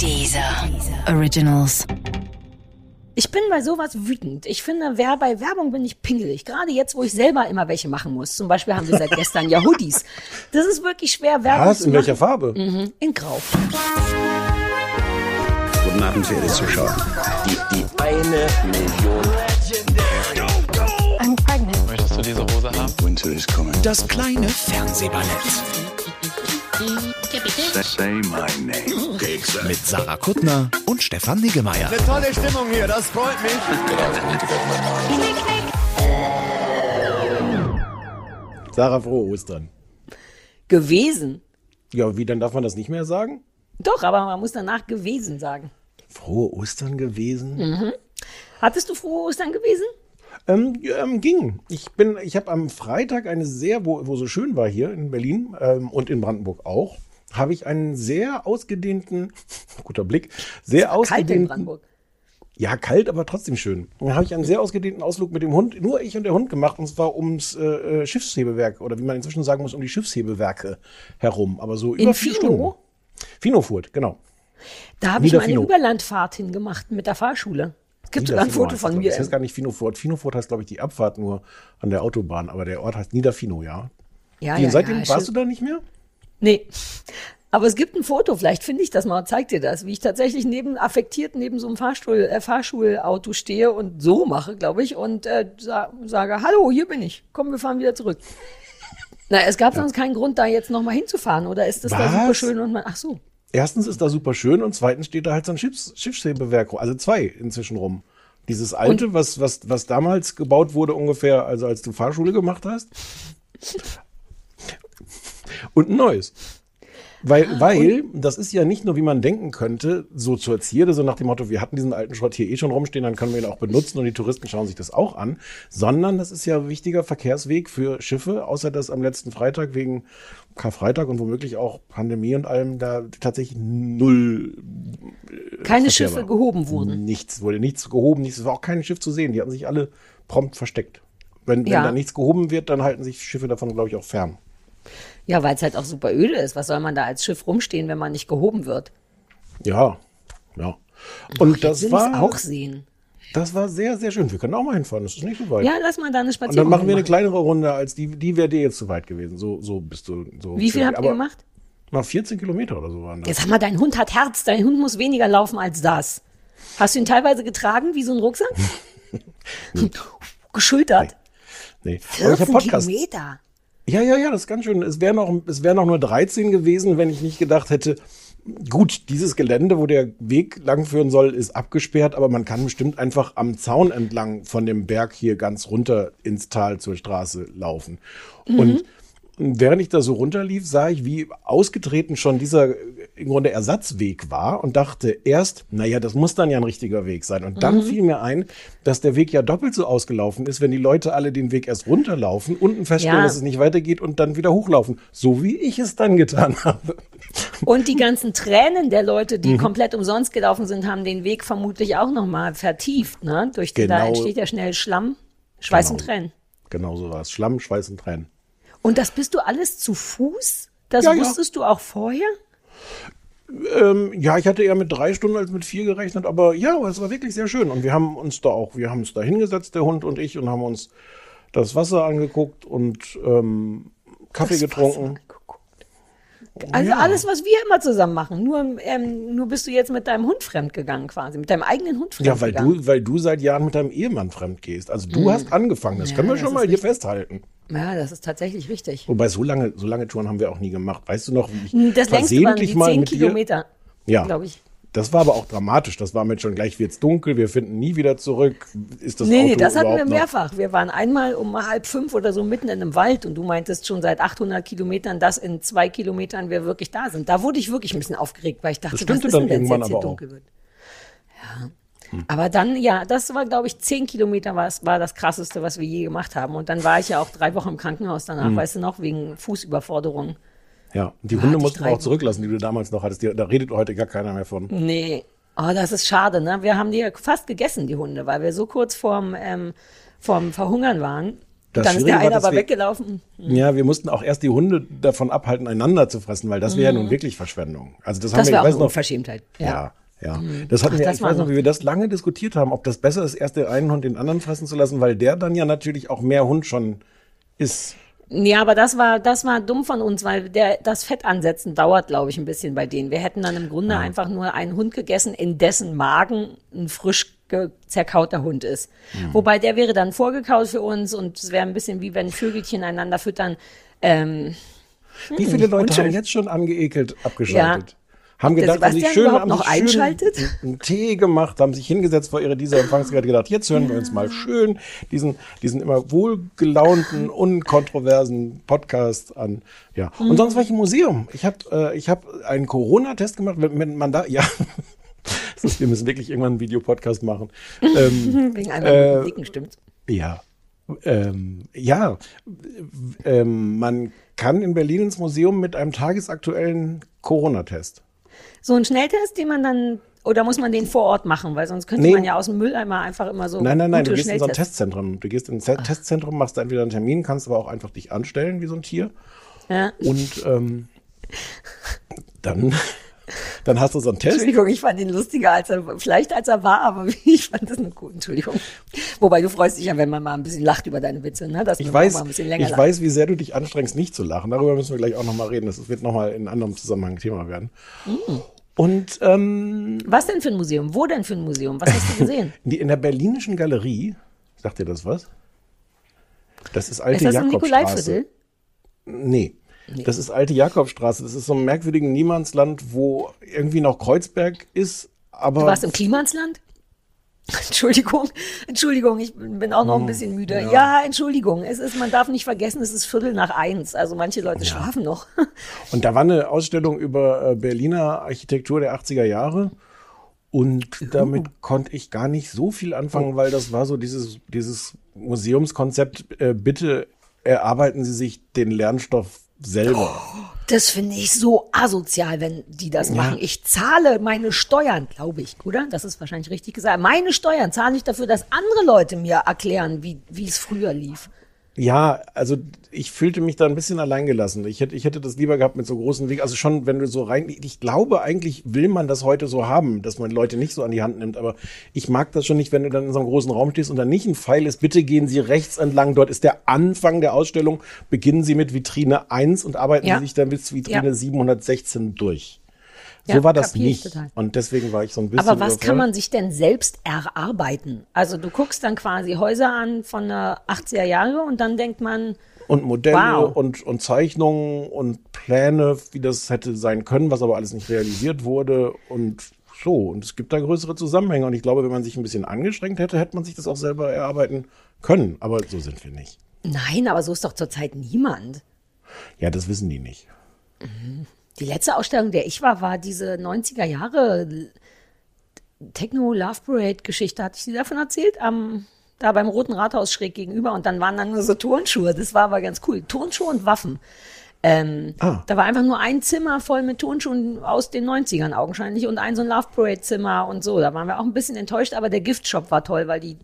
Dieser Originals. Ich bin bei sowas wütend. Ich finde, wer bei Werbung bin ich pingelig. Gerade jetzt, wo ich selber immer welche machen muss. Zum Beispiel haben wir seit gestern ja Hoodies. Das ist wirklich schwer, Werbung Was? zu In machen. welcher Farbe? Mhm, in Grau. Guten Abend, verehrte Zuschauer. Die, die eine Million. I'm pregnant. Möchtest du diese Hose haben? Winter is coming. Das kleine Fernsehballett Say my name. mit Sarah Kuttner und Stefan Niggemeier. Tolle Stimmung hier, das freut mich. Sarah, frohe Ostern. Gewesen. Ja, wie, dann darf man das nicht mehr sagen? Doch, aber man muss danach gewesen sagen. Frohe Ostern gewesen? Hattest du frohe Ostern gewesen? Ähm, ja, ähm, ging. Ich bin, ich habe am Freitag eine sehr, wo, wo so schön war hier in Berlin ähm, und in Brandenburg auch, habe ich einen sehr ausgedehnten, guter Blick, sehr Kalt in ausgedehnten, Brandenburg. ja kalt, aber trotzdem schön. Und dann habe ich einen sehr ausgedehnten Ausflug mit dem Hund, nur ich und der Hund gemacht, und zwar ums äh, äh, Schiffshebewerk oder wie man inzwischen sagen muss, um die Schiffshebewerke herum. Aber so über vier Fino? Stunden. Finofurt, genau. Da habe ich mal eine Niederfino. Überlandfahrt hingemacht mit der Fahrschule. Es gibt sogar ein Foto von mir. Das heißt gar nicht Finofurt. Finofurt heißt, glaube ich, die Abfahrt nur an der Autobahn, aber der Ort heißt Niederfino, ja. Ja, Wie, ja, seitdem ja, warst du da nicht mehr? Nee. Aber es gibt ein Foto, vielleicht finde ich das mal und zeig dir das, wie ich tatsächlich neben, affektiert neben so einem Fahrstuhl, äh, Fahrschulauto stehe und so mache, glaube ich, und äh, sa sage, hallo, hier bin ich. Komm, wir fahren wieder zurück. Na, es gab sonst keinen Grund, da jetzt nochmal hinzufahren, oder ist das da Was? super schön und man, ach so. Erstens ist da super schön und zweitens steht da halt so ein Schiffs Schiffshebewerk, also zwei inzwischen rum. Dieses alte, was, was, was damals gebaut wurde ungefähr, also als du Fahrschule gemacht hast. Und ein neues. Weil, Ah, weil, das ist ja nicht nur, wie man denken könnte, so zur Zierde, so nach dem Motto, wir hatten diesen alten Schrott hier eh schon rumstehen, dann können wir ihn auch benutzen und die Touristen schauen sich das auch an, sondern das ist ja ein wichtiger Verkehrsweg für Schiffe, außer dass am letzten Freitag wegen Karfreitag und womöglich auch Pandemie und allem da tatsächlich null Keine Verkehr Schiffe war. gehoben wurden. Nichts, wurde nichts gehoben, nichts, es war auch kein Schiff zu sehen. Die hatten sich alle prompt versteckt. Wenn, wenn Ja. da nichts gehoben wird, dann halten sich Schiffe davon, glaube ich, auch fern. Ja, weil es halt auch super öde ist. Was soll man da als Schiff rumstehen, wenn man nicht gehoben wird? Ja, ja. Und das Will war, auch sehen. das war sehr, sehr schön. Wir können auch mal hinfahren, das ist nicht so weit. Ja, lass mal da eine und Spazierung dann machen wir eine kleinere Runde, als die, die wäre dir jetzt zu weit gewesen. So, so bist du. So Wie viel habt Aber ihr gemacht? Mal 14 Kilometer oder so waren das. Jetzt sag mal, dein Hund hat Herz, dein Hund muss weniger laufen als das. Hast du ihn teilweise getragen wie so ein Rucksack? Geschultert. Nee. Hab 14 Podcast. Kilometer. Ja, ja, ja, das ist ganz schön. Es wären noch, es wären noch nur 13 gewesen, wenn ich nicht gedacht hätte, gut, dieses Gelände, wo der Weg langführen soll, ist abgesperrt, aber man kann bestimmt einfach am Zaun entlang von dem Berg hier ganz runter ins Tal zur Straße laufen. Und während ich da so runterlief, sah ich, wie ausgetreten schon dieser äh, im Grunde Ersatzweg war und dachte erst, naja, das muss dann ja ein richtiger Weg sein. Und dann fiel mir ein, dass der Weg ja doppelt so ausgelaufen ist, wenn die Leute alle den Weg erst runterlaufen, unten feststellen, Ja. dass es nicht weitergeht und dann wieder hochlaufen. So wie ich es dann getan habe. Und die ganzen Tränen der Leute, Mhm. die komplett umsonst gelaufen sind, haben den Weg vermutlich auch nochmal vertieft. Ne? Durch die, da Genau. entsteht ja schnell Schlamm, Schweiß und Genau. Tränen. Genau so war es. Schlamm, Schweiß und Tränen. Und das bist du alles zu Fuß? Das Ja, ja. wusstest du auch vorher? Ähm, ja, ich hatte eher mit drei Stunden als mit vier gerechnet, aber ja, es war wirklich sehr schön. Und wir haben uns da auch, wir haben uns da hingesetzt, der Hund und ich, und haben uns das Wasser angeguckt und ähm, Kaffee Das getrunken. Wasser. Also Ja. alles, was wir immer zusammen machen. Nur, ähm, nur bist du jetzt mit deinem Hund fremdgegangen quasi, mit deinem eigenen Hund Ja, weil fremdgegangen. du, weil du seit Jahren mit deinem Ehemann fremd gehst. Also du hast angefangen, das Mhm. Ja, können wir das schon mal hier richtig. festhalten. Ja, das ist tatsächlich richtig. Wobei so lange, so lange Touren haben wir auch nie gemacht. Weißt du noch, wie ich Das längste waren die mal 10 mit dir- Kilometer, Ja. glaube ich. Das war aber auch dramatisch. Das war mit schon gleich wird's dunkel, wir finden nie wieder zurück. Ist das Nee, Auto nee, das hatten wir mehrfach. Wir waren einmal um halb fünf oder so mitten in einem Wald und du meintest schon seit 800 Kilometern, dass in zwei Kilometern wir wirklich da sind. Da wurde ich wirklich ein bisschen aufgeregt, weil ich dachte, Das was stimmte ist dann denn, wenn es irgendwann jetzt hier aber auch. dunkel wird? Ja. Aber dann, ja, das war, glaube ich, zehn Kilometer war, war das krasseste, was wir je gemacht haben. Und dann war ich ja auch drei Wochen im Krankenhaus danach, Hm. weißt du noch, wegen Fußüberforderung. Ja, die Hunde mussten wir auch zurücklassen, die du damals noch hattest. Die, da redet heute gar keiner mehr von. Nee. Oh, das ist schade, ne? Wir haben die ja fast gegessen, die Hunde, weil wir so kurz vorm, ähm, vorm Verhungern waren. Das Dann ist der eine aber wir- weggelaufen. Ja, wir mussten auch erst die Hunde davon abhalten, einander zu fressen, weil das wäre ja nun wirklich Verschwendung. Also das, haben Mhm. Das wir, wäre ich auch weiß noch, Unverschämtheit. Ja. Ja, ja. Das hatten Ach, wir, das ich weiß noch- wie wir das lange diskutiert haben, ob das besser ist, erst den einen Hund den anderen fressen zu lassen, weil der dann ja natürlich auch mehr Hund schon ist. Ja, aber das war, das war dumm von uns, weil der, das Fett ansetzen dauert, glaube ich, ein bisschen bei denen. Wir hätten dann im Grunde einfach nur einen Hund gegessen, in dessen Magen ein frisch zerkauter Hund ist. Wobei der wäre dann vorgekaut für uns und es wäre ein bisschen wie wenn Vögelchen einander füttern. Ähm, Wie viele Leute haben jetzt schon angeekelt abgeschaltet? Haben gedacht, haben sich schön, haben noch sich schön einschaltet? einen- einen Tee gemacht, haben sich hingesetzt vor ihre dieser Empfangsgeräte gedacht, jetzt hören wir uns mal schön diesen, diesen immer wohlgelaunten, unkontroversen Podcast an. Ja. Mhm. Und sonst war ich im Museum. Ich habe äh, ich hab einen Corona-Test gemacht, wenn, man da, ja. Ist, wir müssen wirklich irgendwann einen Videopodcast machen. Ähm, wegen einer Äh, Dicken, stimmt. ja. Ähm, ja, ähm, man kann in Berlin ins Museum mit einem tagesaktuellen Corona-Test. So ein Schnelltest, den man dann, oder muss man den vor Ort machen, weil sonst könnte Nee. man ja aus dem Mülleimer einfach immer so. Nein, nein, nein, du gute gehst in so ein Testzentrum. Du gehst in ein Ze- Testzentrum, machst da entweder einen Termin, kannst aber auch einfach dich anstellen wie so ein Tier. Ja. Und ähm, dann, dann hast du so einen Test. Entschuldigung, ich fand ihn lustiger, als er, vielleicht als er war, aber ich fand das nur gut, Entschuldigung. Wobei du freust dich ja, wenn man mal ein bisschen lacht über deine Witze, ne? Dass Ich weiß, ein bisschen länger ich lacht. weiß, wie sehr du dich anstrengst, nicht zu lachen. Darüber müssen wir gleich auch nochmal reden. Das wird nochmal in anderem Zusammenhang Thema werden. Mm. Und ähm, Was denn für ein Museum? Wo denn für ein Museum? Was hast du gesehen? In der Berlinischen Galerie, sagt dir das was? Das ist alte ist das Jakobstraße. Nikolaiviertel? Nee. Das ist alte Jakobstraße. Das ist so ein merkwürdigen Niemandsland, wo irgendwie noch Kreuzberg ist, aber Du warst im Klimansland? Entschuldigung, Entschuldigung, ich bin auch noch ein bisschen müde. Ja. Entschuldigung, es ist, man darf nicht vergessen, es ist Viertel nach eins. Also manche Leute schlafen noch. und da war eine Ausstellung über äh, Berliner Architektur der 80er Jahre. Und damit konnte ich gar nicht so viel anfangen, weil das war so dieses, dieses Museumskonzept, äh, bitte erarbeiten Sie sich den Lernstoff selber. Das finde ich so asozial, wenn die das machen. Ich zahle meine Steuern, glaube ich, oder? Das ist wahrscheinlich richtig gesagt. Meine Steuern zahle ich dafür, dass andere Leute mir erklären, wie, wie es früher lief. Ja, also ich fühlte mich da ein bisschen alleingelassen. Ich hätte, ich hätte das lieber gehabt mit so großen Weg. Also schon, wenn du so rein, ich glaube eigentlich will man das heute so haben, dass man Leute nicht so an die Hand nimmt. Aber ich mag das schon nicht, wenn du dann in so einem großen Raum stehst und dann nicht ein Pfeil ist, bitte gehen Sie rechts entlang. Dort ist der Anfang der Ausstellung. Beginnen Sie mit Vitrine 1 und arbeiten Ja. Sie sich dann bis Vitrine Ja. 716 durch. Ja, so war das nicht. total. Und deswegen war ich so ein bisschen. Aber was kann man sich denn selbst erarbeiten? Also du guckst dann quasi Häuser an von der 80er Jahre und dann denkt man, Und Modelle Wow. und, und Zeichnungen und Pläne, wie das hätte sein können, was aber alles nicht realisiert wurde und so. Und es gibt da größere Zusammenhänge. Und ich glaube, wenn man sich ein bisschen angestrengt hätte, hätte man sich das auch selber erarbeiten können. Aber so sind wir nicht. nein, aber so ist doch zurzeit niemand. Ja, das wissen die nicht. Die letzte Ausstellung, der ich war, war diese 90er Jahre Techno Love Parade Geschichte. Hatte ich dir davon erzählt? Am, da beim Roten Rathaus schräg gegenüber. Und dann waren dann nur so Turnschuhe. Das war aber ganz cool. Turnschuhe und Waffen. Ähm, Ah. Da war einfach nur ein Zimmer voll mit Turnschuhen aus den 90ern augenscheinlich und ein so ein Love Parade Zimmer und so. Da waren wir auch ein bisschen enttäuscht, aber der Giftshop war toll, weil die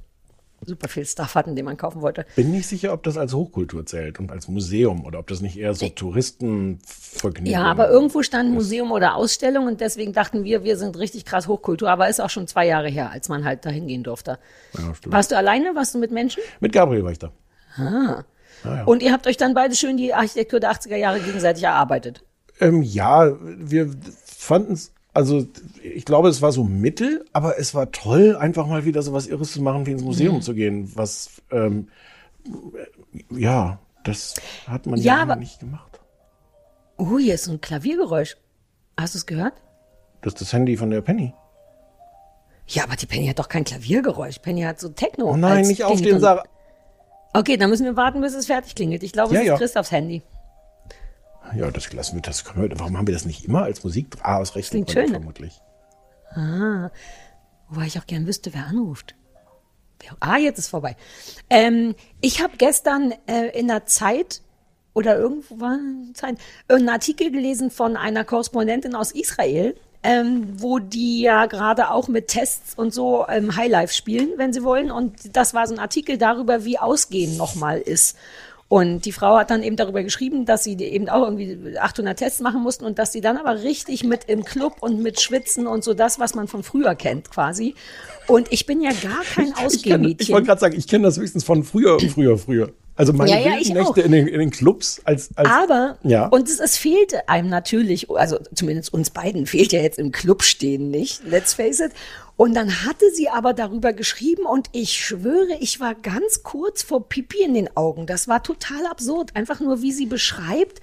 super viel Stuff hatten, den man kaufen wollte. Bin nicht sicher, ob das als Hochkultur zählt und als Museum oder ob das nicht eher so Touristenvergnügen Ja, aber irgendwo stand Museum oder Ausstellung und deswegen dachten wir, wir sind richtig krass Hochkultur, aber ist auch schon zwei Jahre her, als man halt dahin gehen durfte. Ja. Warst du alleine? Warst du mit Menschen? Mit Gabriel war ich da. Und ihr habt euch dann beide schön die Architektur der 80er Jahre gegenseitig erarbeitet. Ähm, ja, wir fanden es, also ich glaube, es war so mittel, aber es war toll, einfach mal wieder so was Irres zu machen, wie ins Museum Mhm. zu gehen. Was, ähm, äh, ja, das hat man Ja, ja, aber- nicht gemacht. Oh, hier ist so ein Klaviergeräusch. Hast du es gehört? Das ist das Handy von der Penny. Ja, aber die Penny hat doch kein Klaviergeräusch. Penny hat so Techno. Oh nein, nicht aufstehen, drin. Sarah. Okay, dann müssen wir warten, bis es fertig klingelt. Ich glaube, Ja, es ist ja. Christophs Handy. Ja, das lassen wir, das können wir, warum haben wir das nicht immer als Musik? Ah, aus rechten Gründen vermutlich. Wobei ich auch gern wüsste, wer anruft. Ah, jetzt ist vorbei. Ähm, ich habe gestern äh, in der Zeit oder irgendwo war Zeit irgendeinen Artikel gelesen von einer Korrespondentin aus Israel, ähm, wo die ja gerade auch mit Tests und so ähm, Highlife spielen, wenn sie wollen. Und das war so ein Artikel darüber, wie Ausgehen nochmal ist. Und die Frau hat dann eben darüber geschrieben, dass sie eben auch irgendwie 800 Tests machen mussten und dass sie dann aber richtig mit im Club und mit Schwitzen und so das, was man von früher kennt quasi. Und ich bin ja gar kein Ich, Ausgehmädchen. ich wollte gerade sagen, ich kenne das höchstens von früher, früher, früher. Also meine Ja, ja, ich Nächte in den, in den Clubs als, als Aber, ja. und es, es fehlte einem natürlich, also zumindest uns beiden fehlt ja jetzt im Club stehen nicht, let's face it. Und dann hatte sie aber darüber geschrieben und ich schwöre, ich war ganz kurz vor Pipi in den Augen. Das war total absurd. Einfach nur, wie sie beschreibt,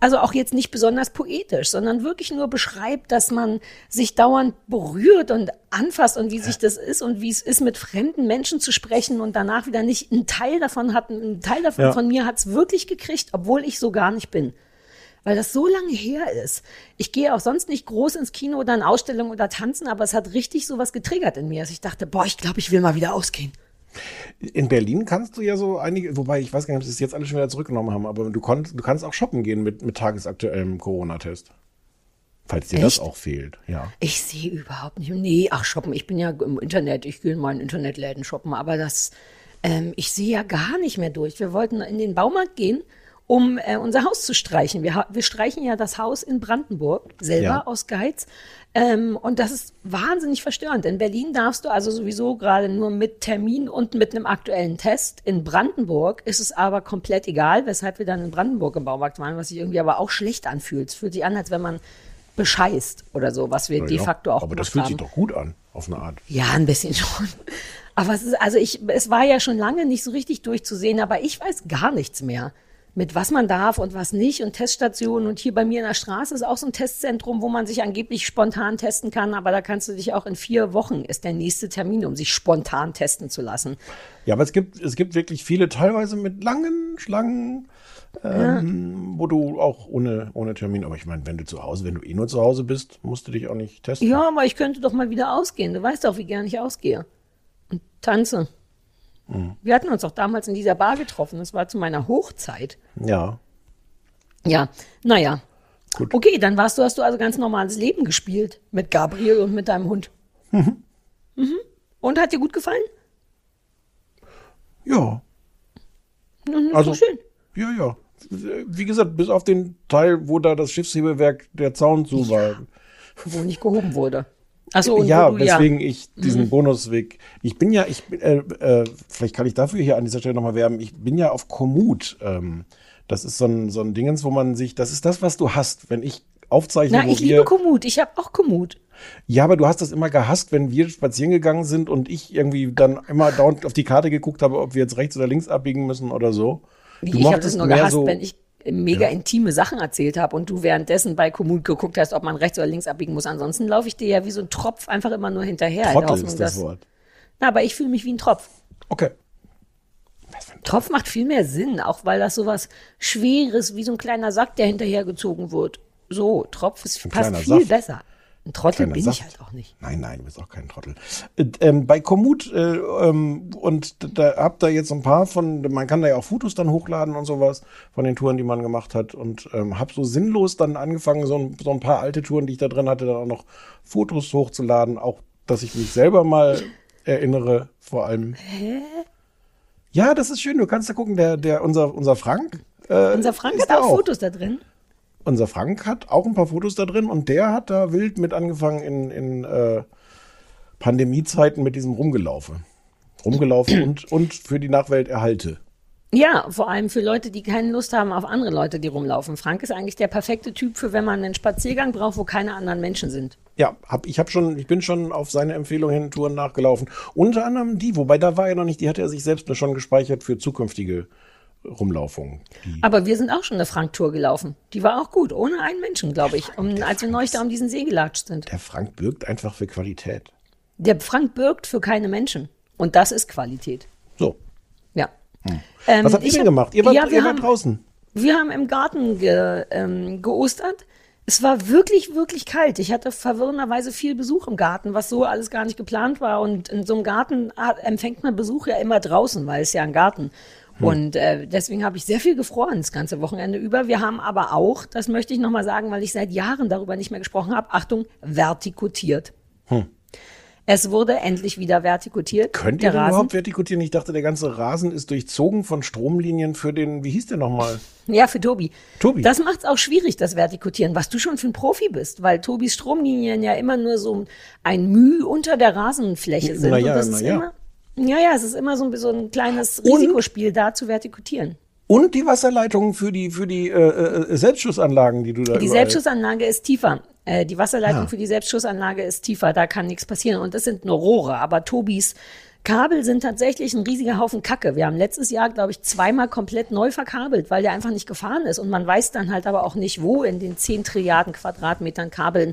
also auch jetzt nicht besonders poetisch, sondern wirklich nur beschreibt, dass man sich dauernd berührt und anfasst und wie sich das ist und wie es ist, mit fremden Menschen zu sprechen und danach wieder nicht ein Teil davon hat, ein Teil davon Ja. von mir hat's wirklich gekriegt, obwohl ich so gar nicht bin. Weil das so lange her ist. Ich gehe auch sonst nicht groß ins Kino oder in Ausstellungen oder tanzen, aber es hat richtig sowas getriggert in mir, dass ich dachte, boah, ich glaube, ich will mal wieder ausgehen. In Berlin kannst du ja so einige, wobei ich weiß gar nicht, ob sie es jetzt alle schon wieder zurückgenommen haben, aber du, konnt, du kannst auch shoppen gehen mit, mit tagesaktuellem Corona-Test. Falls dir das Echt? auch fehlt, ja. Ich sehe überhaupt nicht. Nee, ach, shoppen. Ich bin ja im Internet. Ich gehe in meinen Internetläden shoppen. Aber das, ähm, ich sehe ja gar nicht mehr durch. Wir wollten in den Baumarkt gehen, um äh, unser Haus zu streichen. Wir, wir streichen ja das Haus in Brandenburg selber Ja. aus Geiz. Ähm, und das ist wahnsinnig verstörend. In Berlin darfst du also sowieso gerade nur mit Termin und mit einem aktuellen Test. In Brandenburg ist es aber komplett egal, weshalb wir dann in Brandenburg im Baumarkt waren, was sich irgendwie aber auch schlecht anfühlt. Es fühlt sich an, als wenn man bescheißt oder so, was wir de Ja, facto auch Aber das fühlt sich haben. doch gut an, auf eine Art. Ja, ein bisschen schon. Aber es ist, also ich, es war ja schon lange nicht so richtig durchzusehen, aber ich weiß gar nichts mehr. Mit was man darf und was nicht und Teststationen. Und hier bei mir in der Straße ist auch so ein Testzentrum, wo man sich angeblich spontan testen kann. Aber da kannst du dich auch in vier Wochen ist der nächste Termin, um sich spontan testen zu lassen. Ja, aber es gibt, es gibt wirklich viele, teilweise mit langen Schlangen, ähm, wo du auch ohne, ohne Termin, aber ich meine, wenn du zu Hause, wenn du eh nur zu Hause bist, musst du dich auch nicht testen. Ja, aber ich könnte doch mal wieder ausgehen. Du weißt doch, wie gern ich ausgehe. Und tanze. Wir hatten uns doch damals in dieser Bar getroffen. Das war zu meiner Hochzeit. Ja. Ja, naja. Gut. Okay, dann warst du, hast du also ganz normales Leben gespielt. Mit Gabriel und mit deinem Hund. Mhm. Und hat dir gut gefallen? Ja. Mhm, Also- so schön. Ja, ja. Wie gesagt, bis auf den Teil, wo da das Schiffshebewerk der Zaun zu war. Wo nicht gehoben wurde. Und ja, du, weswegen ich diesen Mhm. Bonusweg. Ich bin ja, ich bin, äh, äh, vielleicht kann ich dafür hier an dieser Stelle nochmal werben. Ich bin ja auf Komoot. Ähm, das ist so ein, so ein Dingens, wo man sich, das ist das, was du hast. Wenn ich aufzeichne, Na, ich liebe Komoot. Ich habe auch Komoot. Ja, aber du hast das immer gehasst, wenn wir spazieren gegangen sind und ich irgendwie dann immer dauernd auf die Karte geguckt habe, ob wir jetzt rechts oder links abbiegen müssen oder so. Wie, Du ich habe das nur gehasst, so- wenn ich mega intime Sachen erzählt habe und du währenddessen bei Komoot geguckt hast, ob man rechts oder links abbiegen muss. Ansonsten laufe ich dir ja wie so ein Tropf einfach immer nur hinterher. in der Trottel Hoffnung, ist das dass- Wort. Na, aber ich fühle mich wie ein Tropf. Okay. Tropf macht viel mehr Sinn, auch weil das sowas Schweres, wie so ein kleiner Sack, der hinterhergezogen wird. So, Tropf ist, passt viel Saft. besser. Ein Trottel bin Saft. ich halt auch nicht. Nein, nein, du bist auch kein Trottel. Äh, ähm, bei Komoot äh, ähm, und da habt ihr jetzt ein paar von, man kann da ja auch Fotos dann hochladen und sowas von den Touren, die man gemacht hat und ähm, hab so sinnlos dann angefangen, so ein, so ein paar alte Touren, die ich da drin hatte, dann auch noch Fotos hochzuladen, auch, dass ich mich selber mal erinnere, vor allem. Hä? Ja, das ist schön, du kannst da gucken, der, der, unser, unser Frank. Äh, Unser Frank hat da auch Fotos da drin. Unser Frank hat auch ein paar Fotos da drin und der hat da wild mit angefangen in, in äh, Pandemiezeiten mit diesem Rumgelaufe. Rumgelaufen und, und für die Nachwelt erhalte. Ja, vor allem für Leute, die keine Lust haben auf andere Leute, die rumlaufen. Frank ist eigentlich der perfekte Typ für, wenn man einen Spaziergang braucht, wo keine anderen Menschen sind. Ja, hab, ich hab schon, ich bin schon auf seine Empfehlung hin Touren nachgelaufen. Unter anderem die, wobei da war er noch nicht, die hat er sich selbst nur schon gespeichert für zukünftige Rumlaufungen. Aber wir sind auch schon eine Frank-Tour gelaufen. Die war auch gut, ohne einen Menschen, glaube ich, um, als wir neulich da um diesen See gelatscht sind. der Frank birgt einfach für Qualität. Der Frank birgt für keine Menschen. Und das ist Qualität. So. Ja. Ähm, Was habt ihr denn hab- gemacht? Ihr wart, ja, wir ihr wart haben, draußen. Wir haben im Garten ge, ähm, geostert. Es war wirklich, wirklich kalt. Ich hatte verwirrenderweise viel Besuch im Garten, was so alles gar nicht geplant war. Und in so einem Garten hat- empfängt man Besuch ja immer draußen, weil es ja ein Garten. Und äh, deswegen habe ich sehr viel gefroren das ganze Wochenende über. Wir haben aber auch, das möchte ich nochmal sagen, weil ich seit Jahren darüber nicht mehr gesprochen habe, Achtung, vertikutiert. Es wurde endlich wieder vertikutiert. Könnt ihr denn überhaupt vertikutieren? Ich dachte, der ganze Rasen ist durchzogen von Stromlinien für den, wie hieß der nochmal? Ja, für Tobi. Tobi. Das macht es auch schwierig, das Vertikutieren, was du schon für ein Profi bist, weil Tobis Stromlinien ja immer nur so ein Müh unter der Rasenfläche sind. Na ja, ja. ja, ja, es ist immer so ein, so ein kleines Und- Risikospiel da zu vertikutieren. Und die Wasserleitungen für die, für die äh, äh, Selbstschussanlagen, die du da Die Selbstschussanlage ist tiefer. Äh, die Wasserleitung Ah. für die Selbstschussanlage ist tiefer, da kann nichts passieren. Und das sind nur Rohre. Aber Tobis Kabel sind tatsächlich ein riesiger Haufen Kacke. Wir haben letztes Jahr, glaube ich, zweimal komplett neu verkabelt, weil der einfach nicht gefahren ist. Und man weiß dann halt aber auch nicht, wo in den 10 Trilliarden Quadratmetern Kabeln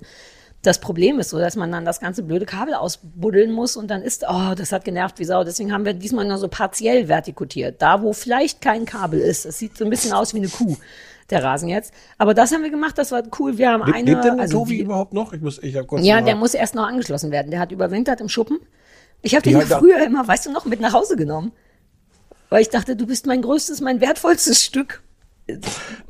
das Problem ist, so dass man dann das ganze blöde Kabel ausbuddeln muss und dann ist, oh, das hat genervt wie Sau. Deswegen haben wir diesmal nur so partiell vertikutiert. Da, wo vielleicht kein Kabel ist. Es sieht so ein bisschen aus wie eine Kuh, der Rasen jetzt. Aber das haben wir gemacht, das war cool. Wir haben Lebt, eine. lebt denn also Tobi überhaupt noch? Ich muss, ich hab kurz ja, der muss erst noch angeschlossen werden. Der hat überwintert im Schuppen. Ich habe den Ja, früher immer, weißt du noch, mit nach Hause genommen. Weil ich dachte, du bist mein größtes, mein wertvollstes Stück. Das,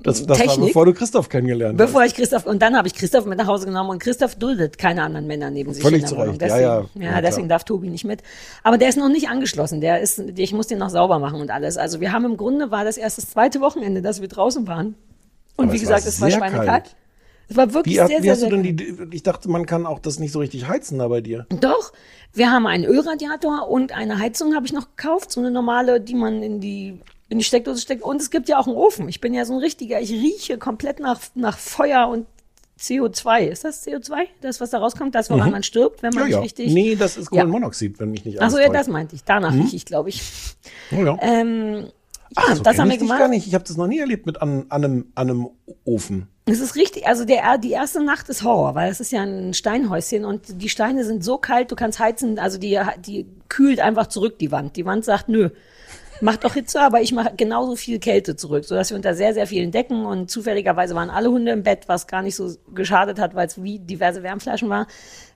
das war Technik. bevor du Christoph kennengelernt Bevor hast. ich Christoph, und dann habe ich Christoph mit nach Hause genommen und Christoph duldet keine anderen Männer neben sich. Völlig zu. Recht. Ja, Deswegen, ja. ja, Ja, klar. deswegen darf Tobi nicht mit. Aber der ist noch nicht angeschlossen. Der ist, ich muss den noch sauber machen und alles. Also wir haben im Grunde war das erst das zweite Wochenende, dass wir draußen waren. Und Aber wie es war gesagt, es war schweinekalt. kalt. Es war wirklich Wie, sehr, wie sehr, hast du sehr denn die, ich dachte, man kann auch das nicht so richtig heizen da bei dir. Doch, wir haben einen Ölradiator und eine Heizung habe ich noch gekauft, so eine normale, die man in die in die Steckdose steckt. Und es gibt ja auch einen Ofen. Ich bin ja so ein richtiger, ich rieche komplett nach, nach Feuer und CO2. Ist das CO2? Das, was da rauskommt, das, woran man stirbt, wenn man Mhm. Ja, ja. nicht richtig. Nee, das ist Ja. Kohlenmonoxid, wenn mich nicht Achso, ja, das meinte ich. Danach rieche ich, glaube ich. Oh, ja. Ähm, ja, Ach, so das haben ich wir gemacht. gar nicht. Ich habe das noch nie erlebt mit an, an, einem, an einem Ofen. Es ist richtig, also der, die erste Nacht ist Horror, weil es ist ja ein Steinhäuschen und die Steine sind so kalt, du kannst heizen, also die, die kühlt einfach zurück, die Wand. Die Wand sagt, nö, mach doch Hitze, aber ich mache genauso viel Kälte zurück, sodass wir unter sehr, sehr vielen Decken und zufälligerweise waren alle Hunde im Bett, was gar nicht so geschadet hat, weil es wie diverse Wärmflaschen war.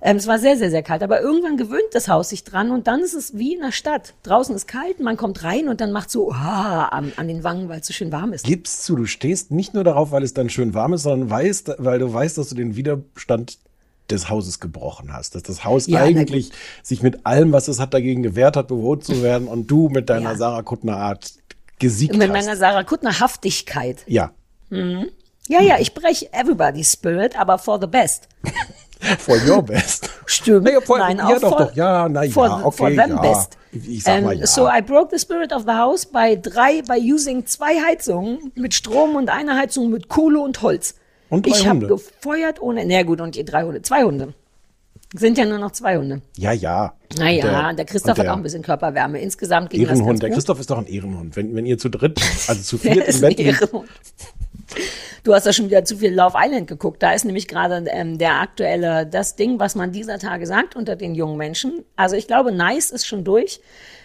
Ähm, es war sehr, sehr, sehr kalt, aber irgendwann gewöhnt das Haus sich dran und dann ist es wie in der Stadt. Draußen ist kalt, man kommt rein und dann macht so ah, an, an den Wangen, weil es so schön warm ist. Gib's zu, du stehst nicht nur darauf, weil es dann schön warm ist, sondern weißt, weil du weißt, dass du den Widerstand des Hauses gebrochen hast. Dass das Haus Ja, eigentlich sich mit allem, was es hat, dagegen gewehrt hat, bewohnt zu werden und du mit deiner Ja. Sarah Kuttner Art gesiegt Mit hast. meiner Sarah Kuttner Haftigkeit. ja. Ja, ja, ich breche everybody's spirit, aber for the best. For your best. Stimmt. Naja, for- Nein, ja, auch doch, for, doch. Ja, na ja, for, okay, for them ja. best. Ich sag mal ja. So I broke the spirit of the house bei drei, by using zwei Heizungen mit Strom und einer Heizung mit Kohle und Holz. Und drei ich habe gefeuert ohne, na gut, und ihr drei Hunde, zwei Hunde. Sind ja nur noch zwei Hunde. Ja, ja. Naja, Und der, Christoph und hat auch ein bisschen Körperwärme. Insgesamt ging das Ehrenhund. ganz Der gut. Christoph ist doch ein Ehrenhund. Wenn, wenn ihr zu dritt, also zu Der viert im Bett liegt. Du hast ja schon wieder zu viel Love Island geguckt. Da ist nämlich gerade ähm, der aktuelle, das Ding, was man dieser Tage sagt unter den jungen Menschen. Also ich glaube, nice ist schon durch.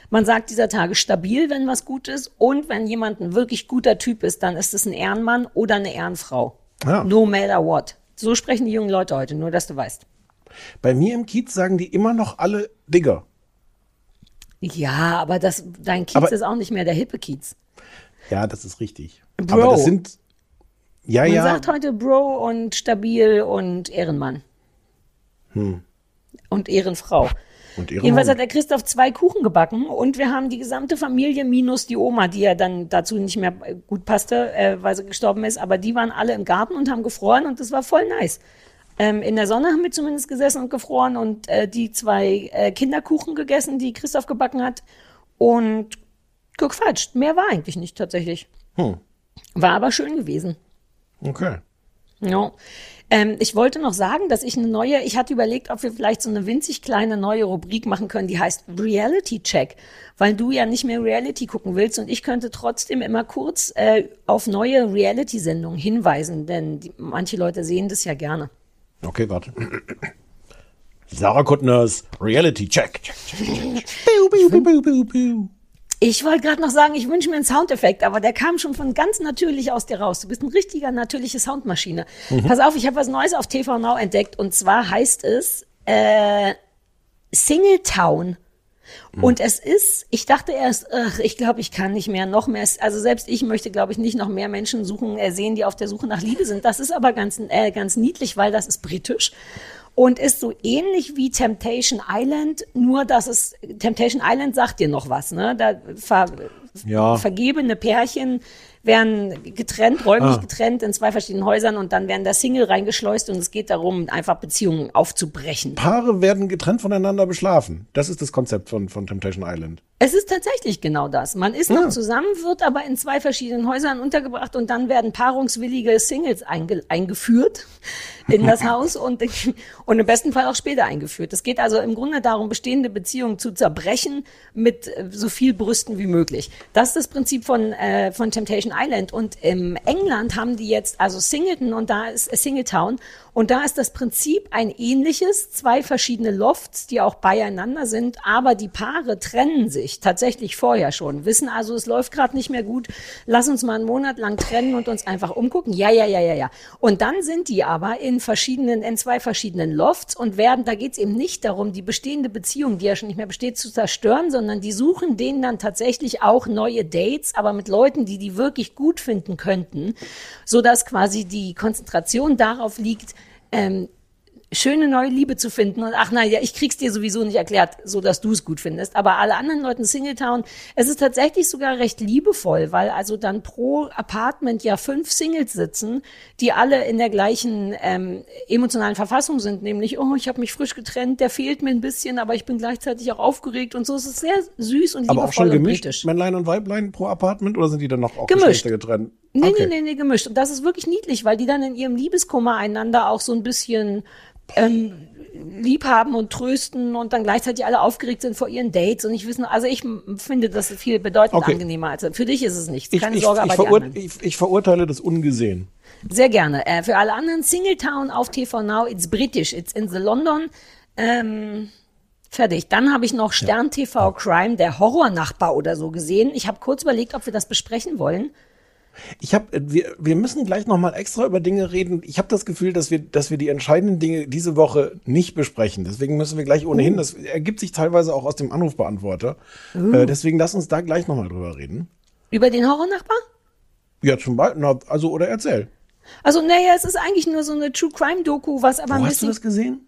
Man sagt dieser Tage stabil, wenn was gut ist. Und wenn jemand ein wirklich guter Typ ist, dann ist es ein Ehrenmann oder eine Ehrenfrau. Ja. No matter what. So sprechen die jungen Leute heute, nur dass du weißt. bei mir im Kiez sagen die immer noch alle Digger. Ja, aber das, dein Kiez Aber- ist auch nicht mehr der hippe Kiez. Ja, das ist richtig. Bro. Aber das sind, ja, Man ja. sagt heute Bro und stabil und Ehrenmann. Und Ehrenfrau. Und ihre Jedenfalls Mama. hat der Christoph zwei Kuchen gebacken und wir haben die gesamte Familie minus die Oma, die ja dann dazu nicht mehr äh, gut passte, äh, weil sie gestorben ist, aber die waren alle im Garten und haben gefroren und das war voll nice. Ähm, in der Sonne haben wir zumindest gesessen und gefroren und äh, die zwei äh, Kinderkuchen gegessen, die Christoph gebacken hat und gequatscht. Mehr war eigentlich nicht tatsächlich. Hm. War aber schön gewesen. Okay. Ja. Ähm, ich wollte noch sagen, dass ich eine neue, ich hatte überlegt, ob wir vielleicht so eine winzig kleine neue Rubrik machen können, die heißt Reality Check, weil du ja nicht mehr Reality gucken willst und ich könnte trotzdem immer kurz äh, auf neue Reality-Sendungen hinweisen, denn die, manche Leute sehen das ja gerne. Okay, warte. Sarah Kuttners Reality Check. check, check, check. Piu. Ich wollte gerade noch sagen, ich wünsche mir einen Soundeffekt, aber der kam schon von ganz natürlich aus dir raus. Du bist eine richtige natürliche Soundmaschine. Pass auf, ich habe was Neues auf TV Now entdeckt und zwar heißt es äh, Singletown. Und es ist, ich dachte erst, ach, ich glaube, ich kann nicht mehr, noch mehr. Also selbst ich möchte, glaube ich, nicht noch mehr Menschen suchen, äh, sehen, die auf der Suche nach Liebe sind. Das ist aber ganz, äh, ganz niedlich, weil das ist britisch und ist so ähnlich wie Temptation Island, nur dass es Temptation Island sagt dir noch was, ne? Da ver, Ja. vergebene Pärchen werden getrennt, räumlich Ah. getrennt in zwei verschiedenen Häusern und dann werden da Single reingeschleust und es geht darum, einfach Beziehungen aufzubrechen. Paare werden getrennt voneinander beschlafen. Das ist das Konzept von, von Temptation Island. Es ist tatsächlich genau das. Man ist noch zusammen, wird aber in zwei verschiedenen Häusern untergebracht und dann werden paarungswillige Singles einge eingeführt in das Haus und, und im besten Fall auch später eingeführt. Es geht also im Grunde darum, bestehende Beziehungen zu zerbrechen mit äh, so viel Brüsten wie möglich. Das ist das Prinzip von, äh, von Temptation Island. Und im England haben die jetzt also Singleton und da ist äh, Singletown und da ist das Prinzip ein ähnliches, zwei verschiedene Lofts, die auch beieinander sind, aber die Paare trennen sich tatsächlich vorher schon, wissen also, es läuft gerade nicht mehr gut, lass uns mal einen Monat lang trennen und uns einfach umgucken. Ja, ja, ja, ja, ja. Und dann sind die aber in verschiedenen, in zwei verschiedenen Lofts und werden, da geht es eben nicht darum, die bestehende Beziehung, die ja schon nicht mehr besteht, zu zerstören, sondern die suchen denen dann tatsächlich auch neue Dates, aber mit Leuten, die die wirklich gut finden könnten, so dass quasi die Konzentration darauf liegt, ähm, schöne neue Liebe zu finden und ach naja, ich krieg's dir sowieso nicht erklärt, so dass du es gut findest. Aber alle anderen Leuten Singletown, es ist tatsächlich sogar recht liebevoll, weil also dann pro Apartment ja fünf Singles sitzen, die alle in der gleichen ähm, emotionalen Verfassung sind, nämlich oh, ich habe mich frisch getrennt, der fehlt mir ein bisschen, aber ich bin gleichzeitig auch aufgeregt und so. Es ist sehr süß und Aber liebevoll auch schon und gemischt, britisch. Männlein und Weiblein pro Apartment oder sind die dann noch auch Gemischt. Geschlechter getrennt? Nee, Okay. nee, nee, nee, gemischt. Und das ist wirklich niedlich, weil die dann in ihrem Liebeskummer einander auch so ein bisschen ähm, lieb haben und trösten und dann gleichzeitig alle aufgeregt sind vor ihren Dates und nicht wissen, also ich finde das viel bedeutend Okay. angenehmer als für dich ist es nichts. Ich, Keine ich, Sorge, ich, aber verur ich, ich verurteile das ungesehen. Sehr gerne. Äh, für alle anderen Singletown auf TV Now, it's British, it's in the London. Ähm, fertig. Dann habe ich noch Stern TV Crime, der Horrornachbar oder so gesehen. Ich habe kurz überlegt, ob wir das besprechen wollen. Ich habe, wir, wir müssen gleich noch mal extra über Dinge reden. Ich habe das Gefühl, dass wir, dass wir die entscheidenden Dinge diese Woche nicht besprechen. Deswegen müssen wir gleich ohnehin. Das ergibt sich teilweise auch aus dem Anrufbeantworter. Äh, deswegen lass uns da gleich noch mal drüber reden. Über den Horrornachbar? Ja, zum Beispiel. Na, also oder erzähl. Also, naja, es ist eigentlich nur so eine True Crime Doku, was aber Wo ein hast du bisschen. das gesehen?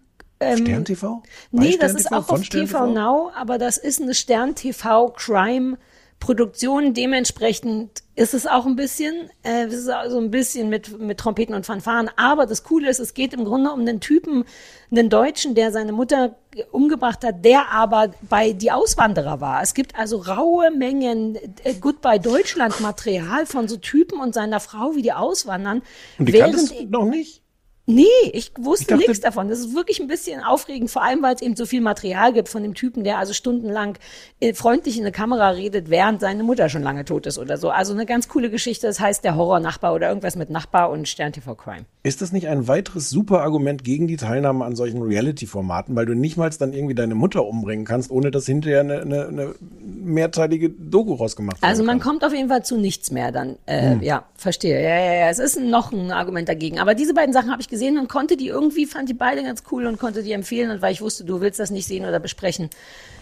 Stern TV? Bei Nee, Stern das ist TV? auch Von auf TV Now, aber das ist eine Stern TV Crime Produktion. Dementsprechend ist es auch ein bisschen, äh, es ist also ein bisschen mit, mit Trompeten und Fanfaren. Aber das Coole ist, es geht im Grunde um einen Typen, einen Deutschen, der seine Mutter umgebracht hat, der aber bei die Auswanderer war. Es gibt also raue Mengen äh, Goodbye Deutschland Material von so Typen und seiner Frau, wie die auswandern. Und die während noch nicht? Nee, ich wusste Ich dachte- nichts davon. Das ist wirklich ein bisschen aufregend, vor allem weil es eben so viel Material gibt von dem Typen, der also stundenlang äh, freundlich in eine Kamera redet, während seine Mutter schon lange tot ist oder so. Also eine ganz coole Geschichte. Das heißt der Horror-Nachbar oder irgendwas mit Nachbar und Stern TV Crime. Ist das nicht ein weiteres super Argument gegen die Teilnahme an solchen Reality-Formaten, weil du nicht mal dann irgendwie deine Mutter umbringen kannst, ohne dass hinterher eine, eine, eine mehrteilige Doku rausgemacht werden Also man kann? kommt auf jeden Fall zu nichts mehr dann. Äh, Ja, verstehe. Ja, ja, ja. Es ist noch ein Argument dagegen. Aber diese beiden Sachen habe ich gesehen und konnte die irgendwie, fand die beide ganz cool und konnte die empfehlen. Und weil ich wusste, du willst das nicht sehen oder besprechen,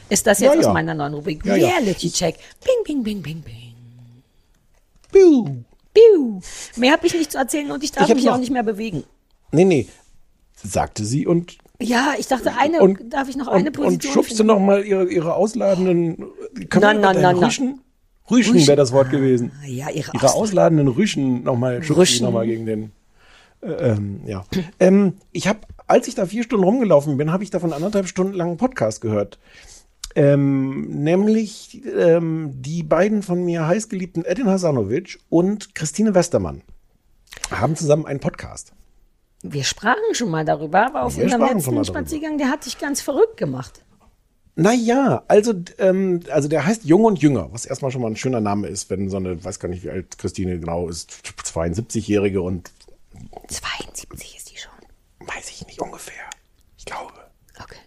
ist das jetzt Ja, aus ja. meiner neuen Rubrik. Ja. Reality Check. Bing, bing, bing, bing, bing. Piu. Piu. Mehr habe ich nicht zu erzählen und ich darf Ich mich auch nicht mehr bewegen. Nee, nee, sagte sie und Ja, ich dachte, eine, und, darf ich noch eine und, und Position schubste finden? noch mal ihre, ihre ausladenden können Na, na, na. Rüschen? Rüschen wäre das Wort gewesen. Ah, Ja, ihre, Ihre Aus ausladenden Rüschen nochmal schubste noch mal gegen den. Äh, ähm, ja. ähm, ich habe, als ich da vier Stunden rumgelaufen bin, habe ich davon anderthalb Stunden lang einen Podcast gehört. Ähm, nämlich ähm, die beiden von mir heißgeliebten Edin Hasanovic und Christine Westermann haben zusammen einen Podcast. Wir sprachen schon mal darüber, aber auf Wir unserem letzten. Spaziergang, der hat dich ganz verrückt gemacht. Naja, also, ähm, also der heißt Jung und Jünger, was erstmal schon mal ein schöner Name ist, wenn so eine, weiß gar nicht, wie alt Christine genau ist, 72-Jährige und 72 ist die schon. weiß ich nicht ungefähr. Ich glaube. Okay.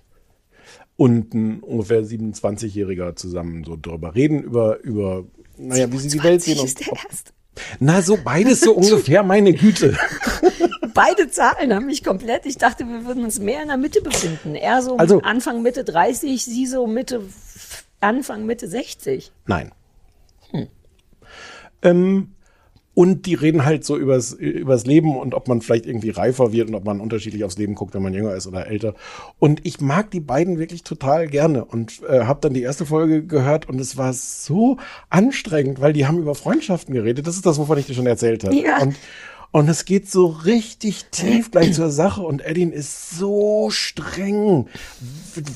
Und ein ungefähr 27-Jähriger zusammen so drüber reden, über, über, naja, wie sie die Welt 20 sehen. ist der ob, erste. na, so beides so ungefähr, meine Güte. Beide Zahlen haben mich komplett. Ich dachte, wir würden uns mehr in der Mitte befinden. Er so Also- Anfang, Mitte 30, sie so Mitte Anfang, Mitte 60. Nein. Ähm, und die reden halt so übers, übers Leben und ob man vielleicht irgendwie reifer wird und ob man unterschiedlich aufs Leben guckt, wenn man jünger ist oder älter. Und ich mag die beiden wirklich total gerne und äh, habe dann die erste Folge gehört und es war so anstrengend, weil die haben über Freundschaften geredet. Das ist das, wovon ich dir schon erzählt habe. Ja. Und und es geht so richtig tief gleich zur Sache und Edin ist so streng,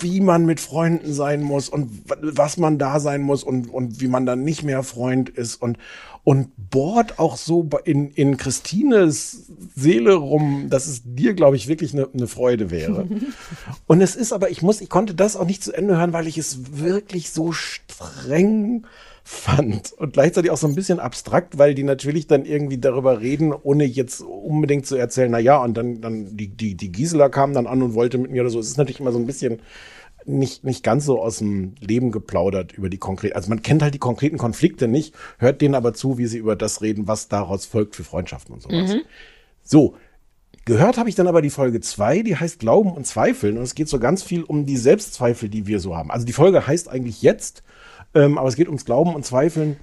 wie man mit Freunden sein muss und was man da sein muss und, und wie man dann nicht mehr Freund ist und, und bohrt auch so in, in Christines Seele rum, dass es dir, glaube ich, wirklich eine, eine Freude wäre. und es ist aber, ich muss, ich konnte das auch nicht zu Ende hören, weil ich es wirklich so streng fand und gleichzeitig auch so ein bisschen abstrakt, weil die natürlich dann irgendwie darüber reden, ohne jetzt unbedingt zu erzählen, na ja, und dann, dann die, die, die Gisela kam dann an und wollte mit mir oder so. Es ist natürlich immer so ein bisschen nicht, nicht ganz so aus dem Leben geplaudert über die konkreten, also man kennt halt die konkreten Konflikte nicht, hört denen aber zu, wie sie über das reden, was daraus folgt für Freundschaften und sowas. So. Gehört habe ich dann aber die Folge zwei, die heißt Glauben und Zweifeln. Und es geht so ganz viel um die Selbstzweifel, die wir so haben. Also die Folge heißt eigentlich jetzt, ähm, aber es geht ums Glauben und Zweifeln.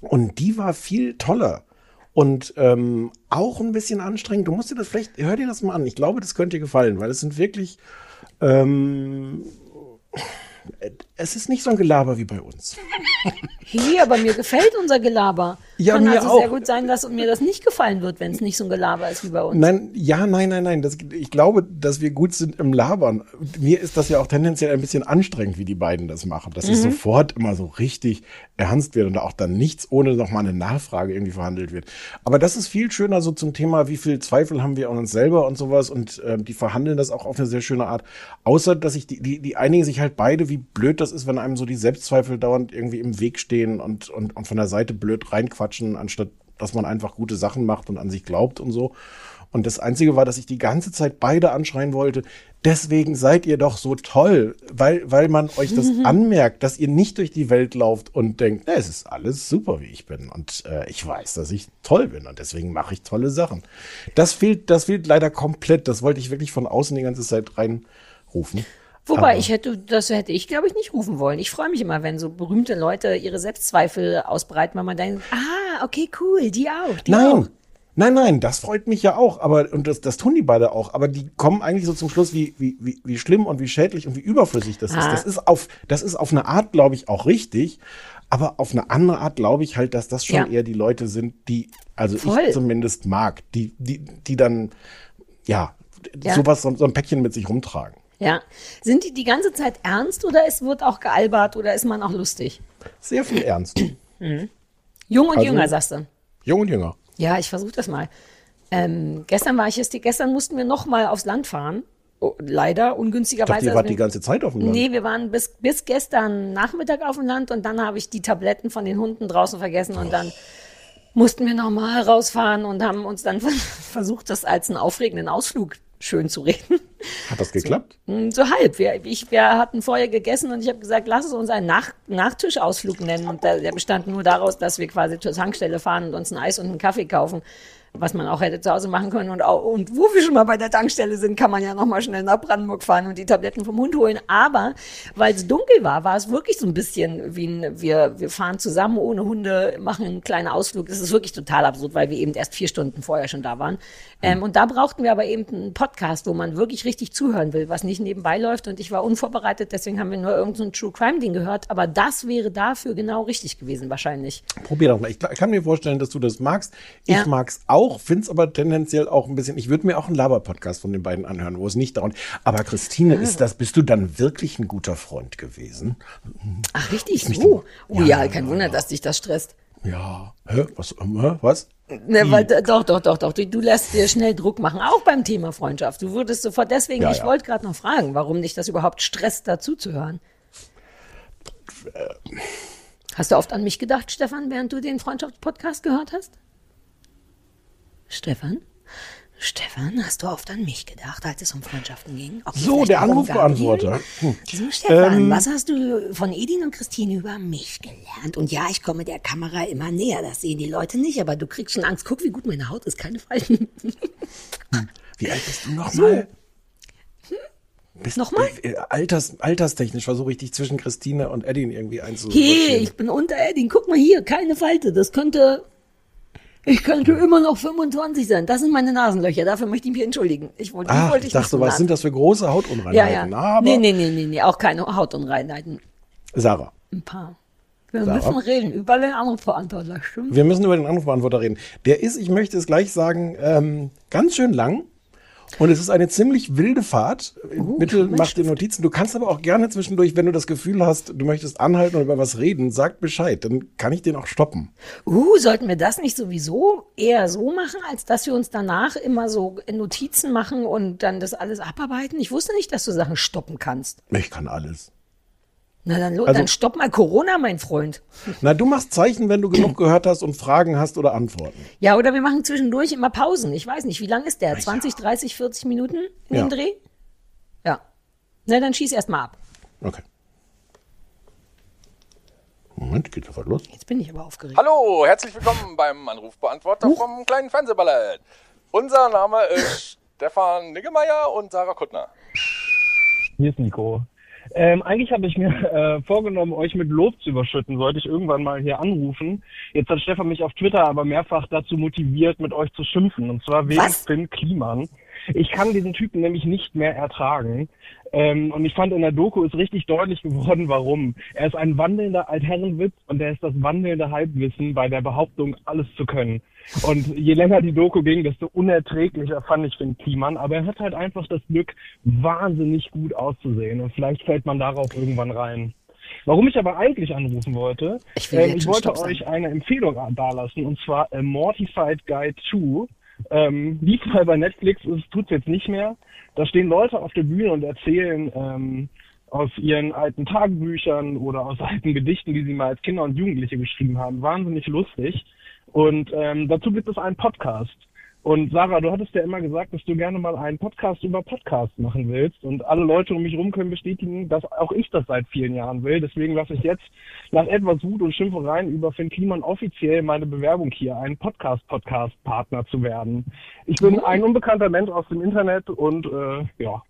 Und die war viel toller. Und ähm, auch ein bisschen anstrengend. Du musst dir das vielleicht, hör dir das mal an. Ich glaube, das könnte dir gefallen, weil es sind wirklich, ähm, es ist nicht so ein Gelaber wie bei uns. Hier, aber mir gefällt unser Gelaber. Ja, Kann mir also sehr auch. gut sein, dass mir das nicht gefallen wird, wenn es nicht so ein Gelaber ist wie bei uns. Nein, ja, nein, nein, nein. Das, ich glaube, dass wir gut sind im Labern. Mir ist das ja auch tendenziell ein bisschen anstrengend, wie die beiden das machen. Dass es sofort immer so richtig ernst wird und auch dann nichts ohne noch mal eine Nachfrage irgendwie verhandelt wird. Aber das ist viel schöner so zum Thema, wie viel Zweifel haben wir an uns selber und sowas. Und ähm, die verhandeln das auch auf eine sehr schöne Art. Außer, dass ich die, die, die einigen sich halt beide, wie blöd das ist, wenn einem so die Selbstzweifel dauernd irgendwie im Weg stehen und, und, und von der Seite blöd reinquatschen, anstatt dass man einfach gute Sachen macht und an sich glaubt und so. Und das Einzige war, dass ich die ganze Zeit beide anschreien wollte. Deswegen seid ihr doch so toll, weil, weil man euch das anmerkt, dass ihr nicht durch die Welt lauft und denkt, na, es ist alles super, wie ich bin. Und äh, ich weiß, dass ich toll bin und deswegen mache ich tolle Sachen. Das fehlt, das fehlt leider komplett. Das wollte ich wirklich von außen die ganze Zeit reinrufen. Wobei, Aber- ich hätte, das hätte ich, glaube ich, nicht rufen wollen. Ich freue mich immer, wenn so berühmte Leute ihre Selbstzweifel ausbreiten, weil man denkt, ah, okay, cool, die auch, die auch. Nein. Nein, nein, das freut mich ja auch, aber und das, das tun die beide auch, aber die kommen eigentlich so zum Schluss, wie, wie, wie, wie schlimm und wie schädlich und wie überflüssig das ist. Ah. Das ist auf, das ist auf eine Art, glaube ich, auch richtig, aber auf eine andere Art glaube ich halt, dass das schon Ja. eher die Leute sind, die, also Voll. ich zumindest mag, die, die, die dann, ja, Ja. sowas, so, so ein Päckchen mit sich rumtragen. Ja. Sind die die ganze Zeit ernst oder es wird auch gealbert oder ist man auch lustig? Sehr viel Ernst. Jung und Also- jünger, sagst du. Jung und jünger. Ja, ich versuche das mal. Ähm, gestern war ich jetzt, gestern mussten wir noch mal aufs Land fahren. Oh, leider, Ich dachte, ungünstigerweise. ihr wart Also die ganze Zeit auf dem Land. Nee, wir waren bis, bis gestern Nachmittag auf dem Land und dann habe ich die Tabletten von den Hunden draußen vergessen und dann mussten wir nochmal rausfahren und haben uns dann versucht, das als einen aufregenden Ausflug schön zu reden. Hat das geklappt? Mm, So halb. Wir, ich, wir hatten vorher gegessen und ich habe gesagt, lass es uns einen Nach Nachtischausflug nennen. Und der, der bestand nur daraus, dass wir quasi zur Tankstelle fahren und uns ein Eis und einen Kaffee kaufen, was man auch hätte zu Hause machen können. Und, auch, und wo wir schon mal bei der Tankstelle sind, kann man ja noch mal schnell nach Brandenburg fahren und die Tabletten vom Hund holen. Aber weil es dunkel war, war es wirklich so ein bisschen wie ein, wir, wir fahren zusammen ohne Hunde, machen einen kleinen Ausflug. Das ist wirklich total absurd, weil wir eben erst vier Stunden vorher schon da waren. Ähm, und da brauchten wir aber eben einen Podcast, wo man wirklich richtig zuhören will, was nicht nebenbei läuft. Und ich war unvorbereitet, deswegen haben wir nur irgendein so True Crime Ding gehört. Aber das wäre dafür genau richtig gewesen, wahrscheinlich. Probier doch mal. Ich kann mir vorstellen, dass du das magst. Ich Ja. mag's auch, find's aber tendenziell auch ein bisschen. Ich würde mir auch einen Laber-Podcast von den beiden anhören, wo es nicht darum. Aber Christine, ist das, bist du dann wirklich ein guter Freund gewesen? Ach, richtig so. dann- Oh Ja, ja, kein Wunder, dass dich das stresst. Ja. Hä? Was? hä? Was? Ne, weil, doch, doch, doch, doch. Du, du lässt dir schnell Druck machen, auch beim Thema Freundschaft. Du würdest sofort deswegen, Ja, ich ja. wollte gerade noch fragen, warum dich das überhaupt stresst, dazu zu hören. Hast du oft an mich gedacht, Stefan, während du den Freundschaftspodcast gehört hast? Stefan? Stefan, hast du oft an mich gedacht, als es um Freundschaften ging? Okay, So, der Anrufbeantworter. Hm. So, Stefan, Ähm, was hast du von Edin und Christine über mich gelernt? Und ja, ich komme der Kamera immer näher, das sehen die Leute nicht, aber du kriegst schon Angst. Guck, wie gut meine Haut ist, keine Falten. Wie alt bist du noch mal? Bist, Nochmal? äh, Alters, alterstechnisch versuche ich dich zwischen Christine und Eddie irgendwie Hey, einzusortieren. ich bin unter Edding. Guck mal hier, keine Falte. Das könnte, ich könnte immer noch 25 sein. Das sind meine Nasenlöcher. Dafür möchte ich mich entschuldigen. Ich wollte, Ah, wollte ich dachte, was sind das für große Ja, Hautunreinheiten? ja. Aber nee, nee, nee, nee, nee, auch keine Hautunreinheiten. Sarah, Ein paar. Wir Sarah? müssen reden über den Anrufbeantworter, stimmt? wir müssen über den Anrufbeantworter reden. Der ist, ich möchte es gleich sagen, ähm, ganz schön lang. Und es ist eine ziemlich wilde Fahrt. Uh, Bitte mach dir Notizen. Du kannst aber auch gerne zwischendurch, wenn du das Gefühl hast, du möchtest anhalten und über was reden, sag Bescheid. Dann kann ich den auch stoppen. Uh, sollten wir das nicht sowieso eher so machen, als dass wir uns danach immer so Notizen machen und dann das alles abarbeiten? Ich wusste nicht, dass du Sachen stoppen kannst. Ich kann alles. Na dann, Also- dann stopp mal Corona, mein Freund. Na, du machst Zeichen, wenn du genug gehört hast und Fragen hast oder Antworten. Ja, oder wir machen zwischendurch immer Pausen. Ich weiß nicht, wie lang ist der? 20, 30, 40 Minuten in Ja. dem Dreh? Ja. Na, dann schieß erst mal ab. Okay. Moment, geht sofort los. Jetzt bin ich aber aufgeregt. Hallo, herzlich willkommen beim Anrufbeantworter vom kleinen Fernsehballett. Unser Name ist Stefan Niggemeier und Sarah Kuttner. Hier ist Nico. Ähm, eigentlich habe ich mir äh, vorgenommen, euch mit Lob zu überschütten, sollte ich irgendwann mal hier anrufen. Jetzt hat Stefan mich auf Twitter aber mehrfach dazu motiviert, mit euch zu schimpfen. Und zwar wegen Was? Finn Kliman. Ich kann diesen Typen nämlich nicht mehr ertragen. Ähm, und ich fand in der Doku ist richtig deutlich geworden, warum. Er ist ein wandelnder Altherrenwitz und er ist das wandelnde Halbwissen bei der Behauptung, alles zu können. Und je länger die Doku ging, desto unerträglicher fand ich Finn Kliman. Aber er hat halt einfach das Glück, wahnsinnig gut auszusehen. Und vielleicht fällt man darauf irgendwann rein. Warum ich aber eigentlich anrufen wollte, Ich jetzt ich wollte euch eine Empfehlung dalassen, und zwar A Mortified Guide 2. Ähm, lief mal bei Netflix, es tut's jetzt nicht mehr. Da stehen Leute auf der Bühne und erzählen ähm, aus ihren alten Tagebüchern oder aus alten Gedichten, die sie mal als Kinder und Jugendliche geschrieben haben. Wahnsinnig lustig. Und ähm, dazu gibt es einen Podcast. Und Sarah, du hattest ja immer gesagt, dass du gerne mal einen Podcast über Podcast machen willst. Und alle Leute um mich rum können bestätigen, dass auch ich das seit vielen Jahren will. Deswegen lasse ich jetzt nach etwas Wut und Schimpfereien über Finn Kliman offiziell meine Bewerbung hier, ein Podcast-Podcast-Partner zu werden. Ich bin ein unbekannter Mensch aus dem Internet und äh, ja,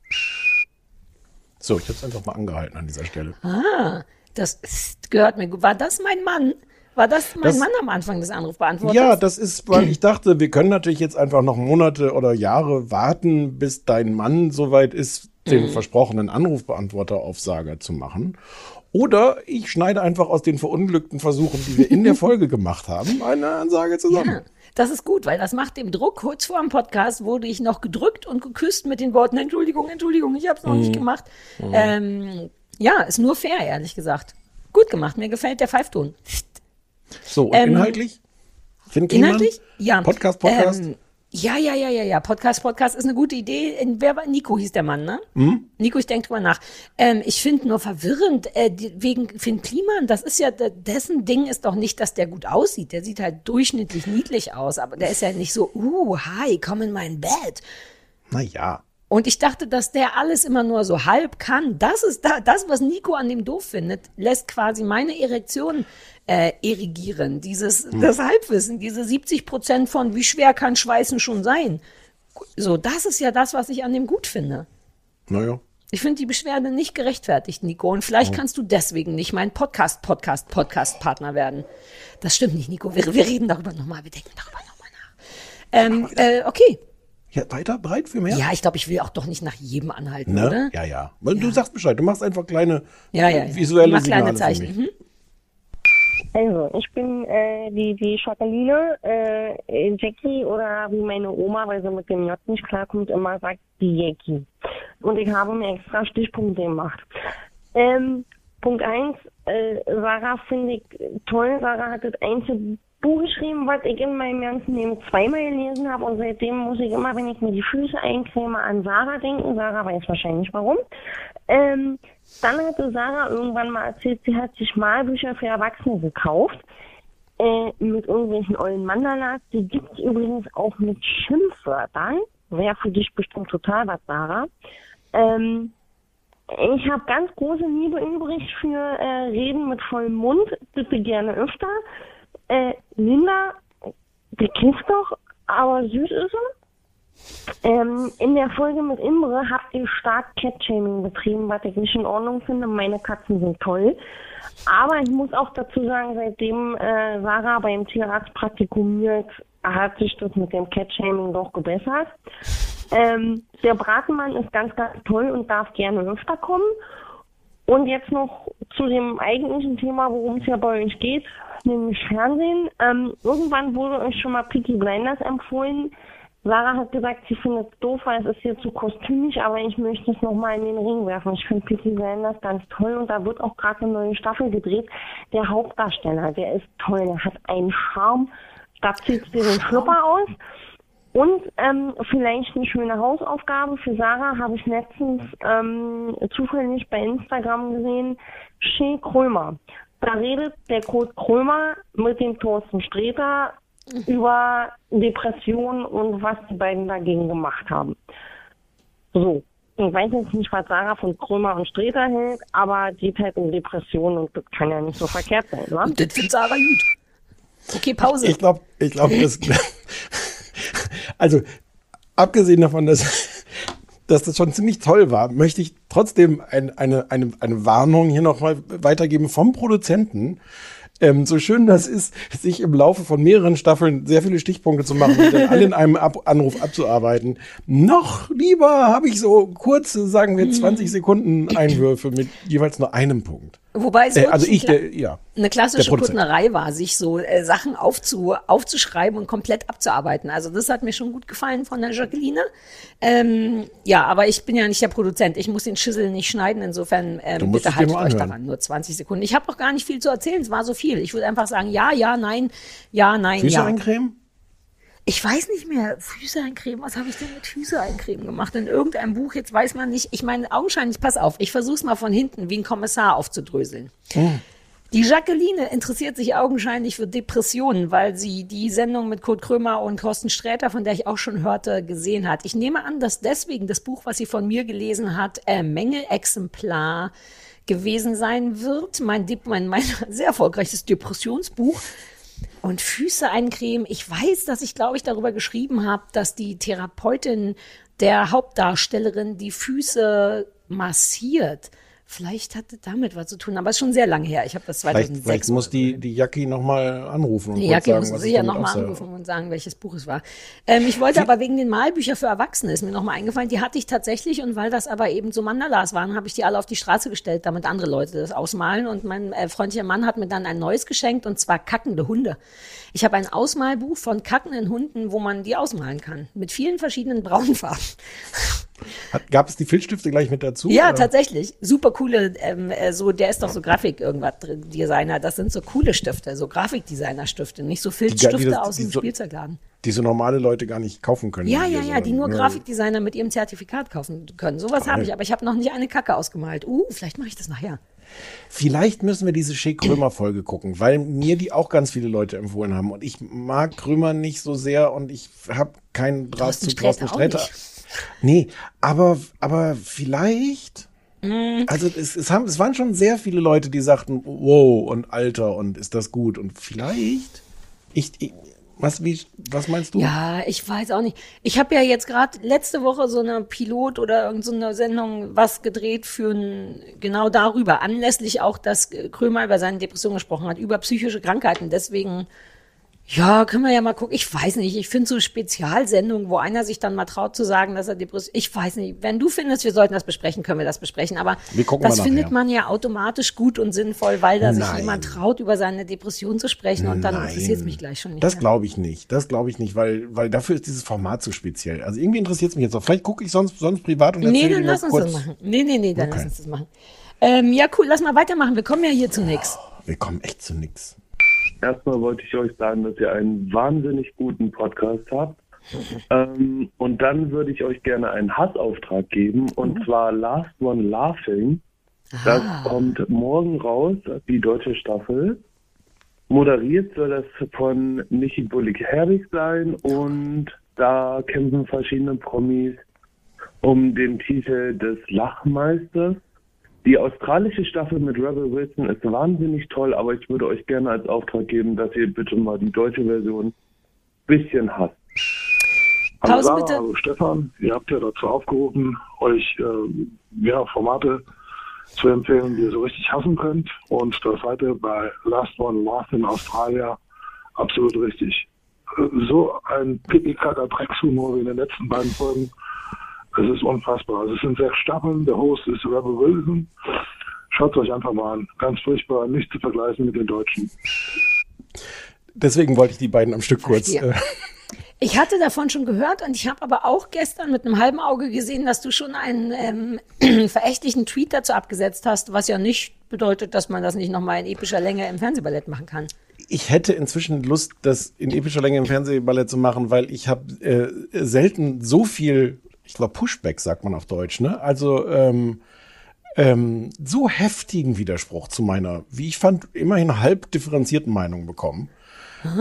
So, ich habe es einfach mal angehalten an dieser Stelle. Ah, das gehört mir gut. War das mein Mann? War das mein Das- Mann am Anfang des Anrufbeantworters? Ja, das ist, weil ich dachte, wir können natürlich jetzt einfach noch Monate oder Jahre warten, bis dein Mann soweit ist, den versprochenen Anrufbeantworter-Aufsager zu machen. Oder ich schneide einfach aus den verunglückten Versuchen, die wir in der Folge gemacht haben, eine Ansage zusammen. Ja, das ist gut, weil das macht dem Druck. Kurz vor dem Podcast wurde ich noch gedrückt und geküsst mit den Worten Entschuldigung, Entschuldigung, ich habe es noch nicht gemacht. Ähm, ja, ist nur fair, ehrlich gesagt. Gut gemacht, mir gefällt der Pfeifton. So, und Ähm, inhaltlich? Finn? Inhaltlich? Ja. Podcast, Podcast? Ähm, ja, ja, ja, ja, ja. Podcast, Podcast ist eine gute Idee. Wer war Nico hieß der Mann, ne? Hm? Nico, ich denke drüber nach. Ähm, ich finde nur verwirrend, äh, die, wegen Finn Kliman, das ist ja, dessen Ding ist doch nicht, dass der gut aussieht. Der sieht halt durchschnittlich niedlich aus, aber der ist ja nicht so, uh, hi, komm in mein Bett. Naja. Und ich dachte, dass der alles immer nur so halb kann. Das ist da, das, was Nico an dem doof findet, lässt quasi meine Erektion äh, erigieren. Dieses, das Halbwissen, diese 70 Prozent von wie schwer kann Schweißen schon sein. So, das ist ja das, was ich an dem gut finde. Naja. Ich finde die Beschwerde nicht gerechtfertigt, Nico. Und vielleicht kannst du deswegen nicht mein Podcast, Podcast, Podcast-Partner werden. Das stimmt nicht, Nico. Wir, wir reden darüber nochmal. Wir denken darüber nochmal nach. Ähm, äh, okay. Ja, weiter breit für mehr? Ja, ich glaube, ich will auch doch nicht nach jedem anhalten, Ne? oder? Ja, ja. Du sagst Bescheid, du machst einfach kleine Ja, ja, ja. visuelle Mach kleine Signale für Zeichen. mich. Mhm. Also, ich bin äh, die, die Jacqueline, äh, Jackie oder wie meine Oma, weil sie mit dem J nicht klarkommt, immer sagt, die Jackie. Und ich habe mir extra Stichpunkte gemacht. Ähm, Punkt eins, äh, Sarah finde ich toll. Sarah hat das einzige Buch geschrieben, was ich in meinem ganzen Leben zweimal gelesen habe und seitdem muss ich immer, wenn ich mir die Füße eincreme, an Sarah denken. Sarah weiß wahrscheinlich warum. Ähm, dann hatte Sarah irgendwann mal erzählt, sie hat sich Malbücher für Erwachsene gekauft. Äh, mit irgendwelchen ollen Mandalas. Die gibt's übrigens auch mit Schimpfwörtern. Wäre für dich bestimmt total was, Sarah. Ähm, ich habe ganz große Liebe übrig für äh, Reden mit vollem Mund. Bitte gerne öfter. Äh, Linda, der kifft doch, aber süß ist er. Ähm, in der Folge mit Imre habt ihr stark Cat-Shaming betrieben, was ich nicht in Ordnung finde. Meine Katzen sind toll. Aber ich muss auch dazu sagen, seitdem äh, Sarah beim Tierarzt praktikumiert, hat sich das mit dem Cat-Shaming doch gebessert. Ähm, der Bratenmann ist ganz, ganz toll und darf gerne öfter kommen. Und jetzt noch zu dem eigentlichen Thema, worum es ja bei euch geht, nämlich Fernsehen. Ähm, irgendwann wurde euch schon mal Peaky Blinders empfohlen. Sarah hat gesagt, sie findet es doof, weil es ist hier zu kostümig, aber ich möchte es nochmal in den Ring werfen. Ich finde Peaky Blinders ganz toll und da wird auch gerade eine neue Staffel gedreht. Der Hauptdarsteller, der ist toll, der hat einen Charme. Da zieht sie den Schlupper aus. Und ähm, vielleicht eine schöne Hausaufgabe für Sarah habe ich letztens ähm, zufällig bei Instagram gesehen. Shea Krömer. Da redet der Kurt Krömer mit dem Thorsten Sträter über Depressionen und was die beiden dagegen gemacht haben. So. Ich weiß jetzt nicht, was Sarah von Krömer und Sträter hält, aber die halt um Depressionen und das kann ja nicht so verkehrt sein, oder? Das findet Sarah gut. Okay, Pause. Ich glaube, ich glaube, das. also, abgesehen davon, dass, dass das schon ziemlich toll war, möchte ich trotzdem ein, eine, eine, eine Warnung hier nochmal weitergeben vom Produzenten. Ähm, so schön das ist, sich im Laufe von mehreren Staffeln sehr viele Stichpunkte zu machen und dann alle in einem Ab Anruf abzuarbeiten. Noch lieber habe ich so kurze, sagen wir 20 Sekunden Einwürfe mit jeweils nur einem Punkt. Wobei es Äh, also ich, eine, der, ja. eine klassische. Kuttnerei war, sich so äh, Sachen aufzu, aufzuschreiben und komplett abzuarbeiten. Also das hat mir schon gut gefallen von der Jacqueline. Ähm, ja, aber ich bin ja nicht der Produzent. Ich muss den Schüssel nicht schneiden. Insofern ähm, bitte haltet euch anhören. daran. Nur 20 Sekunden. Ich habe auch gar nicht viel zu erzählen. Es war so viel. Ich würde einfach sagen, ja, ja, nein, ja, nein, Füße ja. eincremen? Ich weiß nicht mehr. Füße eincremen. Was habe ich denn mit Füße eincremen gemacht? In irgendeinem Buch, jetzt weiß man nicht. Ich meine, augenscheinlich, pass auf, ich versuche es mal von hinten wie ein Kommissar aufzudröseln. Die Jacqueline interessiert sich augenscheinlich für Depressionen, weil sie die Sendung mit Kurt Krömer und Thorsten Sträter, von der ich auch schon hörte, gesehen hat. Ich nehme an, dass deswegen das Buch, was sie von mir gelesen hat, äh, Menge-Exemplar gewesen sein wird. Mein, mein, mein sehr erfolgreiches Depressionsbuch. Und Füße eincremen. Ich weiß, dass ich, glaube ich, darüber geschrieben habe, dass die Therapeutin der Hauptdarstellerin die Füße massiert. Vielleicht hatte damit was zu tun, aber es ist schon sehr lange her. Ich habe das 2006. Vielleicht, vielleicht muss die, die Jackie nochmal anrufen und Die Jacke sagen, muss sicher nochmal anrufen und sagen, welches Buch es war. Ähm, ich wollte aber wegen den Malbücher für Erwachsene, ist mir nochmal eingefallen, die hatte ich tatsächlich und weil das aber eben so Mandalas waren, habe ich die alle auf die Straße gestellt, damit andere Leute das ausmalen und mein äh, freundlicher Mann hat mir dann ein neues geschenkt und zwar kackende Hunde. Ich habe ein Ausmalbuch von kackenden Hunden, wo man die ausmalen kann, mit vielen verschiedenen Braunfarben. Hat, gab es die Filzstifte gleich mit dazu? Ja, oder? tatsächlich. Super coole, ähm, äh, so, der ist doch so Grafik irgendwas drin, Designer. Das sind so coole Stifte, so Grafikdesigner-Stifte, nicht so Filzstifte die das- aus die dem so- Spielzeugladen. Die so normale Leute gar nicht kaufen können. Ja, ja, so. ja, die nur Ja. Grafikdesigner mit ihrem Zertifikat kaufen können. Sowas habe ich, aber ich habe noch nicht eine Kacke ausgemalt. Uh, vielleicht mache ich das nachher. Vielleicht müssen wir diese Shea Krömer Folge gucken, weil mir die auch ganz viele Leute empfohlen haben und ich mag Krömer nicht so sehr und ich habe keinen Draht zu auch Sträter. Nee, aber aber vielleicht Mm. also es, es haben es waren schon sehr viele Leute, die sagten, wow und Alter und ist das gut und vielleicht ich, ich was wie was meinst du? Ja, ich weiß auch nicht. Ich habe ja jetzt gerade letzte Woche so eine Pilot oder irgendeine so Sendung was gedreht für ein, genau darüber. Anlässlich auch, dass Krömer über seine Depression gesprochen hat, über psychische Krankheiten. Deswegen, ja, können wir ja mal gucken. Ich weiß nicht. Ich finde so Spezialsendungen, wo einer sich dann mal traut zu sagen, dass er Depression, ich weiß nicht. Wenn du findest, wir sollten das besprechen, können wir das besprechen. Aber das findet nachher. man ja automatisch gut und sinnvoll, weil da sich jemand traut, über seine Depression zu sprechen und dann interessiert es mich gleich schon nicht Das glaube ich nicht. Das glaube ich nicht, weil, weil dafür ist dieses Format zu speziell. Also irgendwie interessiert es mich jetzt auch. Vielleicht gucke ich sonst, sonst privat und Nee, erzähle dann dir lass uns kurz. das machen. Nee, nee, nee, dann Okay. lass uns das machen. Ähm, ja, cool, lass mal weitermachen. Wir kommen ja hier zu nix. Wir kommen echt zu nix. Erstmal wollte ich euch sagen, dass ihr einen wahnsinnig guten Podcast habt. ähm, und dann würde ich euch gerne einen Hassauftrag geben, und zwar Last One Laughing. Das kommt morgen raus, die deutsche Staffel. Moderiert soll das von Michi Bullig-Herwig sein und da kämpfen verschiedene Promis um den Titel des Lachmeisters. Die australische Staffel mit Rebel Wilson ist wahnsinnig toll, aber ich würde euch gerne als Auftrag geben, dass ihr bitte mal die deutsche Version bisschen hasst. Also Pause Sarah, bitte. also Stefan, ihr habt ja dazu aufgerufen, euch äh, ja, Formate zu empfehlen, die ihr so richtig hassen könnt. Und das zweite bei Last One Last in Australia absolut richtig. Äh, So ein pipi-kacker Dreckshumor wie in den letzten beiden Folgen. Es ist unfassbar. Also es sind sechs Staffeln. Der Host ist Rebel Wilson. Schaut es euch einfach mal an. Ganz furchtbar, nicht zu vergleichen mit den Deutschen. Deswegen wollte ich die beiden am Stück kurz. dir. Äh, Ich hatte davon schon gehört und ich habe aber auch gestern mit einem halben Auge gesehen, dass du schon einen ähm, verächtlichen Tweet dazu abgesetzt hast, was ja nicht bedeutet, dass man das nicht nochmal in epischer Länge im Fernsehballett machen kann. ich hätte inzwischen Lust, das in epischer Länge im Fernsehballett zu machen, weil ich habe äh, selten so viel, ich glaube Pushback sagt man auf Deutsch, ne? Also ähm, ähm, so heftigen Widerspruch zu meiner, wie ich fand, immerhin halb differenzierten Meinung bekommen,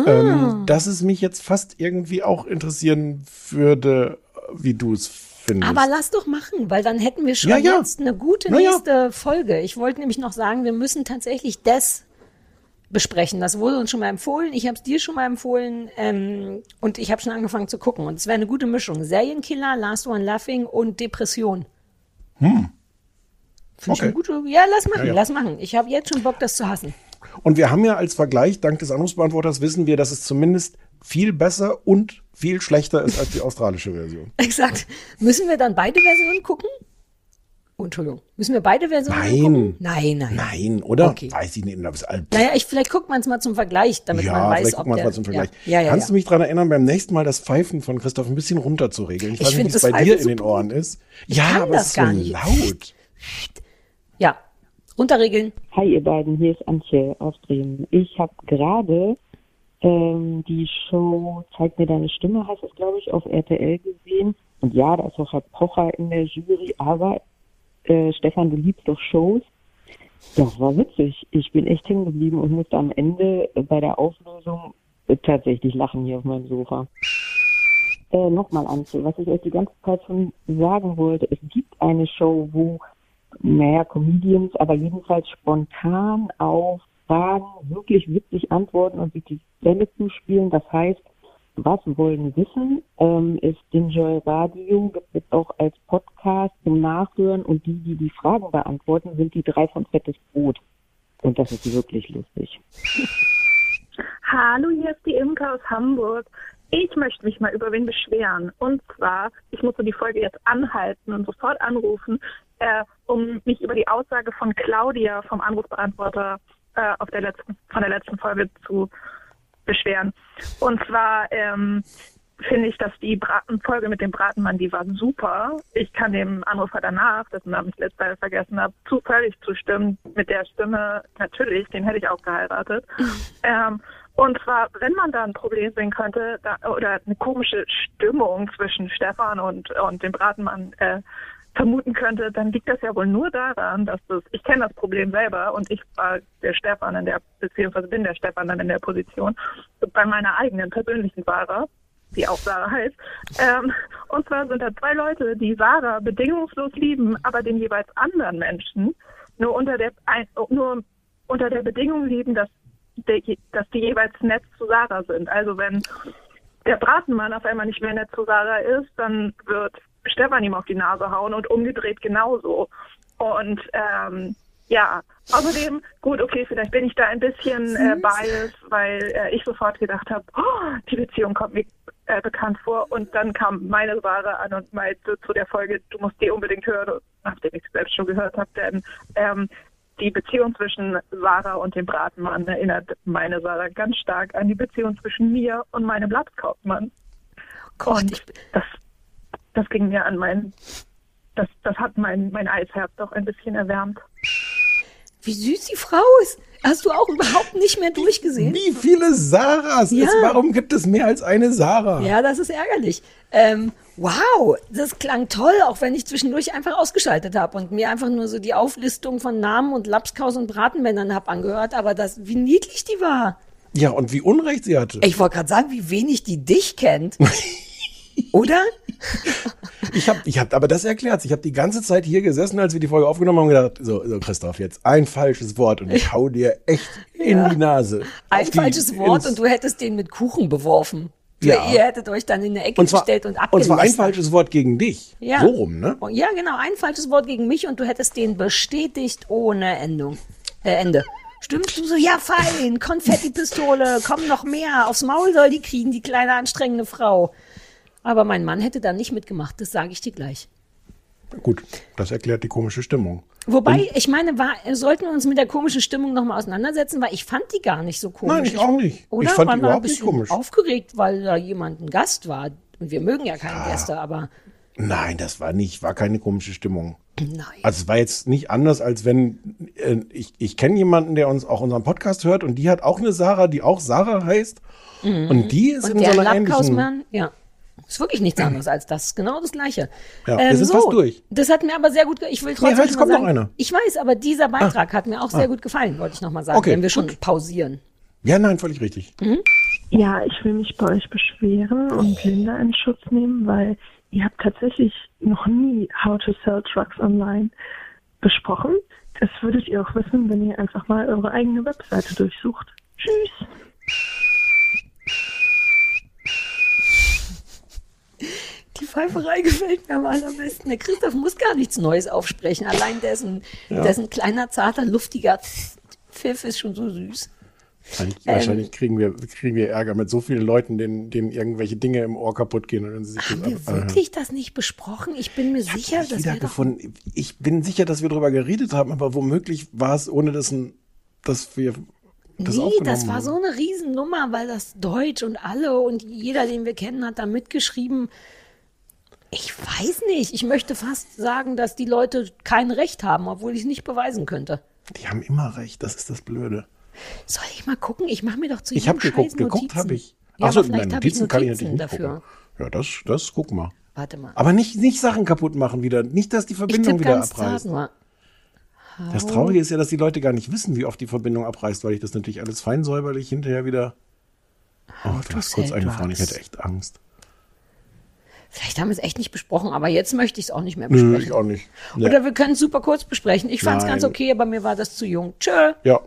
ähm, dass es mich jetzt fast irgendwie auch interessieren würde, wie du es findest. Aber lass doch machen, weil dann hätten wir schon Ja, ja. jetzt eine gute Na ja. nächste Folge. Ich wollte nämlich noch sagen, wir müssen tatsächlich das besprechen. Das wurde uns schon mal empfohlen. Ich habe es dir schon mal empfohlen ähm, und ich habe schon angefangen zu gucken. Und es wäre eine gute Mischung. Serienkiller, Last One Laughing und Depression. Hm. Finde ich Okay. eine gute. Ja, lass machen, Ja, ja. lass machen. Ich habe jetzt schon Bock, das zu hassen. Und wir haben ja als Vergleich, dank des Anrufsbeantworters, wissen wir, dass es zumindest viel besser und viel schlechter ist als die australische Version. Exakt. Müssen wir dann beide Versionen gucken? Oh, Entschuldigung. Müssen wir beide Versionen Nein. gucken? Nein, nein. Nein, oder? Okay. Weiß ich nicht. Das ist all- Naja, ich, vielleicht guckt man es mal zum Vergleich, damit ja, man weiß, vielleicht ob gucken wir der, mal zum Vergleich. Ja, ja, ja, Kannst ja. du mich daran erinnern, beim nächsten Mal das Pfeifen von Christoph ein bisschen runterzuregeln? Ich, Ich weiß nicht, wie es das bei dir Pfeifen in den. Ohren ist. Ich ja, kann aber das es ist gar so nicht. laut. Ja, runterregeln. Hi ihr beiden, hier ist Antje aus Bremen. Ich habe gerade ähm, die Show Zeig mir deine Stimme, heißt es glaube ich, auf RTL gesehen. Und ja, da ist auch Herr Pocher in der Jury, aber äh, Stefan, du liebst doch Shows. Das war witzig. Ich bin echt hängen geblieben und musste am Ende bei der Auflösung tatsächlich lachen hier auf meinem Sofa. Äh, Nochmal, Antje, was ich euch die ganze Zeit schon sagen wollte. Es gibt eine Show, wo naja, Comedians, aber jedenfalls spontan auf Fragen wirklich witzig antworten und sich die Bälle zuspielen. Das heißt, was wollen wissen, ähm, ist Enjoy Radio, gibt es auch als Podcast zum Nachhören und die, die die Fragen beantworten, sind die drei von Fettes Brot. Und das ist wirklich lustig. Hallo, hier ist die Imke aus Hamburg. Ich möchte mich mal über wen beschweren. Und zwar, ich musste die Folge jetzt anhalten und sofort anrufen, äh, um mich über die Aussage von Claudia vom Anrufbeantworter äh, auf der letzten, von der letzten Folge zu beschweren. Und zwar ähm, finde ich, dass die Bratenfolge mit dem Bratenmann, die war super. Ich kann dem Anrufer danach, dessen Namen ich letztes Mal vergessen habe, zufällig zustimmen. Mit der Stimme, natürlich, den hätte ich auch geheiratet. ähm, und zwar, wenn man da ein Problem sehen könnte, da, oder eine komische Stimmung zwischen Stefan und, und dem Bratenmann äh, vermuten könnte, dann liegt das ja wohl nur daran, dass das, ich kenne das Problem selber und ich war der Stefan in der, beziehungsweise bin der Stefan dann in der Position, bei meiner eigenen persönlichen Sarah, die auch Sarah heißt. Ähm, und zwar sind da zwei Leute, die Sarah bedingungslos lieben, aber den jeweils anderen Menschen nur unter der, nur unter der Bedingung lieben, dass, der, dass die jeweils nett zu Sarah sind. Also wenn der Bratenmann auf einmal nicht mehr nett zu Sarah ist, dann wird Stefan ihm auf die Nase hauen und umgedreht genauso. Und ähm, ja, außerdem, gut, okay, vielleicht bin ich da ein bisschen äh, biased, weil äh, ich sofort gedacht habe, oh, die Beziehung kommt mir äh, bekannt vor. Und dann kam meine Sarah an und meinte zu der Folge, du musst die unbedingt hören, nachdem ich es selbst schon gehört habe, denn ähm, die Beziehung zwischen Sarah und dem Bratenmann erinnert meine Sarah ganz stark an die Beziehung zwischen mir und meinem Lapskaufmann. und das, das ging mir an mein, das, das hat mein, mein Eisherz doch ein bisschen erwärmt. Wie süß die Frau ist. Hast du auch überhaupt nicht mehr durchgesehen? Wie viele Sarahs? Ja. Es, warum gibt es mehr als eine Sarah? Ja, das ist ärgerlich. Ähm, wow, das klang toll, auch wenn ich zwischendurch einfach ausgeschaltet habe und mir einfach nur so die Auflistung von Namen und Lapskaus und Bratenmännern habe angehört, aber das, wie niedlich die war. Ja, und wie Unrecht sie hatte. Ich wollte gerade sagen, wie wenig die dich kennt. Oder? Ich habe, ich hab, aber das erklärt Ich habe die ganze Zeit hier gesessen, als wir die Folge aufgenommen haben, und gedacht, so, so Christoph, jetzt ein falsches Wort und ich hau dir echt in Ja. die Nase. Ein die- falsches Wort und du hättest den mit Kuchen beworfen. Ja. Ihr hättet euch dann in eine Ecke Und zwar, gestellt und und abgelästert. zwar ein falsches Wort gegen dich. Ja. So rum, ne? Oh, Ja, genau, ein falsches Wort gegen mich und du hättest den bestätigt ohne Endung. Äh, Ende. Stimmst du so? Ja, fein. Konfettipistole, komm noch mehr. Aufs Maul soll die kriegen, die kleine anstrengende Frau. Aber mein Mann hätte da nicht mitgemacht, das sage ich dir gleich. Gut, das erklärt die komische Stimmung. Wobei, ich meine, war, sollten wir uns mit der komischen Stimmung nochmal auseinandersetzen, weil ich fand die gar nicht so komisch. Nein, ich auch nicht. Oder? Ich fand Waren die überhaupt nicht komisch. aufgeregt, weil da jemand ein Gast war. Und wir mögen ja keine Gäste, aber Nein, das war nicht, war keine komische Stimmung. nein. Also es war jetzt nicht anders, als wenn äh, ich, ich kenne jemanden, der uns auch unseren Podcast hört und die hat auch eine Sarah, die auch Sarah heißt. Und die ist Und in der so einer ähnlichen. Ja. Ist wirklich nichts anderes als das. Genau das Gleiche. Ähm, Ja, wir sind fast durch. Das hat mir aber sehr gut, ge- ich will trotzdem halt, es mal kommt noch sagen, einer. ich weiß, aber dieser Beitrag hat mir auch sehr Ah. gut gefallen, wollte ich nochmal sagen, Okay, wenn wir schon pausieren. Ja, nein, völlig richtig. Ja, ich will mich bei euch beschweren und Linda in Schutz nehmen, weil ihr habt tatsächlich noch nie How to Sell Trucks Online besprochen. Das würdet ihr auch wissen, wenn ihr einfach mal eure eigene Webseite durchsucht. Tschüss. Die Pfeiferei gefällt mir am allerbesten. Der Christoph muss gar nichts Neues aufsprechen. Allein dessen, Ja. dessen kleiner, zarter, luftiger Pfiff ist schon so süß. Wahrscheinlich, Ähm. kriegen, wir, kriegen wir Ärger mit so vielen Leuten, denen, denen irgendwelche Dinge im Ohr kaputt gehen. Und sich Haben wir wirklich das nicht besprochen? Ich bin mir sicher, dass wir wiedergefunden. Ich bin sicher, dass wir darüber geredet haben, aber womöglich war es ohne dass, ein- dass wir das nee, das war so eine Riesennummer, weil das Deutsch und alle und jeder, den wir kennen, hat da mitgeschrieben. Ich weiß nicht. Ich möchte fast sagen, dass die Leute kein Recht haben, obwohl ich es nicht beweisen könnte. Die haben immer recht, das ist das Blöde. Soll ich mal gucken? Ich mache mir doch zu Ich jedem habe geguckt, Scheiß geguckt Notizen. habe ich. Ja, Ach so, aber vielleicht ich Notizen kann ich Notizen natürlich nicht dafür. gucken. Ja, das, das guck mal. Warte mal. Aber nicht, nicht Sachen kaputt machen wieder. Nicht, dass die Ich Verbindung wieder abreißt. Das Traurige ist ja, dass die Leute gar nicht wissen, wie oft die Verbindung abreißt, weil ich das natürlich alles fein säuberlich hinterher wieder. Oh, du hast kurz eingefahren, ich hätte echt Angst. Vielleicht haben wir es echt nicht besprochen, aber jetzt möchte ich es auch nicht mehr Nö, besprechen. ich auch nicht. Nee. Oder wir können es super kurz besprechen. Ich fand es ganz okay, aber mir war das zu jung. Tschö. Ja,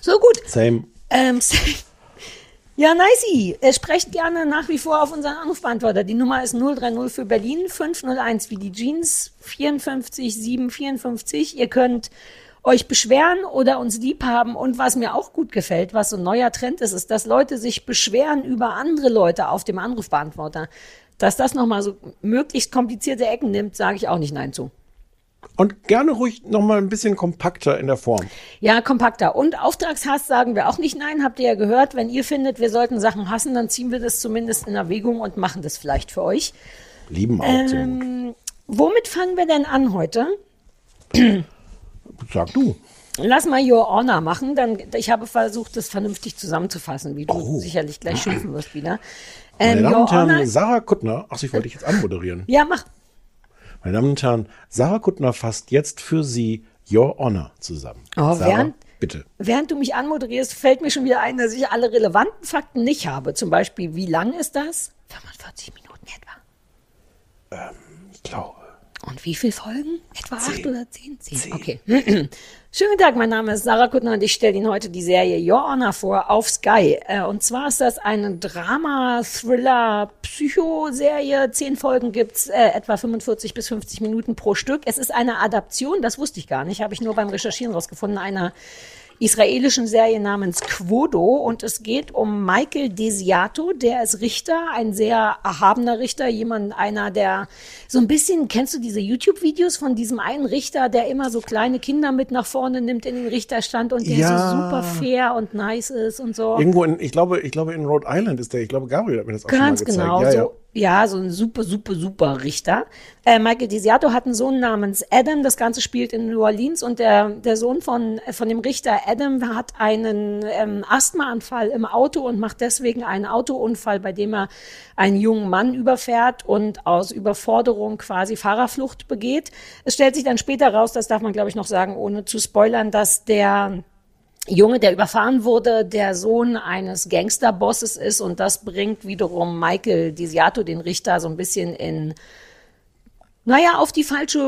So gut. same. Ähm, ja, nicey. Sprecht gerne nach wie vor auf unseren Anrufbeantworter. Die Nummer ist 030 für Berlin, 501 wie die Jeans, 54 754. Ihr könnt euch beschweren oder uns lieb haben. Und was mir auch gut gefällt, was so ein neuer Trend ist, ist, dass Leute sich beschweren über andere Leute auf dem Anrufbeantworter. Dass das nochmal so möglichst komplizierte Ecken nimmt, sage ich auch nicht Nein zu. Und gerne ruhig noch mal ein bisschen kompakter in der Form. Ja, kompakter. Und Auftragshass sagen wir auch nicht nein, habt ihr ja gehört. Wenn ihr findet, wir sollten Sachen hassen, dann ziehen wir das zumindest in Erwägung und machen das vielleicht für euch. Lieben auch. Ähm, womit fangen wir denn an heute? Sag du. Lass mal Your Honor machen. Dann, ich habe versucht, das vernünftig zusammenzufassen, wie du Oh. sicherlich gleich schimpfen wirst wieder. Meine Ähm, Damen und Herren. Sarah Kuttner, ach, ich wollte dich jetzt anmoderieren. Ja, mach. Meine Damen und Herren, Sarah Kuttner fasst jetzt für Sie Your Honor zusammen. Oh, Sarah, während- bitte. Während du mich anmoderierst, fällt mir schon wieder ein, dass ich alle relevanten Fakten nicht habe. Zum Beispiel, wie lang ist das? 45 Minuten etwa. Ich glaube. Und wie viele Folgen? Etwa acht oder zehn? Zehn. Okay. Schönen guten Tag, mein Name ist Sarah Kuttner und ich stelle Ihnen heute die Serie Your Honor vor auf Sky. Äh, Und zwar ist das eine Drama, Thriller, Psycho-Serie. Zehn Folgen gibt's, äh, etwa 45 bis 50 Minuten pro Stück. Es ist eine Adaption, das wusste ich gar nicht, habe ich nur beim Recherchieren rausgefunden, einer israelischen Serie namens Quodo und es geht um Michael Desiato, der ist Richter, ein sehr erhabener Richter, jemand, einer, der so ein bisschen, kennst du diese YouTube-Videos von diesem einen Richter, der immer so kleine Kinder mit nach vorne nimmt in den Richterstand und der Ja. so super fair und nice ist und so. Irgendwo in, ich glaube, ich glaube in Rhode Island ist der. Ich glaube, Gabriel hat mir das auch Ganz schon mal gezeigt. genau, ja, so, ja, so ein super, super, super Richter. Äh, Michael Desiato hat einen Sohn namens Adam. Das Ganze spielt in New Orleans und der, der Sohn von, von dem Richter Adam hat einen ähm, Asthmaanfall im Auto und macht deswegen einen Autounfall, bei dem er einen jungen Mann überfährt und aus Überforderung quasi Fahrerflucht begeht. Es stellt sich dann später raus, das darf man glaube ich noch sagen, ohne zu spoilern, dass der Junge, der überfahren wurde, der Sohn eines Gangsterbosses ist und das bringt wiederum Michael Disiato, den Richter, so ein bisschen in naja, auf die falsche,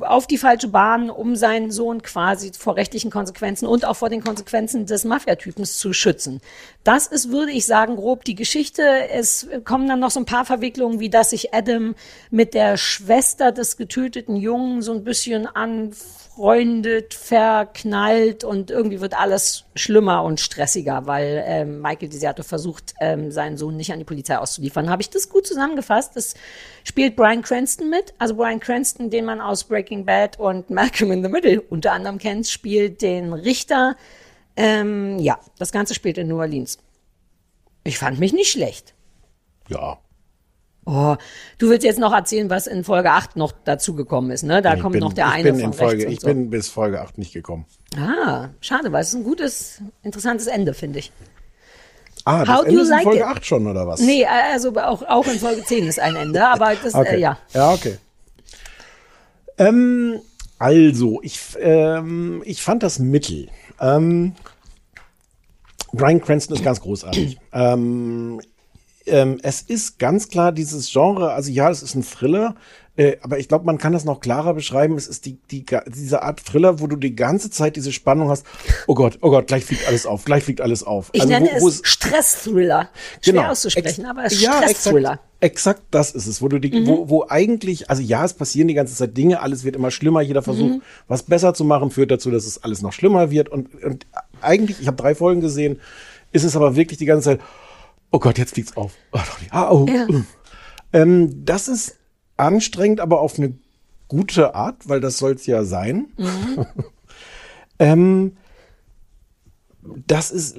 auf die falsche Bahn, um seinen Sohn quasi vor rechtlichen Konsequenzen und auch vor den Konsequenzen des Mafiatypens zu schützen. Das ist, würde ich sagen, grob die Geschichte. Es kommen dann noch so ein paar Verwicklungen, wie dass sich Adam mit der Schwester des getöteten Jungen so ein bisschen anfreundet, verknallt und irgendwie wird alles schlimmer und stressiger, weil ähm, Michael Desiato versucht, ähm, seinen Sohn nicht an die Polizei auszuliefern. Habe ich das gut zusammengefasst? Das spielt Brian Cranston mit. Also Brian Cranston, den man aus Breaking Bad und Malcolm in the Middle unter anderem kennt, spielt den Richter. Ähm, ja, das Ganze spielt in New Orleans. Ich fand mich nicht schlecht. Ja. Oh, du willst jetzt noch erzählen, was in Folge 8 noch dazugekommen ist, ne? Da Ich kommt bin, noch der ich eine bin von in Folge, Ich so. bin bis Folge 8 nicht gekommen. Ah, schade, weil es ist ein gutes, interessantes Ende, finde ich. Ah, das How do Ende you ist in like Folge it? 8 schon, oder was? Nee, also auch, auch in Folge 10 ist ein Ende, aber das, Okay. äh, ja. Ja, okay. Ähm, also, ich, ähm, ich fand das Mittel. Ähm, Brian Cranston ist ganz großartig. ähm, ähm, es ist ganz klar dieses Genre, also ja, es ist ein Thriller, äh, aber ich glaube, man kann das noch klarer beschreiben. Es ist die, die, diese Art Thriller, wo du die ganze Zeit diese Spannung hast. Oh Gott, oh Gott, gleich fliegt alles auf, gleich fliegt alles auf. Ich Also, nenne wo, wo es Stress-Thriller. Schwer Genau. auszusprechen, Ex- aber es ist ja, Stress-Thriller. Exakt, exakt das ist es, wo du die, Mhm. wo, wo eigentlich, also ja, es passieren die ganze Zeit Dinge, alles wird immer schlimmer, jeder Versuch, Mhm. was besser zu machen, führt dazu, dass es alles noch schlimmer wird. Und, und eigentlich, ich habe drei Folgen gesehen, ist es aber wirklich die ganze Zeit, oh Gott, jetzt fliegt's auf. Oh. Ah, oh. Ja. Ähm, das ist anstrengend, aber auf eine gute Art, weil das soll's ja sein. Mhm. ähm, das ist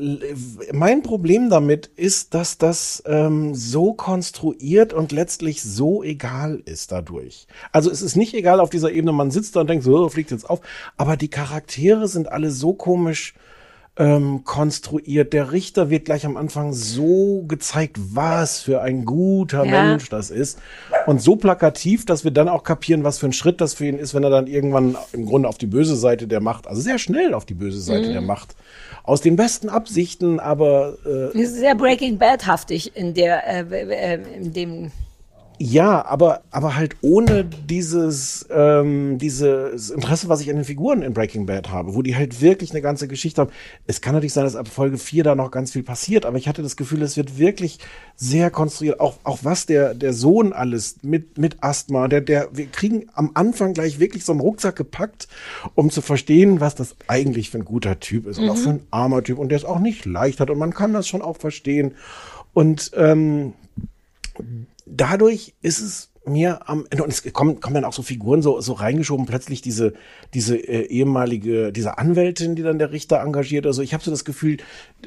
mein Problem damit ist, dass das ähm, so konstruiert und letztlich so egal ist dadurch. Also es ist nicht egal auf dieser Ebene, man sitzt da und denkt so, oh, fliegt jetzt auf, aber die Charaktere sind alle so komisch ähm, konstruiert. Der Richter wird gleich am Anfang so gezeigt, was für ein guter Ja. Mensch das ist. Und so plakativ, dass wir dann auch kapieren, was für ein Schritt das für ihn ist, wenn er dann irgendwann im Grunde auf die böse Seite der Macht, also sehr schnell auf die böse Seite Mhm. der Macht, aus den besten Absichten, aber äh, ist sehr Breaking Bad-haftig in der, äh, äh, in dem, Ja, aber, aber halt ohne dieses, ähm, dieses Interesse, was ich an den Figuren in Breaking Bad habe, wo die halt wirklich eine ganze Geschichte haben. Es kann natürlich sein, dass ab Folge 4 da noch ganz viel passiert, aber ich hatte das Gefühl, es wird wirklich sehr konstruiert. Auch, auch was der, der Sohn alles mit, mit Asthma, der, der, wir kriegen am Anfang gleich wirklich so einen Rucksack gepackt, um zu verstehen, was das eigentlich für ein guter Typ ist und Mhm. auch für ein armer Typ und der es auch nicht leicht hat und man kann das schon auch verstehen. Und, ähm, dadurch ist es mir am Ende, und es kommen, kommen dann auch so Figuren so, so reingeschoben, plötzlich diese, diese äh, ehemalige, diese Anwältin, die dann der Richter engagiert. Also ich habe so das Gefühl,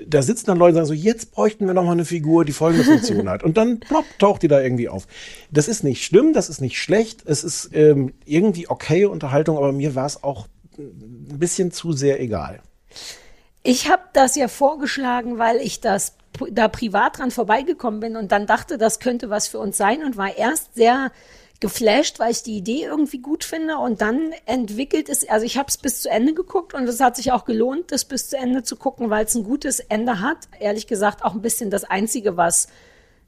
da sitzen dann Leute und sagen so, jetzt bräuchten wir noch mal eine Figur, die folgende Funktion hat. Und dann plopp, taucht die da irgendwie auf. Das ist nicht schlimm, das ist nicht schlecht, es ist ähm, irgendwie okay Unterhaltung, aber mir war es auch ein bisschen zu sehr egal. Ich habe das ja vorgeschlagen, weil ich das da privat dran vorbeigekommen bin und dann dachte, das könnte was für uns sein und war erst sehr geflasht, weil ich die Idee irgendwie gut finde und dann entwickelt es, also ich habe es bis zu Ende geguckt und es hat sich auch gelohnt, das bis zu Ende zu gucken, weil es ein gutes Ende hat. Ehrlich gesagt auch ein bisschen das Einzige, was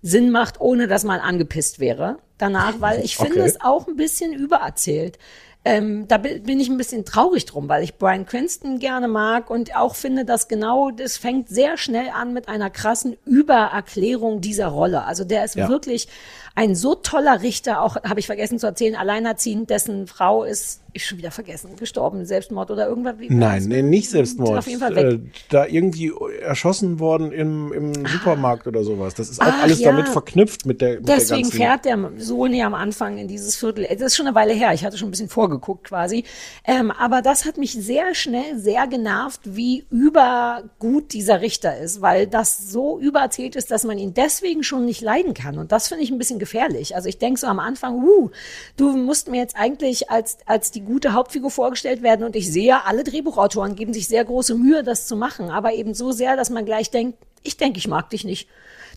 Sinn macht, ohne dass man angepisst wäre danach, weil ich finde Okay. es auch ein bisschen übererzählt. Ähm, da bi- bin ich ein bisschen traurig drum, weil ich Brian Cranston gerne mag und auch finde, dass genau das fängt sehr schnell an mit einer krassen Übererklärung dieser Rolle. Also der ist Ja. wirklich ein so toller Richter, auch habe ich vergessen zu erzählen, alleinerziehend, dessen Frau ist, ich schon wieder vergessen, gestorben, Selbstmord oder irgendwas. Nein, nee, nicht Selbstmord. Auf jeden Fall weg. Äh, da irgendwie erschossen worden im, im Supermarkt oder sowas. Das ist auch Ach, alles ja. damit verknüpft mit der, mit der Deswegen ganzen. fährt der Sohn ja am Anfang in dieses Viertel. Das ist schon eine Weile her. Ich hatte schon ein bisschen vorgeguckt quasi. Ähm, aber das hat mich sehr schnell sehr genervt, wie übergut dieser Richter ist, weil das so übererzählt ist, dass man ihn deswegen schon nicht leiden kann. Und das finde ich ein bisschen gefährlich. Also ich denke so am Anfang, uh, du musst mir jetzt eigentlich als, als die gute Hauptfigur vorgestellt werden. Und ich sehe, alle Drehbuchautoren geben sich sehr große Mühe, das zu machen. Aber eben so sehr, dass man gleich denkt, ich denke, ich mag dich nicht.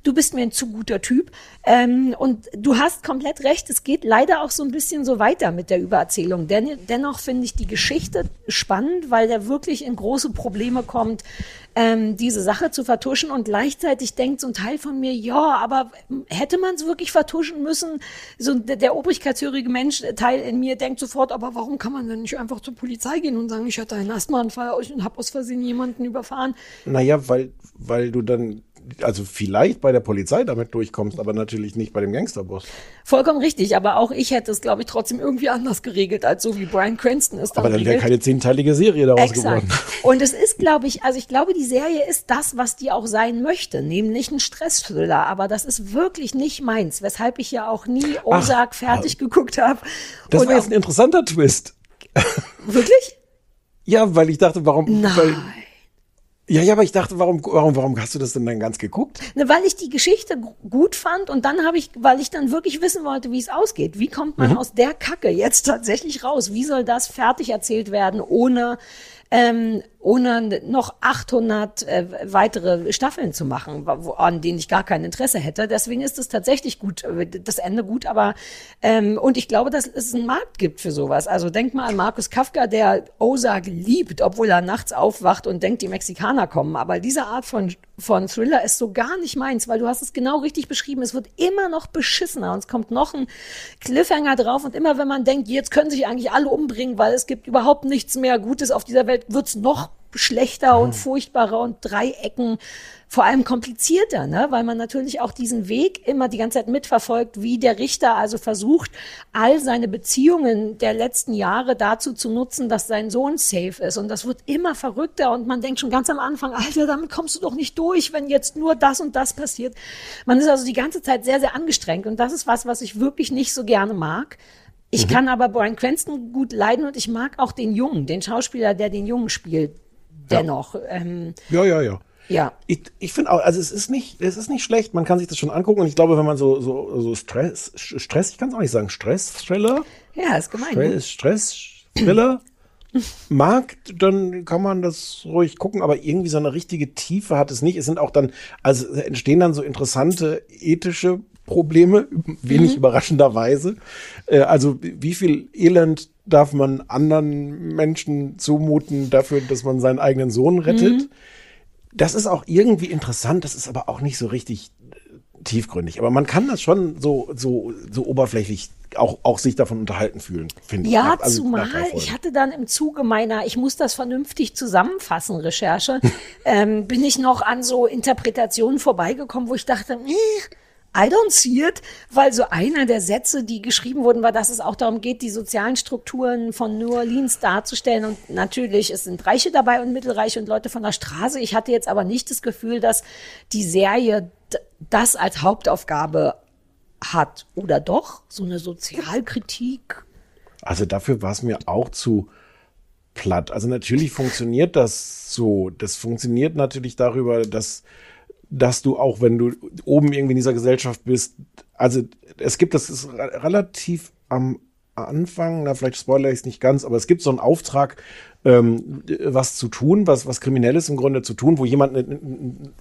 Du bist mir ein zu guter Typ. Ähm, und du hast komplett recht, es geht leider auch so ein bisschen so weiter mit der Übererzählung. Den, dennoch finde ich die Geschichte spannend, weil der wirklich in große Probleme kommt, ähm, diese Sache zu vertuschen und gleichzeitig denkt so ein Teil von mir, ja, aber hätte man es wirklich vertuschen müssen? So der, der obrigkeitshörige Mensch, Teil in mir denkt sofort, aber warum kann man denn nicht einfach zur Polizei gehen und sagen, ich hatte einen Asthmaanfall und habe aus Versehen jemanden überfahren? Naja, weil, weil du dann also vielleicht bei der Polizei damit durchkommst, aber natürlich nicht bei dem Gangsterboss. Vollkommen richtig, aber auch ich hätte es, glaube ich, trotzdem irgendwie anders geregelt, als so wie Brian Cranston ist. Aber dann wäre keine zehnteilige Serie daraus Exakt. geworden. Und es ist, glaube ich, also ich glaube, die Serie ist das, was die auch sein möchte, nämlich ein Stressthriller, aber das ist wirklich nicht meins, weshalb ich ja auch nie Ozark fertig geguckt habe. Das Und war jetzt ein interessanter Twist. Wirklich? Ja, weil ich dachte, warum. Nein. Weil, ja, ja, aber ich dachte, warum, warum, warum hast du das denn dann ganz geguckt? Ne, weil ich die Geschichte gu- gut fand und dann habe ich, weil ich dann wirklich wissen wollte, wie es ausgeht. Wie kommt man Mhm. aus der Kacke jetzt tatsächlich raus? Wie soll das fertig erzählt werden, ohne, ähm, ohne noch 800 äh, weitere Staffeln zu machen, an denen ich gar kein Interesse hätte. Deswegen ist es tatsächlich gut, äh, das Ende gut, aber ähm, und ich glaube, dass es einen Markt gibt für sowas. Also denk mal an Markus Kafka, der Ozark liebt, obwohl er nachts aufwacht und denkt, die Mexikaner kommen. Aber diese Art von von Thriller ist so gar nicht meins, weil du hast es genau richtig beschrieben. Es wird immer noch beschissener und es kommt noch ein Cliffhanger drauf und immer wenn man denkt, jetzt können sich eigentlich alle umbringen, weil es gibt überhaupt nichts mehr Gutes auf dieser Welt, wird's noch schlechter und furchtbarer und Dreiecken vor allem komplizierter, ne? weil man natürlich auch diesen Weg immer die ganze Zeit mitverfolgt, wie der Richter also versucht, all seine Beziehungen der letzten Jahre dazu zu nutzen, dass sein Sohn safe ist. Und das wird immer verrückter und man denkt schon ganz am Anfang, Alter, damit kommst du doch nicht durch, wenn jetzt nur das und das passiert. Man ist also die ganze Zeit sehr, sehr angestrengt und das ist was, was ich wirklich nicht so gerne mag. Ich kann aber Brian Cranston gut leiden und ich mag auch den Jungen, den Schauspieler, der den Jungen spielt, dennoch. Ähm, Ja, ja, ja. ja. Ich, ich finde auch, also es ist nicht, es ist nicht schlecht, man kann sich das schon angucken und ich glaube, wenn man so, so, so Stress, Stress, ich kann es auch nicht sagen, Stress-Thriller, Ja, ist gemein. ne? Stress, Stress-Thriller mag, dann kann man das ruhig gucken, aber irgendwie so eine richtige Tiefe hat es nicht. Es sind auch dann, also entstehen dann so interessante ethische Probleme, wenig Mhm. überraschenderweise. Äh, also wie viel Elend darf man anderen Menschen zumuten dafür, dass man seinen eigenen Sohn rettet? Mhm. Das ist auch irgendwie interessant, das ist aber auch nicht so richtig tiefgründig. Aber man kann das schon so, so, so oberflächlich auch, auch sich davon unterhalten fühlen, finde ich. Ja, also zumal ich hatte dann im Zuge meiner, ich muss das vernünftig zusammenfassen, Recherche, ähm, bin ich noch an so Interpretationen vorbeigekommen, wo ich dachte, eh, I don't see it, weil so einer der Sätze, die geschrieben wurden, war, dass es auch darum geht, die sozialen Strukturen von New Orleans darzustellen. Und natürlich, es sind Reiche dabei und Mittelreiche und Leute von der Straße. Ich hatte jetzt aber nicht das Gefühl, dass die Serie das als Hauptaufgabe hat. Oder doch? So eine Sozialkritik? Also dafür war es mir auch zu platt. Also natürlich funktioniert das so. Das funktioniert natürlich darüber, dass, dass du auch, wenn du oben irgendwie in dieser Gesellschaft bist, also es gibt, das ist re- relativ am Anfang, na vielleicht spoilere ich es nicht ganz, aber es gibt so einen Auftrag, ähm, was zu tun, was, was Kriminelles im Grunde zu tun, wo jemand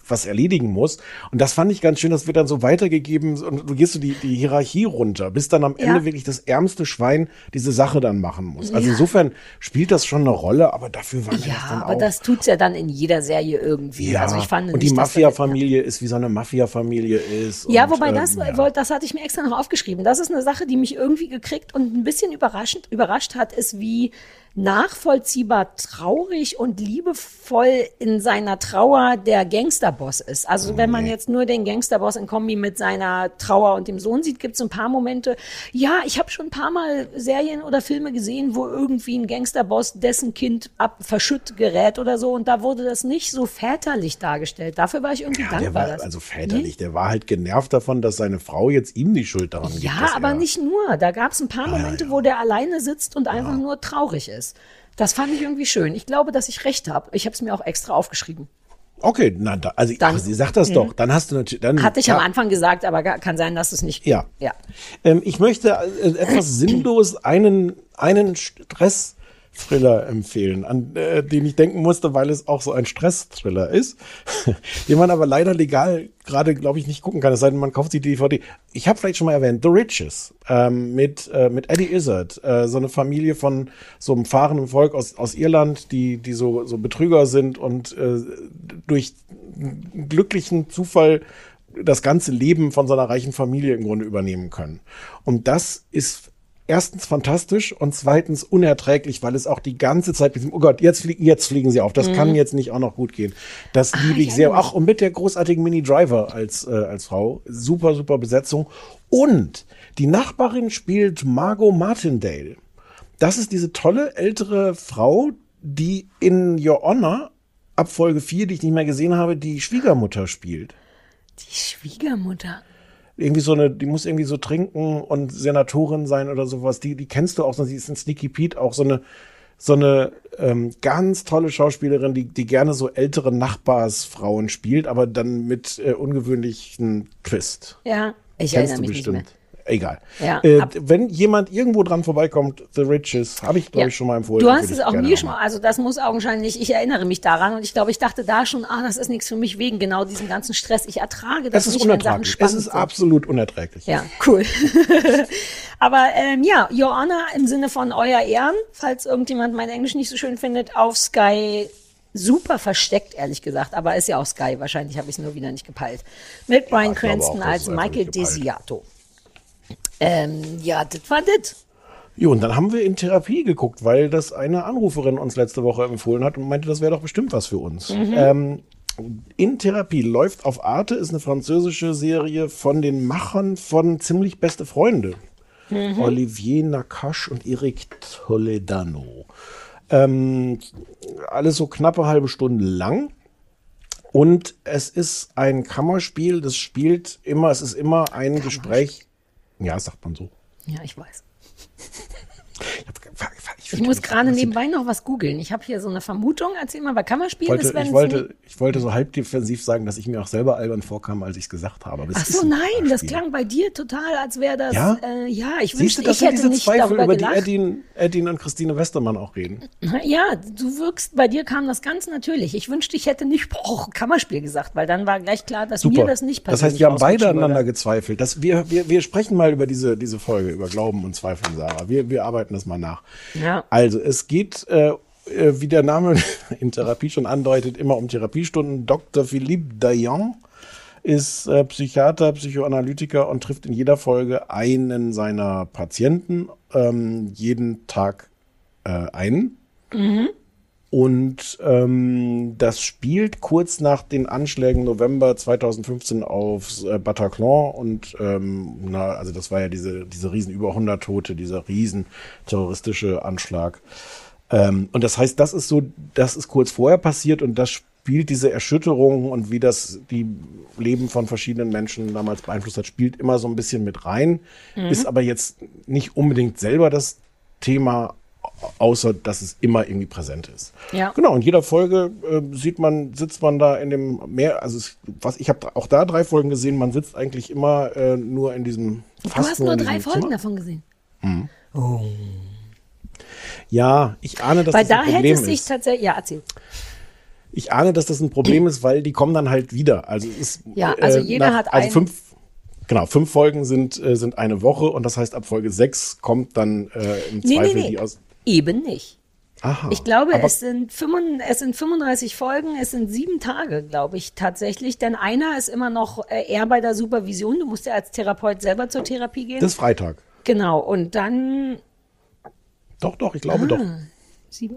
was erledigen muss. Und das fand ich ganz schön, das wird dann so weitergegeben und du gehst so die, die Hierarchie runter, bis dann am Ja. Ende wirklich das ärmste Schwein diese Sache dann machen muss. Also Ja. insofern spielt das schon eine Rolle, aber dafür war mir das Ja, dann aber auch. das tut's ja dann in jeder Serie irgendwie. ja, Also ich fand und die Mafia-Familie ist, wie so eine Mafia-Familie ist. Ja, und, wobei ähm, das, ja. wollte- das hatte ich mir extra noch aufgeschrieben. Das ist eine Sache, die mich irgendwie gekriegt und ein bisschen überraschend, überrascht hat, ist, wie nachvollziehbar traurig und liebevoll in seiner Trauer der Gangsterboss ist. Also wenn man jetzt nur den Gangsterboss in Kombi mit seiner Trauer und dem Sohn sieht, gibt es ein paar Momente. Ja, ich habe schon ein paar Mal Serien oder Filme gesehen, wo irgendwie ein Gangsterboss dessen Kind ab verschütt gerät oder so und da wurde das nicht so väterlich dargestellt. Dafür war ich irgendwie Ja, dankbar. war also väterlich. Der war halt genervt davon, dass seine Frau jetzt ihm die Schuld daran gibt. Ja, aber er, nicht nur. Da gab es ein paar Momente, wo der alleine sitzt und einfach nur traurig ist. Das fand ich irgendwie schön. Ich glaube, dass ich recht habe. Ich habe es mir auch extra aufgeschrieben. Okay, na, da, also Dann- ach, sie sagt das Mhm. doch. Dann hast du natürlich. Dann, Hatte ich ja, am Anfang gesagt, aber kann sein, dass es nicht. Ja. Ja. Ähm, ich möchte äh, etwas sinnlos einen, einen Thriller empfehlen, an äh, den ich denken musste, weil es auch so ein Stress-Thriller ist, den man aber leider legal gerade, glaube ich, nicht gucken kann, es sei denn, man kauft sich die DVD. Ich habe vielleicht schon mal erwähnt, The Riches ähm, mit, äh, mit Eddie Izzard, äh, so eine Familie von so einem fahrenden Volk aus, aus Irland, die, die so, so Betrüger sind und äh, durch glücklichen Zufall das ganze Leben von seiner reichen Familie im Grunde übernehmen können. Und das ist erstens fantastisch und zweitens unerträglich, weil es auch die ganze Zeit mit diesem, oh Gott, jetzt fliegen, jetzt fliegen sie auf. Das Mhm. kann jetzt nicht auch noch gut gehen. Das liebe ich sehr. Ach, und mit der großartigen Mini Driver als, äh, als Frau. Super, super Besetzung. Und die Nachbarin spielt Margot Martindale. Das ist diese tolle ältere Frau, die in Your Honor ab Folge 4, die ich nicht mehr gesehen habe, die Schwiegermutter spielt Die Schwiegermutter. Irgendwie so eine, die muss irgendwie so trinken und Senatorin sein oder sowas. Die, die kennst du auch, sie ist in Sneaky Pete auch so eine, so eine ähm, ganz tolle Schauspielerin, die, die gerne so ältere Nachbarsfrauen spielt, aber dann mit äh, ungewöhnlichen Twist. Ja, ich Kennst erinnere du mich bestimmt. nicht Egal. Ja, äh, wenn jemand irgendwo dran vorbeikommt, The Riches, habe ich, glaube Ja. ich, schon mal empfohlen. Du hast es auch mir schon mal. also das muss augenscheinlich, ich erinnere mich daran und ich glaube, ich dachte da schon, ah, das ist nichts für mich wegen genau diesem ganzen Stress. Ich ertrage das Es ist nicht, unerträglich. Es ist sind. absolut unerträglich. Ja, cool. Aber ähm, ja, Your Honor im Sinne von Euer Ehren, falls irgendjemand mein Englisch nicht so schön findet, auf Sky super versteckt, ehrlich gesagt. Aber ist ja auch Sky, wahrscheinlich habe ich es nur wieder nicht gepeilt. Mit Brian auch, Cranston das als Michael. Desiato. Ähm, ja, das war das. Jo, und dann haben wir in Therapie geguckt, weil das eine Anruferin uns letzte Woche empfohlen hat und meinte, das wäre doch bestimmt was für uns. Mhm. Ähm, in Therapie läuft auf Arte, ist eine französische Serie von den Machern von Ziemlich Beste Freunde. Mhm. Olivier Nakache und Eric Toledano. Ähm, alles so knappe halbe Stunde lang. Und es ist ein Kammerspiel, das spielt immer, es ist immer ein Gespräch. Ja, sagt man so. Ja, ich weiß. Ich, find muss gerade nebenbei noch was googeln. Ich habe hier so eine Vermutung. Erzähl mal, bei Kammerspielen wollte, ich, wollte, ich wollte so halb defensiv sagen, dass ich mir auch selber albern vorkam, als ich es gesagt habe. Ach so, ein nein, das Kammerspiel. klang bei dir total, als wäre das. Ja? Äh, ja, ich wünschte, du, das ich hätte diese nicht Zweifel, über gelacht. die Edin, Edin und Christine Westermann auch reden. Ja, du wirkst, bei dir kam das ganz natürlich. Ich wünschte, ich hätte nicht oh, Kammerspiel gesagt, weil dann war gleich klar, dass Super. mir das nicht passiert. das heißt, wir haben beide aneinander gezweifelt. Das, wir, wir, wir sprechen mal über diese, diese Folge, über Glauben und Zweifeln, Sarah. Wir, wir arbeiten das mal nach. Ja. Also, es geht, äh, äh, wie der Name in Therapie schon andeutet, immer um Therapiestunden. Dr. Philippe Dayan ist äh, Psychiater, Psychoanalytiker und trifft in jeder Folge einen seiner Patienten, ähm, jeden Tag äh, einen. Mhm. Und ähm, das spielt kurz nach den Anschlägen November 2015 auf äh, Bataclan und ähm, na, also das war ja diese diese riesen über 100 Tote, dieser riesen terroristische Anschlag. Ähm, und das heißt, das ist so, das ist kurz vorher passiert und das spielt diese Erschütterung und wie das die Leben von verschiedenen Menschen damals beeinflusst hat, spielt immer so ein bisschen mit rein, Mhm. ist aber jetzt nicht unbedingt selber das Thema, außer dass es immer irgendwie präsent ist. Ja. Genau, in jeder Folge äh, sieht man, sitzt man da in dem Meer, also es, was ich habe auch da drei Folgen gesehen, man sitzt eigentlich immer äh, nur in diesem Du hast nur drei Folgen Zimmer. davon gesehen. Mhm. Oh. Ja, ich ahne, dass Weil das da ein hätte Problem es sich ist. tatsächlich, ja, erzähl. Ich ahne, dass das ein Problem ist, weil die kommen dann halt wieder. Also es ist Ja, also jeder hat also fünf Genau, fünf Folgen sind, äh, sind eine Woche und das heißt, ab Folge sechs kommt dann äh, im Nee, nee, Zweifel nee. die aus. Eben nicht. Aha. Ich glaube, es sind, 35, es sind 35 Folgen, es sind sieben Tage, glaube ich, tatsächlich. Denn einer ist immer noch äh, eher bei der Supervision. Du musst ja als Therapeut selber zur Therapie gehen. Das ist Freitag. genau. Und dann Doch, doch, ich glaube Ah, doch. sieben.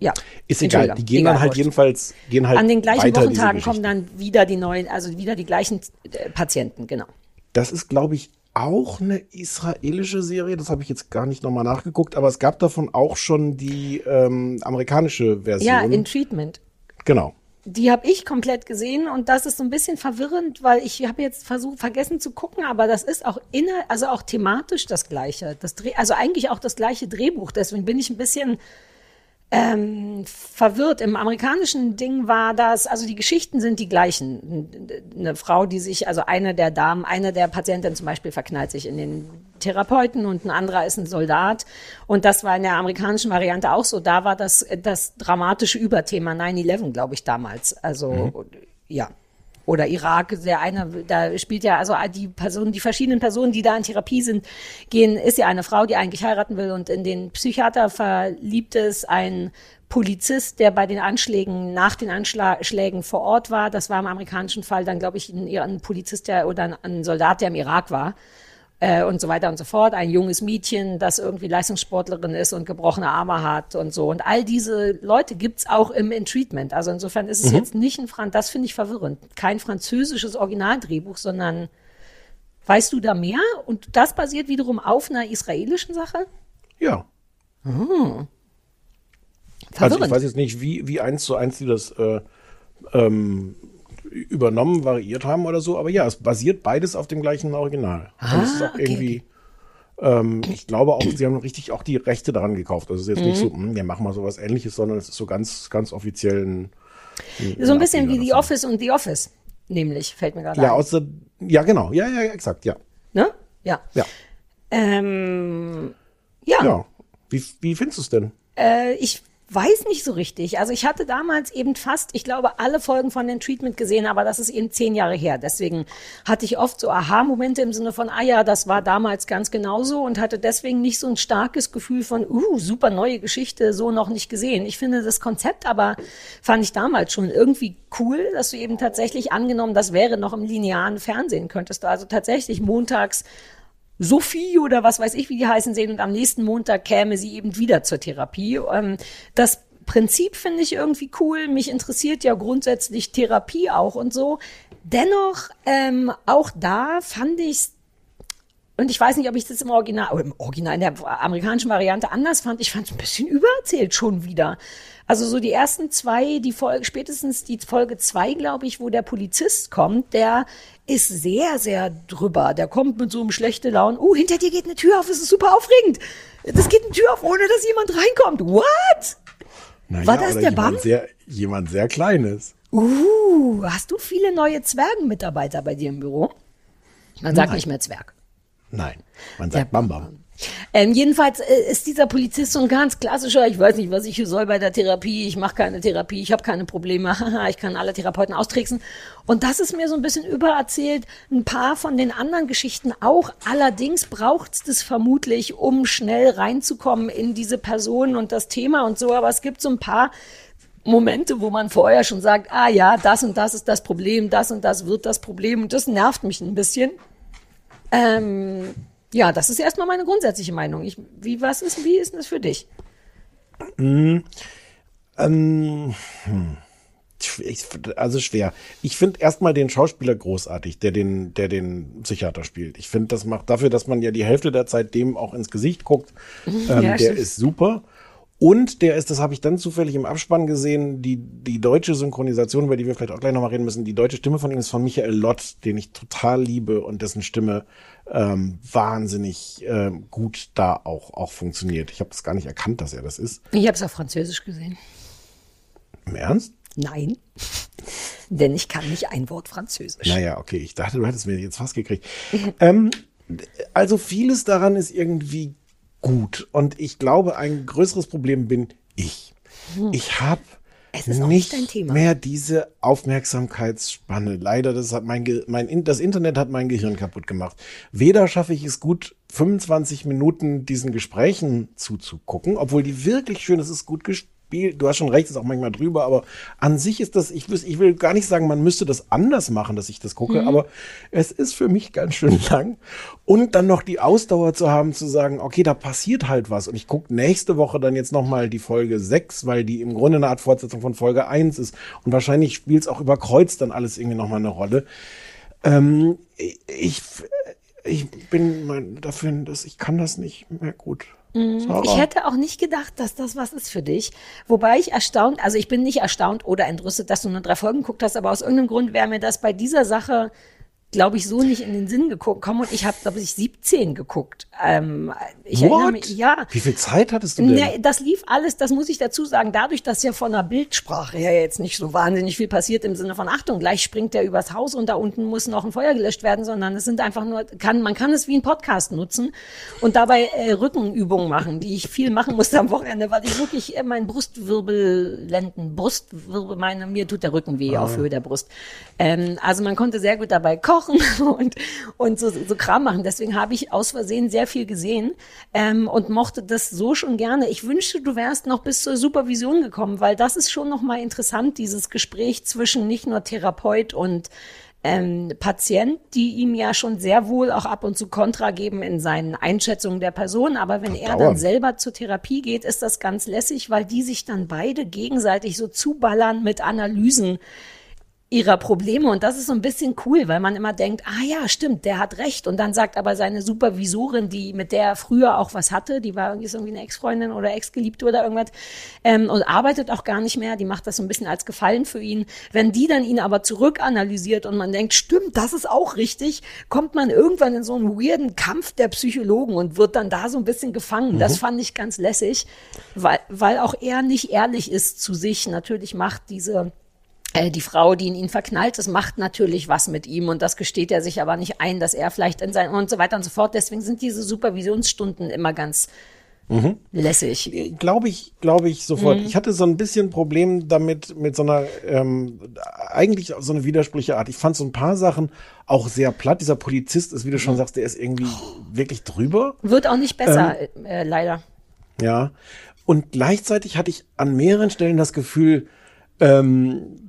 Ja. Ist egal. Die gehen egal, dann halt wurscht. jedenfalls, gehen halt An den gleichen weiter, Wochentagen kommen dann wieder die neuen, also wieder die gleichen äh, Patienten, genau. Das ist, glaube ich, auch eine israelische Serie. Das habe ich jetzt gar nicht nochmal nachgeguckt, aber es gab davon auch schon die ähm, amerikanische Version. Ja, in Treatment. genau. Die habe ich komplett gesehen und das ist so ein bisschen verwirrend, weil ich habe jetzt versucht, vergessen zu gucken, aber das ist auch inne, also auch thematisch das gleiche. Das Dreh, also eigentlich auch das gleiche Drehbuch. Deswegen bin ich ein bisschen ähm, verwirrt. Im amerikanischen Ding war das, also die Geschichten sind die gleichen. Eine Frau, die sich, also eine der Damen, eine der Patientinnen zum Beispiel verknallt sich in den Therapeuten und ein anderer ist ein Soldat. Und das war in der amerikanischen Variante auch so. Da war das das dramatische Überthema 9-11, glaube ich, damals. Also, Mhm. ja oder Irak, der eine, da spielt ja also die Personen, die verschiedenen Personen, die da in Therapie sind, gehen, ist ja eine Frau, die eigentlich heiraten will und in den Psychiater verliebt ist ein Polizist, der bei den Anschlägen, nach den Anschlägen vor Ort war. Das war im amerikanischen Fall dann, glaube ich, ein, ein Polizist der, oder ein, ein Soldat, der im Irak war äh, und so weiter und so fort. Ein junges Mädchen, das irgendwie Leistungssportlerin ist und gebrochene Arme hat und so. Und all diese Leute gibt's auch im in Treatment. Also insofern ist es Mhm. jetzt nicht ein Franz, das finde ich verwirrend. Kein französisches Originaldrehbuch, sondern weißt du da mehr? Und das basiert wiederum auf einer israelischen Sache? Ja. Hm. Also ich Verwirrend. weiß jetzt nicht, wie, wie eins zu eins die das äh, ähm, übernommen, variiert haben oder so, aber ja, es basiert beides auf dem gleichen Original. Ah, Und es ist auch okay, irgendwie, ähm, ich glaube auch, sie haben richtig auch die Rechte daran gekauft. Also es ist jetzt nicht Mhm. so, hm, wir machen mal sowas ähnliches, sondern es ist so ganz, ganz offiziell ein, So ein bisschen wie The Office und The Office, nämlich, fällt mir gerade Ja, ein. außer, ja, genau, ja, ja, exakt, ja. Ne? Ja. Ja. Ähm, ja. Ja. Wie, wie findest du es denn? Äh, ich weiß nicht so richtig. Also ich hatte damals eben fast, ich glaube, alle Folgen von den Treatment gesehen, aber das ist eben zehn Jahre her. Deswegen hatte ich oft so Aha-Momente im Sinne von, ah ja, das war damals ganz genauso und hatte deswegen nicht so ein starkes Gefühl von, uh, super neue Geschichte, so noch nicht gesehen. Ich finde das Konzept aber, fand ich damals schon irgendwie cool, dass du eben tatsächlich angenommen, das wäre noch im linearen Fernsehen, könntest du also tatsächlich montags Sophie oder was weiß ich, wie die heißen sehen und am nächsten Montag käme sie eben wieder zur Therapie. Ähm, das Prinzip finde ich irgendwie cool. Mich interessiert ja grundsätzlich Therapie auch und so. Dennoch, ähm, auch da fand ich und ich weiß nicht, ob ich das im Original, oder im Original, in der amerikanischen Variante anders fand. Ich fand es ein bisschen übererzählt schon wieder. Also so die ersten zwei, die Folge, spätestens die Folge zwei, glaube ich, wo der Polizist kommt, der ist sehr, sehr drüber. Der kommt mit so einem schlechten Laune. Uh, hinter dir geht eine Tür auf, es ist super aufregend. Das geht eine Tür auf, ohne dass jemand reinkommt. What? Naja, War das der jemand Bam? Sehr, jemand sehr Kleines. Uh, hast du viele neue Zwergenmitarbeiter bei dir im Büro? Man sagt Nein. nicht mehr Zwerg. Nein, man sagt Bam Bam. Ähm, jedenfalls äh, ist dieser Polizist so ein ganz klassischer, ich weiß nicht, was ich hier soll bei der Therapie, ich mache keine Therapie, ich habe keine Probleme, ich kann alle Therapeuten austricksen. Und das ist mir so ein bisschen übererzählt, ein paar von den anderen Geschichten auch. Allerdings braucht es das vermutlich, um schnell reinzukommen in diese Person und das Thema und so. Aber es gibt so ein paar Momente, wo man vorher schon sagt, ah ja, das und das ist das Problem, das und das wird das Problem und das nervt mich ein bisschen. Ähm, ja, das ist erstmal meine grundsätzliche Meinung. Ich, wie, was ist, wie ist denn das für dich? Mm, ähm, hm. Also schwer. Ich finde erstmal den Schauspieler großartig, der den, der den Psychiater spielt. Ich finde, das macht dafür, dass man ja die Hälfte der Zeit dem auch ins Gesicht guckt. Ähm, Ja, der stimmt. ist super. Und der ist, das habe ich dann zufällig im Abspann gesehen, die, die deutsche Synchronisation, über die wir vielleicht auch gleich nochmal reden müssen, die deutsche Stimme von ihm ist von Michael Lott, den ich total liebe und dessen Stimme ähm, wahnsinnig ähm, gut da auch, auch funktioniert. Ich habe das gar nicht erkannt, dass er das ist. Ich habe es auf Französisch gesehen. Im Ernst? Nein. Denn ich kann nicht ein Wort Französisch. Naja, okay, ich dachte, du hättest mir jetzt fast gekriegt. ähm, also vieles daran ist irgendwie gut. Und ich glaube, ein größeres Problem bin ich. Hm. Ich habe nicht nicht mehr diese Aufmerksamkeitsspanne. Leider, das hat mein, Ge mein In- das Internet hat mein Gehirn kaputt gemacht. Weder schaffe ich es gut, 25 Minuten diesen Gesprächen zuzugucken, obwohl die wirklich schön, es ist gut gespielt. Du hast schon recht, ist auch manchmal drüber, aber an sich ist das, ich, ich will gar nicht sagen, man müsste das anders machen, dass ich das gucke, Mhm. aber es ist für mich ganz schön lang. Und dann noch die Ausdauer zu haben, zu sagen, okay, da passiert halt was. Und ich gucke nächste Woche dann jetzt nochmal die Folge 6, weil die im Grunde eine Art Fortsetzung von Folge 1 ist. Und wahrscheinlich spielt es auch über Kreuz dann alles irgendwie nochmal eine Rolle. Ähm, ich, ich bin dafür, dass ich kann das nicht mehr gut. Mhm. Sarah? Ich hätte auch nicht gedacht, dass das was ist für dich. Wobei ich erstaunt, also ich bin nicht erstaunt oder entrüstet, dass du nur drei Folgen geguckt hast, aber aus irgendeinem Grund wäre mir das bei dieser Sache glaube ich, so nicht in den Sinn gekommen. Und ich habe, glaube ich, 17 geguckt. Ähm, ich erinnere What? mich, ja. Wie viel Zeit hattest du denn? Ne, das lief alles, das muss ich dazu sagen, dadurch, dass ja von der Bildsprache her jetzt nicht so wahnsinnig viel passiert im Sinne von Achtung, gleich springt der übers Haus und da unten muss noch ein Feuer gelöscht werden, sondern es sind einfach nur, kann, man kann es wie ein Podcast nutzen und dabei äh, Rückenübungen machen, die ich viel machen musste am Wochenende, weil ich wirklich äh, mein Brustwirbel, Lenden, Brustwirbel, meine, mir tut der Rücken weh Ah. auf Höhe der Brust. Ähm, also man konnte sehr gut dabei kochen und, und so, so Kram machen. Deswegen habe ich aus Versehen sehr viel gesehen ähm, und mochte das so schon gerne. Ich wünschte, du wärst noch bis zur Supervision gekommen, weil das ist schon noch mal interessant, dieses Gespräch zwischen nicht nur Therapeut und ähm, Patient, die ihm ja schon sehr wohl auch ab und zu Kontra geben in seinen Einschätzungen der Person. Aber wenn er dann selber zur Therapie geht, ist das ganz lässig, weil die sich dann beide gegenseitig so zuballern mit Analysen ihrer Probleme und das ist so ein bisschen cool, weil man immer denkt, ah ja, stimmt, der hat recht und dann sagt aber seine Supervisorin, die mit der er früher auch was hatte, die war irgendwie, eine Ex-Freundin oder Ex-Geliebte oder irgendwas ähm, und arbeitet auch gar nicht mehr, die macht das so ein bisschen als Gefallen für ihn. Wenn die dann ihn aber zurückanalysiert und man denkt, stimmt, das ist auch richtig, kommt man irgendwann in so einen weirden Kampf der Psychologen und wird dann da so ein bisschen gefangen. Das Mhm. fand ich ganz lässig, weil, weil auch er nicht ehrlich ist zu sich. Natürlich macht diese die Frau, die in ihn verknallt ist, macht natürlich was mit ihm und das gesteht er sich aber nicht ein, dass er vielleicht in sein und so weiter und so fort. Deswegen sind diese Supervisionsstunden immer ganz Mhm. lässig. Glaube ich, glaube ich sofort. Mhm. Ich hatte so ein bisschen Problem damit, mit so einer, ähm, eigentlich so eine widersprüchliche Art. Ich fand so ein paar Sachen auch sehr platt. Dieser Polizist ist, wie du schon sagst, der ist irgendwie wirklich drüber. Wird auch nicht besser, äh, leider. Ja. Und gleichzeitig hatte ich an mehreren Stellen das Gefühl, ähm,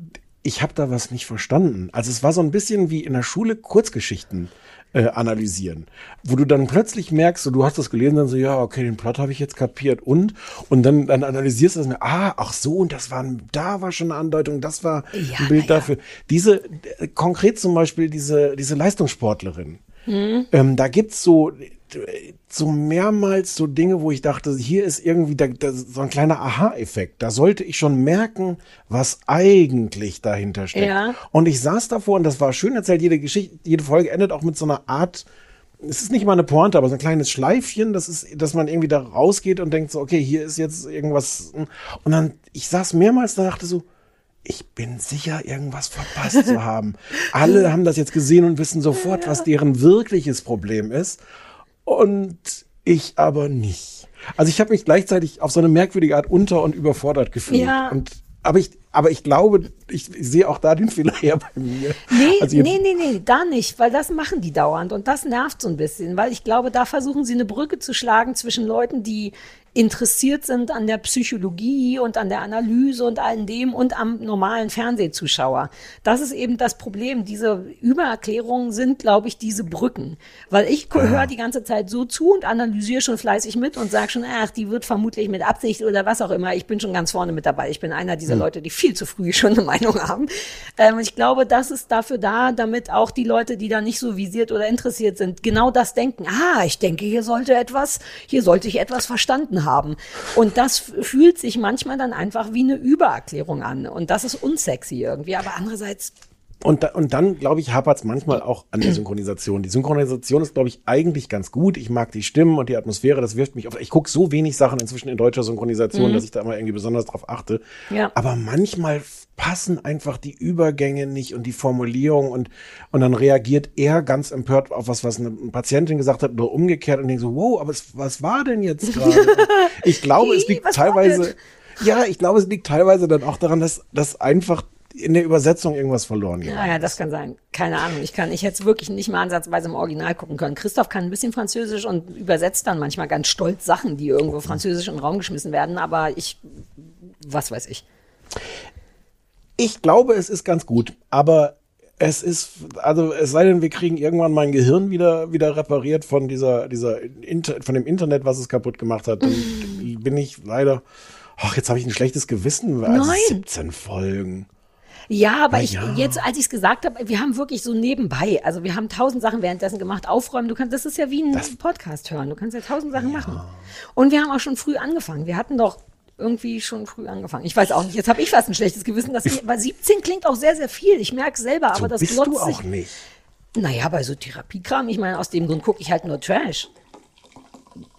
ich habe da was nicht verstanden. Also es war so ein bisschen wie in der Schule Kurzgeschichten äh, analysieren, wo du dann plötzlich merkst, so, du hast das gelesen, dann so, ja, okay, den Plot habe ich jetzt kapiert und und dann dann analysierst du das, und, ah, ach so, und das war, da war schon eine Andeutung, das war Ja, ein Bild dafür. Diese äh, konkret zum Beispiel diese diese Leistungssportlerin. Hm? Ähm, da gibt's so, so mehrmals so Dinge, wo ich dachte, hier ist irgendwie da, da, so ein kleiner Aha-Effekt. Da sollte ich schon merken, was eigentlich dahinter steckt. Ja. Und ich saß davor und das war schön erzählt. Jede Geschichte, jede Folge endet auch mit so einer Art, es ist nicht mal eine Pointe, aber so ein kleines Schleifchen, das ist, dass man irgendwie da rausgeht und denkt so, okay, hier ist jetzt irgendwas. Und dann, ich saß mehrmals da dachte so, ich bin sicher, irgendwas verpasst zu haben. Alle haben das jetzt gesehen und wissen sofort, was deren wirkliches Problem ist. Und ich aber nicht. Also ich habe mich gleichzeitig auf so eine merkwürdige Art unter- und überfordert gefühlt. Ja. Und, aber ich, aber ich glaube, ich, sehe auch da den Fehler her bei mir. Nee, Also nee, nee, nee, da nicht, weil das machen die dauernd und das nervt so ein bisschen, weil ich glaube, da versuchen sie eine Brücke zu schlagen zwischen Leuten, die interessiert sind an der Psychologie und an der Analyse und all dem und am normalen Fernsehzuschauer. Das ist eben das Problem. Diese Übererklärungen sind, glaube ich, diese Brücken. Weil ich höre die ganze Zeit so zu und analysiere schon fleißig mit und sage schon, ach, die wird vermutlich mit Absicht oder was auch immer. Ich bin schon ganz vorne mit dabei. Ich bin einer dieser Hm. Leute, die viel zu früh schon eine Meinung haben. Ähm, ich glaube, das ist dafür da, damit auch die Leute, die da nicht so visiert oder interessiert sind, genau das denken. Ah, ich denke, hier sollte etwas, hier sollte ich etwas verstanden haben. Und das fühlt sich manchmal dann einfach wie eine Übererklärung an. Und das ist unsexy irgendwie. Aber andererseits, Und, da, und dann, glaube ich, hapert es manchmal auch an der Synchronisation. Die Synchronisation ist, glaube ich, eigentlich ganz gut. Ich mag die Stimmen und die Atmosphäre, das wirft mich auf. Ich gucke so wenig Sachen inzwischen in deutscher Synchronisation, Mhm. dass ich da immer irgendwie besonders drauf achte. Ja. Aber manchmal passen einfach die Übergänge nicht und die Formulierung und, und dann reagiert er ganz empört auf was, was eine Patientin gesagt hat oder umgekehrt und denkt so, wow, aber es, was war denn jetzt gerade? ich glaube, es liegt teilweise, ja, ich glaube, es liegt teilweise dann auch daran, dass, dass einfach in der Übersetzung irgendwas verloren geht. ja, ja, das kann sein. Keine Ahnung. Ich kann, ich hätte es wirklich nicht mal ansatzweise im Original gucken können. Christoph kann ein bisschen Französisch und übersetzt dann manchmal ganz stolz Sachen, die irgendwo französisch in den Raum geschmissen werden. Aber ich, was weiß ich. Ich glaube, es ist ganz gut, aber es ist, also es sei denn, wir kriegen irgendwann mein Gehirn wieder, wieder repariert von dieser, dieser, Inter, von dem Internet, was es kaputt gemacht hat. Dann bin ich leider, ach, jetzt habe ich ein schlechtes Gewissen, also Nein. 17 Folgen. Ja, aber Na ich ja. jetzt, als ich es gesagt habe, wir haben wirklich so nebenbei, also wir haben tausend Sachen währenddessen gemacht, aufräumen. Du kannst, das ist ja wie ein Podcast hören. Du kannst ja tausend Sachen machen. Und wir haben auch schon früh angefangen. Wir hatten doch irgendwie schon früh angefangen. Ich weiß auch nicht. Jetzt habe ich fast ein schlechtes Gewissen, dass ich, weil 17 klingt auch sehr, sehr viel. Ich merke selber, aber so das bist glotzt du sich. auch nicht. Naja, bei so Therapiekram, ich meine, aus dem Grund gucke ich halt nur Trash.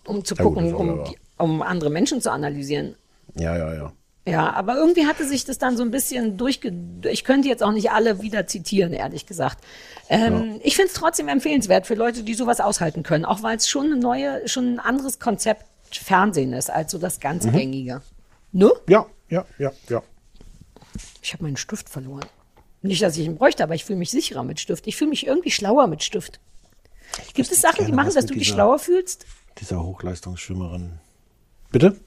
Um zu Ja, gut, gucken, das um, die, um andere Menschen zu analysieren. Ja, ja, ja. Ja, aber irgendwie hatte sich das dann so ein bisschen durchge... Ich könnte jetzt auch nicht alle wieder zitieren, ehrlich gesagt. Ähm, Ich finde es trotzdem empfehlenswert für Leute, die sowas aushalten können, auch weil es schon eine neue, schon ein anderes Konzept Fernsehen ist, als so das ganz Mhm. gängige. Ne? Ja, ja, ja, ja. Ich habe meinen Stift verloren. Nicht, dass ich ihn bräuchte, aber ich fühle mich sicherer mit Stift. Ich fühle mich irgendwie schlauer mit Stift. Gibt es Sachen, die machen, dass du dich dieser- schlauer fühlst? Dieser Hochleistungsschwimmerin. Bitte?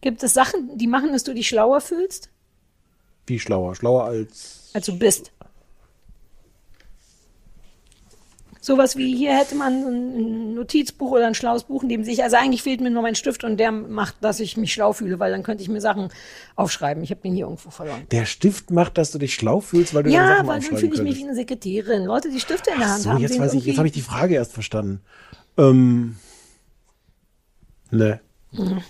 Gibt es Sachen, die machen, dass du dich schlauer fühlst, Wie schlauer? Schlauer als. als du bist? Sowas wie hier hätte man ein Notizbuch oder ein schlaues Buch neben sich. Also eigentlich fehlt mir nur mein Stift und der macht, dass ich mich schlau fühle, weil dann könnte ich mir Sachen aufschreiben. Ich habe den hier irgendwo verloren. Der Stift macht, dass du dich schlau fühlst, weil du Ja, deine Sachen weil dann fühle ich mich wie eine Sekretärin. Leute, die Stifte in der Hand So, haben. jetzt weiß ich, jetzt habe ich die Frage erst verstanden. Ähm. Ne. Mhm.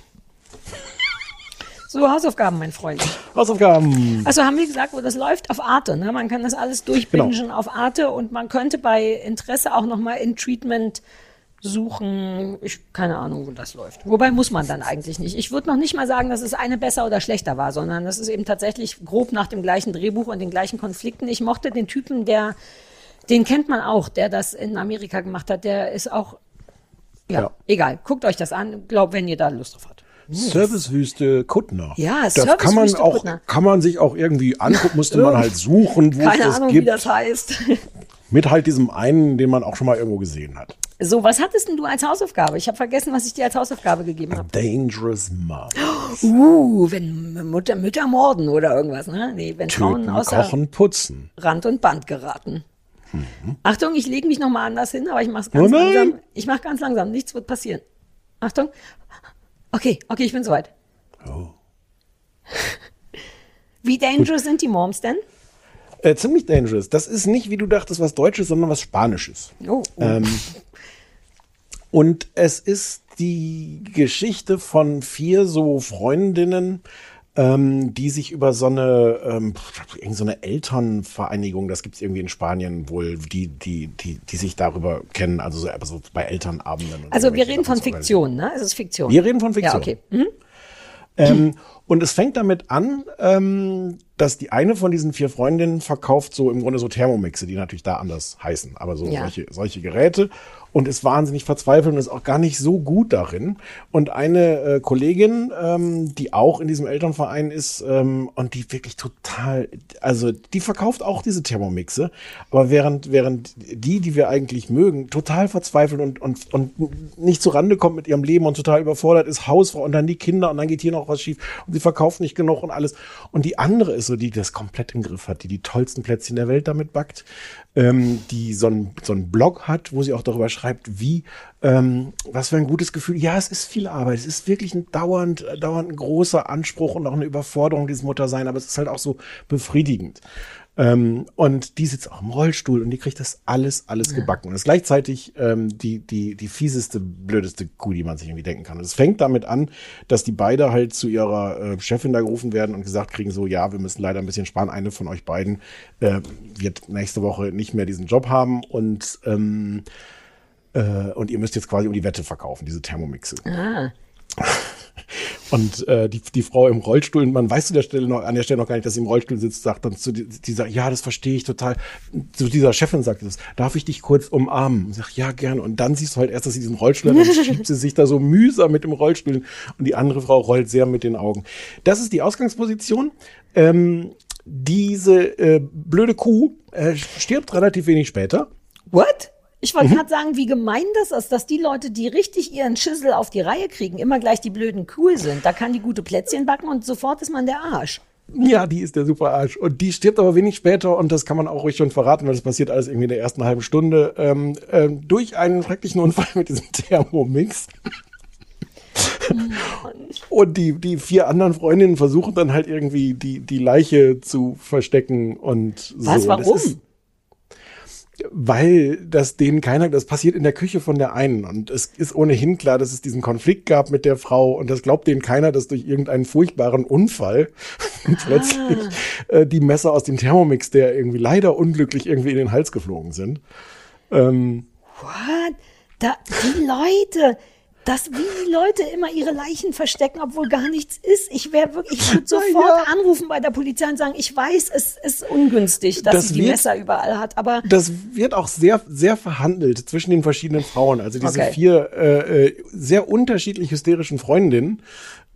So, Hausaufgaben, mein Freund. Hausaufgaben. Also haben wir gesagt, wo das läuft? Auf Arte. Ne? Man kann das alles durchbingen Genau. auf Arte und man könnte bei Interesse auch nochmal in Treatment suchen. Ich keine Ahnung, wo das läuft. Wobei muss man dann eigentlich nicht. Ich würde noch nicht mal sagen, dass es eine besser oder schlechter war, sondern das ist eben tatsächlich grob nach dem gleichen Drehbuch und den gleichen Konflikten. Ich mochte den Typen, der, den kennt man auch, der das in Amerika gemacht hat. Der ist auch, ja, Ja. egal. Guckt euch das an. Glaubt, wenn ihr da Lust drauf habt. Servicewüste Kuttner. Ja, das kann man Servicewüste auch, Kuttner. kann man sich auch irgendwie angucken, musste man halt suchen, wo es Keine das Ahnung, wie gibt. das heißt. Mit halt diesem einen, den man auch schon mal irgendwo gesehen hat. So, was hattest denn du als Hausaufgabe? Ich habe vergessen, was ich dir als Hausaufgabe gegeben habe. Dangerous Mom. Uh, wenn Mutter, Mütter morden oder irgendwas, ne? Nee, wenn Frauen Töten, außer kochen, putzen. Rand und Band geraten. Achtung, ich lege mich nochmal anders hin, aber ich mache es Oh ganz nein! langsam. Ich mache ganz langsam, nichts wird passieren. Achtung. Okay, okay, ich bin soweit. Oh. Wie dangerous sind die Moms denn? Äh, ziemlich dangerous. Das ist nicht, wie du dachtest, was Deutsches, sondern was Spanisches. Oh, oh. Ähm, und es ist die Geschichte von vier so Freundinnen, ähm, die sich über so eine, ähm, so eine Elternvereinigung, das gibt's irgendwie in Spanien wohl, die, die, die, die sich darüber kennen, also so, so bei Elternabenden. Und Also wir reden von Fiktion, ne? Es ist Fiktion. Wir reden von Fiktion. Ja, okay. Mhm. Ähm, und es fängt damit an, ähm, dass die eine von diesen vier Freundinnen verkauft so im Grunde so Thermomixe, die natürlich da anders heißen, aber so Ja. solche, solche Geräte und ist wahnsinnig verzweifelt und ist auch gar nicht so gut darin. Und eine äh, Kollegin, ähm, die auch in diesem Elternverein ist ähm, und die wirklich total, also die verkauft auch diese Thermomixe, aber während, während die, die wir eigentlich mögen, total verzweifelt und, und, und nicht zu Rande kommt mit ihrem Leben und total überfordert ist, Hausfrau und dann die Kinder und dann geht hier noch was schief und sie verkauft nicht genug und alles. Und die andere ist so, die das komplett im Griff hat, die die tollsten Plätzchen der Welt damit backt, ähm, die so einen so Blog hat, wo sie auch darüber schreibt, wie, ähm, was für ein gutes Gefühl. Ja, es ist viel Arbeit. Es ist wirklich ein dauernd, dauernd großer Anspruch und auch eine Überforderung, dieses Muttersein, aber es ist halt auch so befriedigend. Ähm, und die sitzt auch im Rollstuhl und die kriegt das alles, alles gebacken. Und ist gleichzeitig ähm, die, die, die fieseste, blödeste Kuh, die man sich irgendwie denken kann. Und es fängt damit an, dass die beide halt zu ihrer äh, Chefin da gerufen werden und gesagt kriegen so, ja, wir müssen leider ein bisschen sparen. Eine von euch beiden äh, wird nächste Woche nicht mehr diesen Job haben und ähm, äh, und ihr müsst jetzt quasi um die Wette verkaufen, diese Thermomixe. Ah. Und äh, die, die Frau im Rollstuhl, man weiß zu der Stelle noch, an der Stelle noch gar nicht, dass sie im Rollstuhl sitzt, sagt dann zu die- dieser, ja, das verstehe ich total. Zu dieser Chefin sagt das, darf ich dich kurz umarmen? Und sagt, ja, gerne. Und dann siehst du halt erst, dass sie diesen Rollstuhl hat, dann schiebt sie sich da so mühsam mit dem Rollstuhl und die andere Frau rollt sehr mit den Augen. Das ist die Ausgangsposition. Ähm, diese äh, blöde Kuh äh, stirbt relativ wenig später. What? Ich Mhm. wollte gerade sagen, wie gemein das ist, dass die Leute, die richtig ihren Schüssel auf die Reihe kriegen, immer gleich die blöden cool sind. Da kann die gute Plätzchen backen und sofort ist man der Arsch. Ja, die ist der super Arsch. Und die stirbt aber wenig später, und das kann man auch ruhig schon verraten, weil das passiert alles irgendwie in der ersten halben Stunde, ähm, ähm, durch einen schrecklichen Unfall mit diesem Thermomix. Und die, die vier anderen Freundinnen versuchen dann halt irgendwie die, die Leiche zu verstecken und so. Was, Das warum? ist- weil das denen keiner, das passiert in der Küche von der einen und es ist ohnehin klar, dass es diesen Konflikt gab mit der Frau und das glaubt denen keiner, dass durch irgendeinen furchtbaren Unfall plötzlich äh, die Messer aus dem Thermomix, der irgendwie leider unglücklich irgendwie in den Hals geflogen sind. Ähm, What? Da, die Leute, dass wie die Leute immer ihre Leichen verstecken, obwohl gar nichts ist. Ich wäre wirklich, ich würde sofort anrufen bei der Polizei und sagen, ich weiß, es ist ungünstig, dass Das sie die wird- Messer überall hat, aber Das wird auch sehr, sehr verhandelt zwischen den verschiedenen Frauen. Also diese Okay. vier äh, äh, sehr unterschiedlich hysterischen Freundinnen,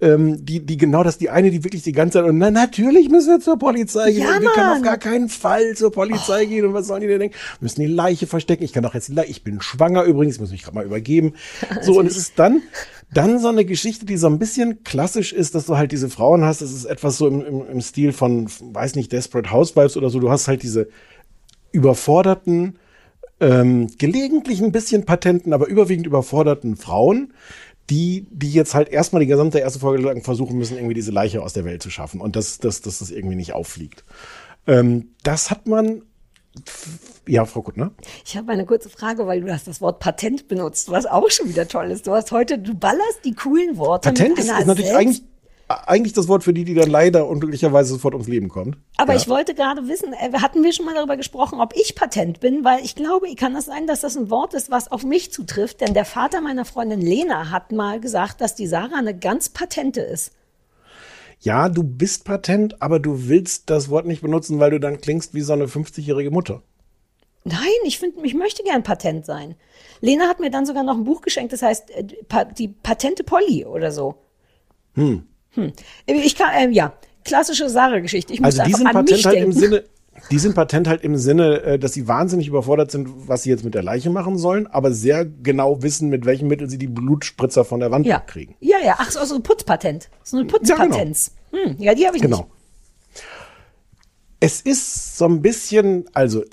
ähm, die, die genau das, die eine, die wirklich die ganze Zeit, und na, natürlich müssen wir zur Polizei gehen. Ja, und wir können Mann. auf gar keinen Fall zur Polizei gehen. Und was sollen die denn denken? Wir müssen die Leiche verstecken. Ich kann doch jetzt die Leiche, ich bin schwanger übrigens, muss mich gerade mal übergeben. So, und es ist dann, dann so eine Geschichte, die so ein bisschen klassisch ist, dass du halt diese Frauen hast. Es ist etwas so im, im, im Stil von, weiß nicht, Desperate Housewives oder so. Du hast halt diese überforderten, ähm, gelegentlich ein bisschen patenten, aber überwiegend überforderten Frauen, die, die jetzt halt erstmal die gesamte erste Folge lang versuchen müssen, irgendwie diese Leiche aus der Welt zu schaffen und dass, dass, dass das irgendwie nicht auffliegt. Ähm, das hat man, ja, Frau Kuttner? ich habe eine kurze Frage, weil du hast das Wort Patent benutzt, was auch schon wieder toll ist. Du hast heute, du ballerst die coolen Worte Patent ist, ist natürlich eigentlich, eigentlich das Wort für die, die dann leider unglücklicherweise sofort ums Leben kommt. Aber ja. ich wollte gerade wissen, äh, hatten wir schon mal darüber gesprochen, ob ich patent bin? Weil ich glaube, kann das sein, dass das ein Wort ist, was auf mich zutrifft? Denn der Vater meiner Freundin Lena hat mal gesagt, dass die Sarah eine ganz patente ist. Ja, du bist patent, aber du willst das Wort nicht benutzen, weil du dann klingst wie so eine 50-jährige Mutter. Nein, ich finde, ich möchte gern patent sein. Lena hat mir dann sogar noch ein Buch geschenkt, das heißt äh, die patente Polly oder so. Hm. Hm. Ich kann, äh, ja, klassische Sarah-Geschichte. Also die sind patent halt im. Sinne, die sind patent halt im Sinne, äh, dass sie wahnsinnig überfordert sind, was sie jetzt mit der Leiche machen sollen, aber sehr genau wissen, mit welchem Mittel sie die Blutspritzer von der Wand Ja. kriegen. Ja, ja, ach so, so ein Putzpatent. So eine Putzpatenz. hm, ja, die habe ich Genau. nicht. Es ist so ein bisschen, also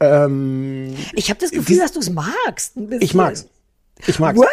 ähm, Ich habe das Gefühl, dass du es magst. ich mag's. Ich mag's. What?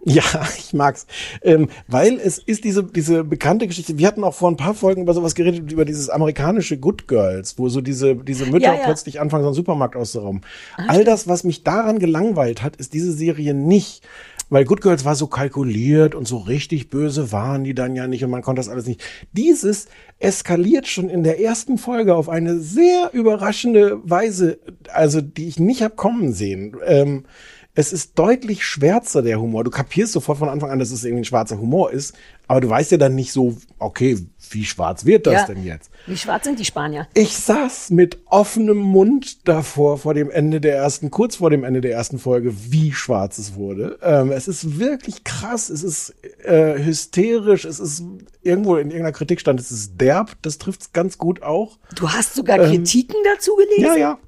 Ja, ich mag's. Ähm, weil es ist diese, diese bekannte Geschichte. Wir hatten auch vor ein paar Folgen über sowas geredet, über dieses amerikanische Good Girls, wo so diese, diese Mütter Ja, ja. plötzlich anfangen, so einen Supermarkt auszurauben. All das, was mich daran gelangweilt hat, ist diese Serie nicht. Weil Good Girls war so kalkuliert und so richtig böse waren die dann ja nicht und man konnte das alles nicht. Dieses eskaliert schon in der ersten Folge auf eine sehr überraschende Weise, also die ich nicht hab kommen sehen. Ähm, es ist deutlich schwärzer, der Humor. Du kapierst sofort von Anfang an, dass es irgendwie ein schwarzer Humor ist, aber du weißt ja dann nicht so, okay, wie schwarz wird das Ja. denn jetzt? Wie schwarz sind die Spanier? Ich saß mit offenem Mund davor, vor dem Ende der ersten, kurz vor dem Ende der ersten Folge, wie schwarz es wurde. Ähm, es ist wirklich krass, es ist äh, hysterisch, es ist irgendwo in irgendeiner Kritik stand, es ist derb, das trifft's ganz gut auch. Du hast sogar Ähm, Kritiken dazu gelesen? Ja, ja.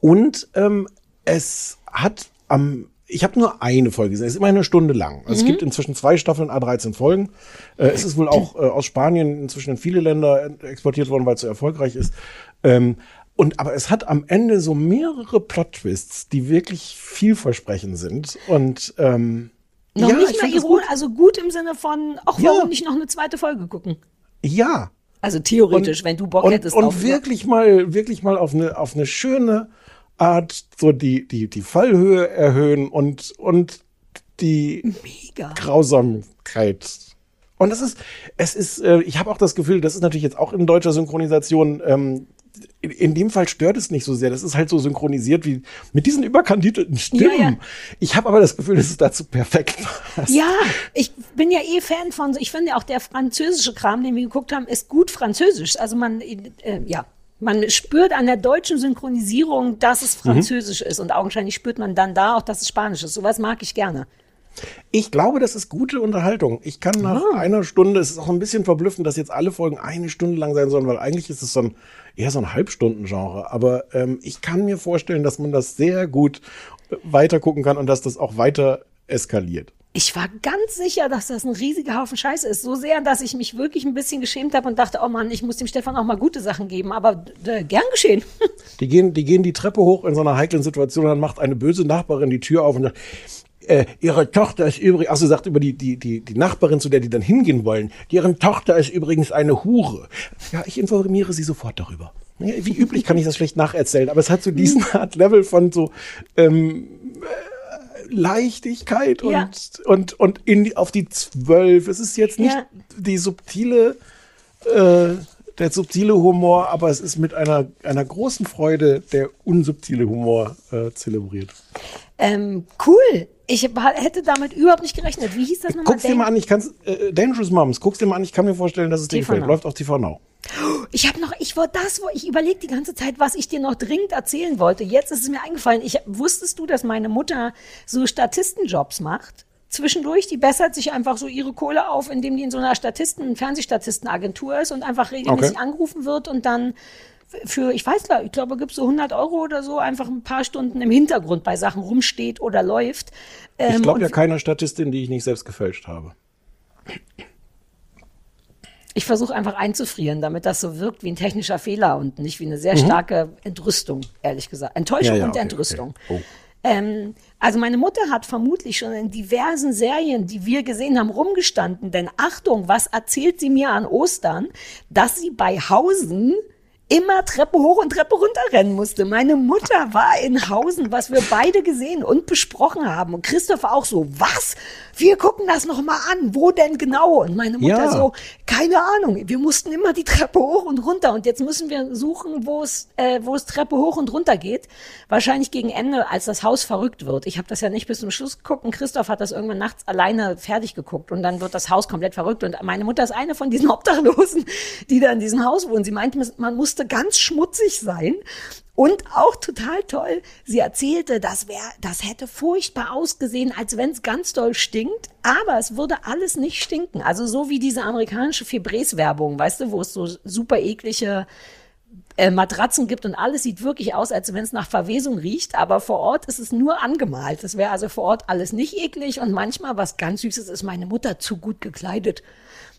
Und ähm, es hat am ich habe nur eine Folge gesehen. Es ist immer eine Stunde lang. Also Es Mhm. gibt inzwischen zwei Staffeln, A13 Folgen. Äh, es ist wohl auch äh, aus Spanien inzwischen in viele Länder äh, exportiert worden, weil es so erfolgreich ist. Ähm, und aber es hat am Ende so mehrere Plot-Twists, die wirklich vielversprechend sind. Und ähm, Noch ja, nicht ich mal ironisch, also gut im Sinne von, ach, Ja. warum nicht noch eine zweite Folge gucken? Ja. Also theoretisch, Und- wenn du Bock und, hättest Und auf wirklich mal, wirklich mal auf eine, auf eine schöne Art, so die, die, die Fallhöhe erhöhen und, und die Mega. Grausamkeit. Und das ist, es ist, äh, ich habe auch das Gefühl, das ist natürlich jetzt auch in deutscher Synchronisation, ähm, in, in dem Fall stört es nicht so sehr. Das ist halt so synchronisiert wie mit diesen überkandidelten Stimmen. Ja, ja. Ich habe aber das Gefühl, dass es dazu perfekt passt. Ja, ich bin ja eh Fan von, so- ich finde auch der französische Kram, den wir geguckt haben, ist gut französisch. Also man, äh, ja, man spürt an der deutschen Synchronisierung, dass es Mhm. französisch ist und augenscheinlich spürt man dann da auch, dass es spanisch ist. Sowas mag ich gerne. Ich glaube, das ist gute Unterhaltung. Ich kann nach Ah. einer Stunde, es ist auch ein bisschen verblüffend, dass jetzt alle Folgen eine Stunde lang sein sollen, weil eigentlich ist es so ein, eher so ein Halbstunden-Genre. Aber ähm, ich kann mir vorstellen, dass man das sehr gut äh, weiter gucken kann und dass das auch weiter eskaliert. Ich war ganz sicher, dass das ein riesiger Haufen Scheiße ist. So sehr, dass ich mich wirklich ein bisschen geschämt habe und dachte, oh Mann, ich muss dem Stefan auch mal gute Sachen geben. Aber äh, gern geschehen. Die gehen, die gehen die Treppe hoch in so einer heiklen Situation, dann macht eine böse Nachbarin die Tür auf und sagt, äh, ihre Tochter ist übrigens, also sagt über die, die, die, die Nachbarin, zu der die dann hingehen wollen, deren Tochter ist übrigens eine Hure. Ja, ich informiere sie sofort darüber. Wie üblich kann ich das schlecht nacherzählen, aber es hat so diesen Art Level von so ähm, äh, Leichtigkeit und, Ja. und, und in die, auf die zwölf. Es ist jetzt nicht Ja. die subtile, äh, der subtile Humor, aber es ist mit einer, einer großen Freude der unsubtile Humor äh, zelebriert. Ähm, cool. Ich hätte damit überhaupt nicht gerechnet. Wie hieß das nochmal? Guck's dir mal an, ich kann's, äh, Dangerous Moms, guck's dir mal an, ich kann mir vorstellen, dass es dir TV gefällt. Now. Läuft auf TV Now. Ich habe noch, ich wollte das, wo ich überlege die ganze Zeit, was ich dir noch dringend erzählen wollte. Jetzt ist es mir eingefallen. Ich wusstest du, dass meine Mutter so Statistenjobs macht? Zwischendurch, die bessert sich einfach so ihre Kohle auf, indem die in so einer Statisten, Fernsehstatistenagentur ist und einfach regelmäßig Okay. angerufen wird und dann für, ich weiß gar, ich glaube, gibt so 100 Euro oder so, einfach ein paar Stunden im Hintergrund bei Sachen rumsteht oder läuft. Ich Ähm, glaube und ja keiner Statistin, die ich nicht selbst gefälscht habe. Ich versuche einfach einzufrieren, damit das so wirkt wie ein technischer Fehler und nicht wie eine sehr Mhm. starke Entrüstung, ehrlich gesagt. Enttäuschung Ja, ja, und okay, Entrüstung. okay. Oh. Ähm, also meine Mutter hat vermutlich schon in diversen Serien, die wir gesehen haben, rumgestanden. Denn Achtung, was erzählt sie mir an Ostern? Dass sie bei Hausen immer Treppe hoch und Treppe runter rennen musste. Meine Mutter war in Hausen, was wir beide gesehen und besprochen haben. Und Christoph auch so, was? Wir gucken das noch mal an. Wo denn genau? Und meine Mutter Ja. so, keine Ahnung. Wir mussten immer die Treppe hoch und runter. Und jetzt müssen wir suchen, wo es, äh, wo es Treppe hoch und runter geht. Wahrscheinlich gegen Ende, als das Haus verrückt wird. Ich habe das ja nicht bis zum Schluss geguckt. Und Christoph hat das irgendwann nachts alleine fertig geguckt. Und dann wird das Haus komplett verrückt. Und meine Mutter ist eine von diesen Obdachlosen, die da in diesem Haus wohnen. Sie meinte, man musste ganz schmutzig sein. Und auch total toll, sie erzählte, das wäre, das hätte furchtbar ausgesehen, als wenn es ganz doll stinkt, aber es würde alles nicht stinken. Also so wie diese amerikanische Febreze-Werbung, weißt du, wo es so super eklige äh, Matratzen gibt und alles sieht wirklich aus, als wenn es nach Verwesung riecht, aber vor Ort ist es nur angemalt. Es wäre also vor Ort alles nicht eklig und manchmal was ganz Süßes ist meine Mutter zu gut gekleidet.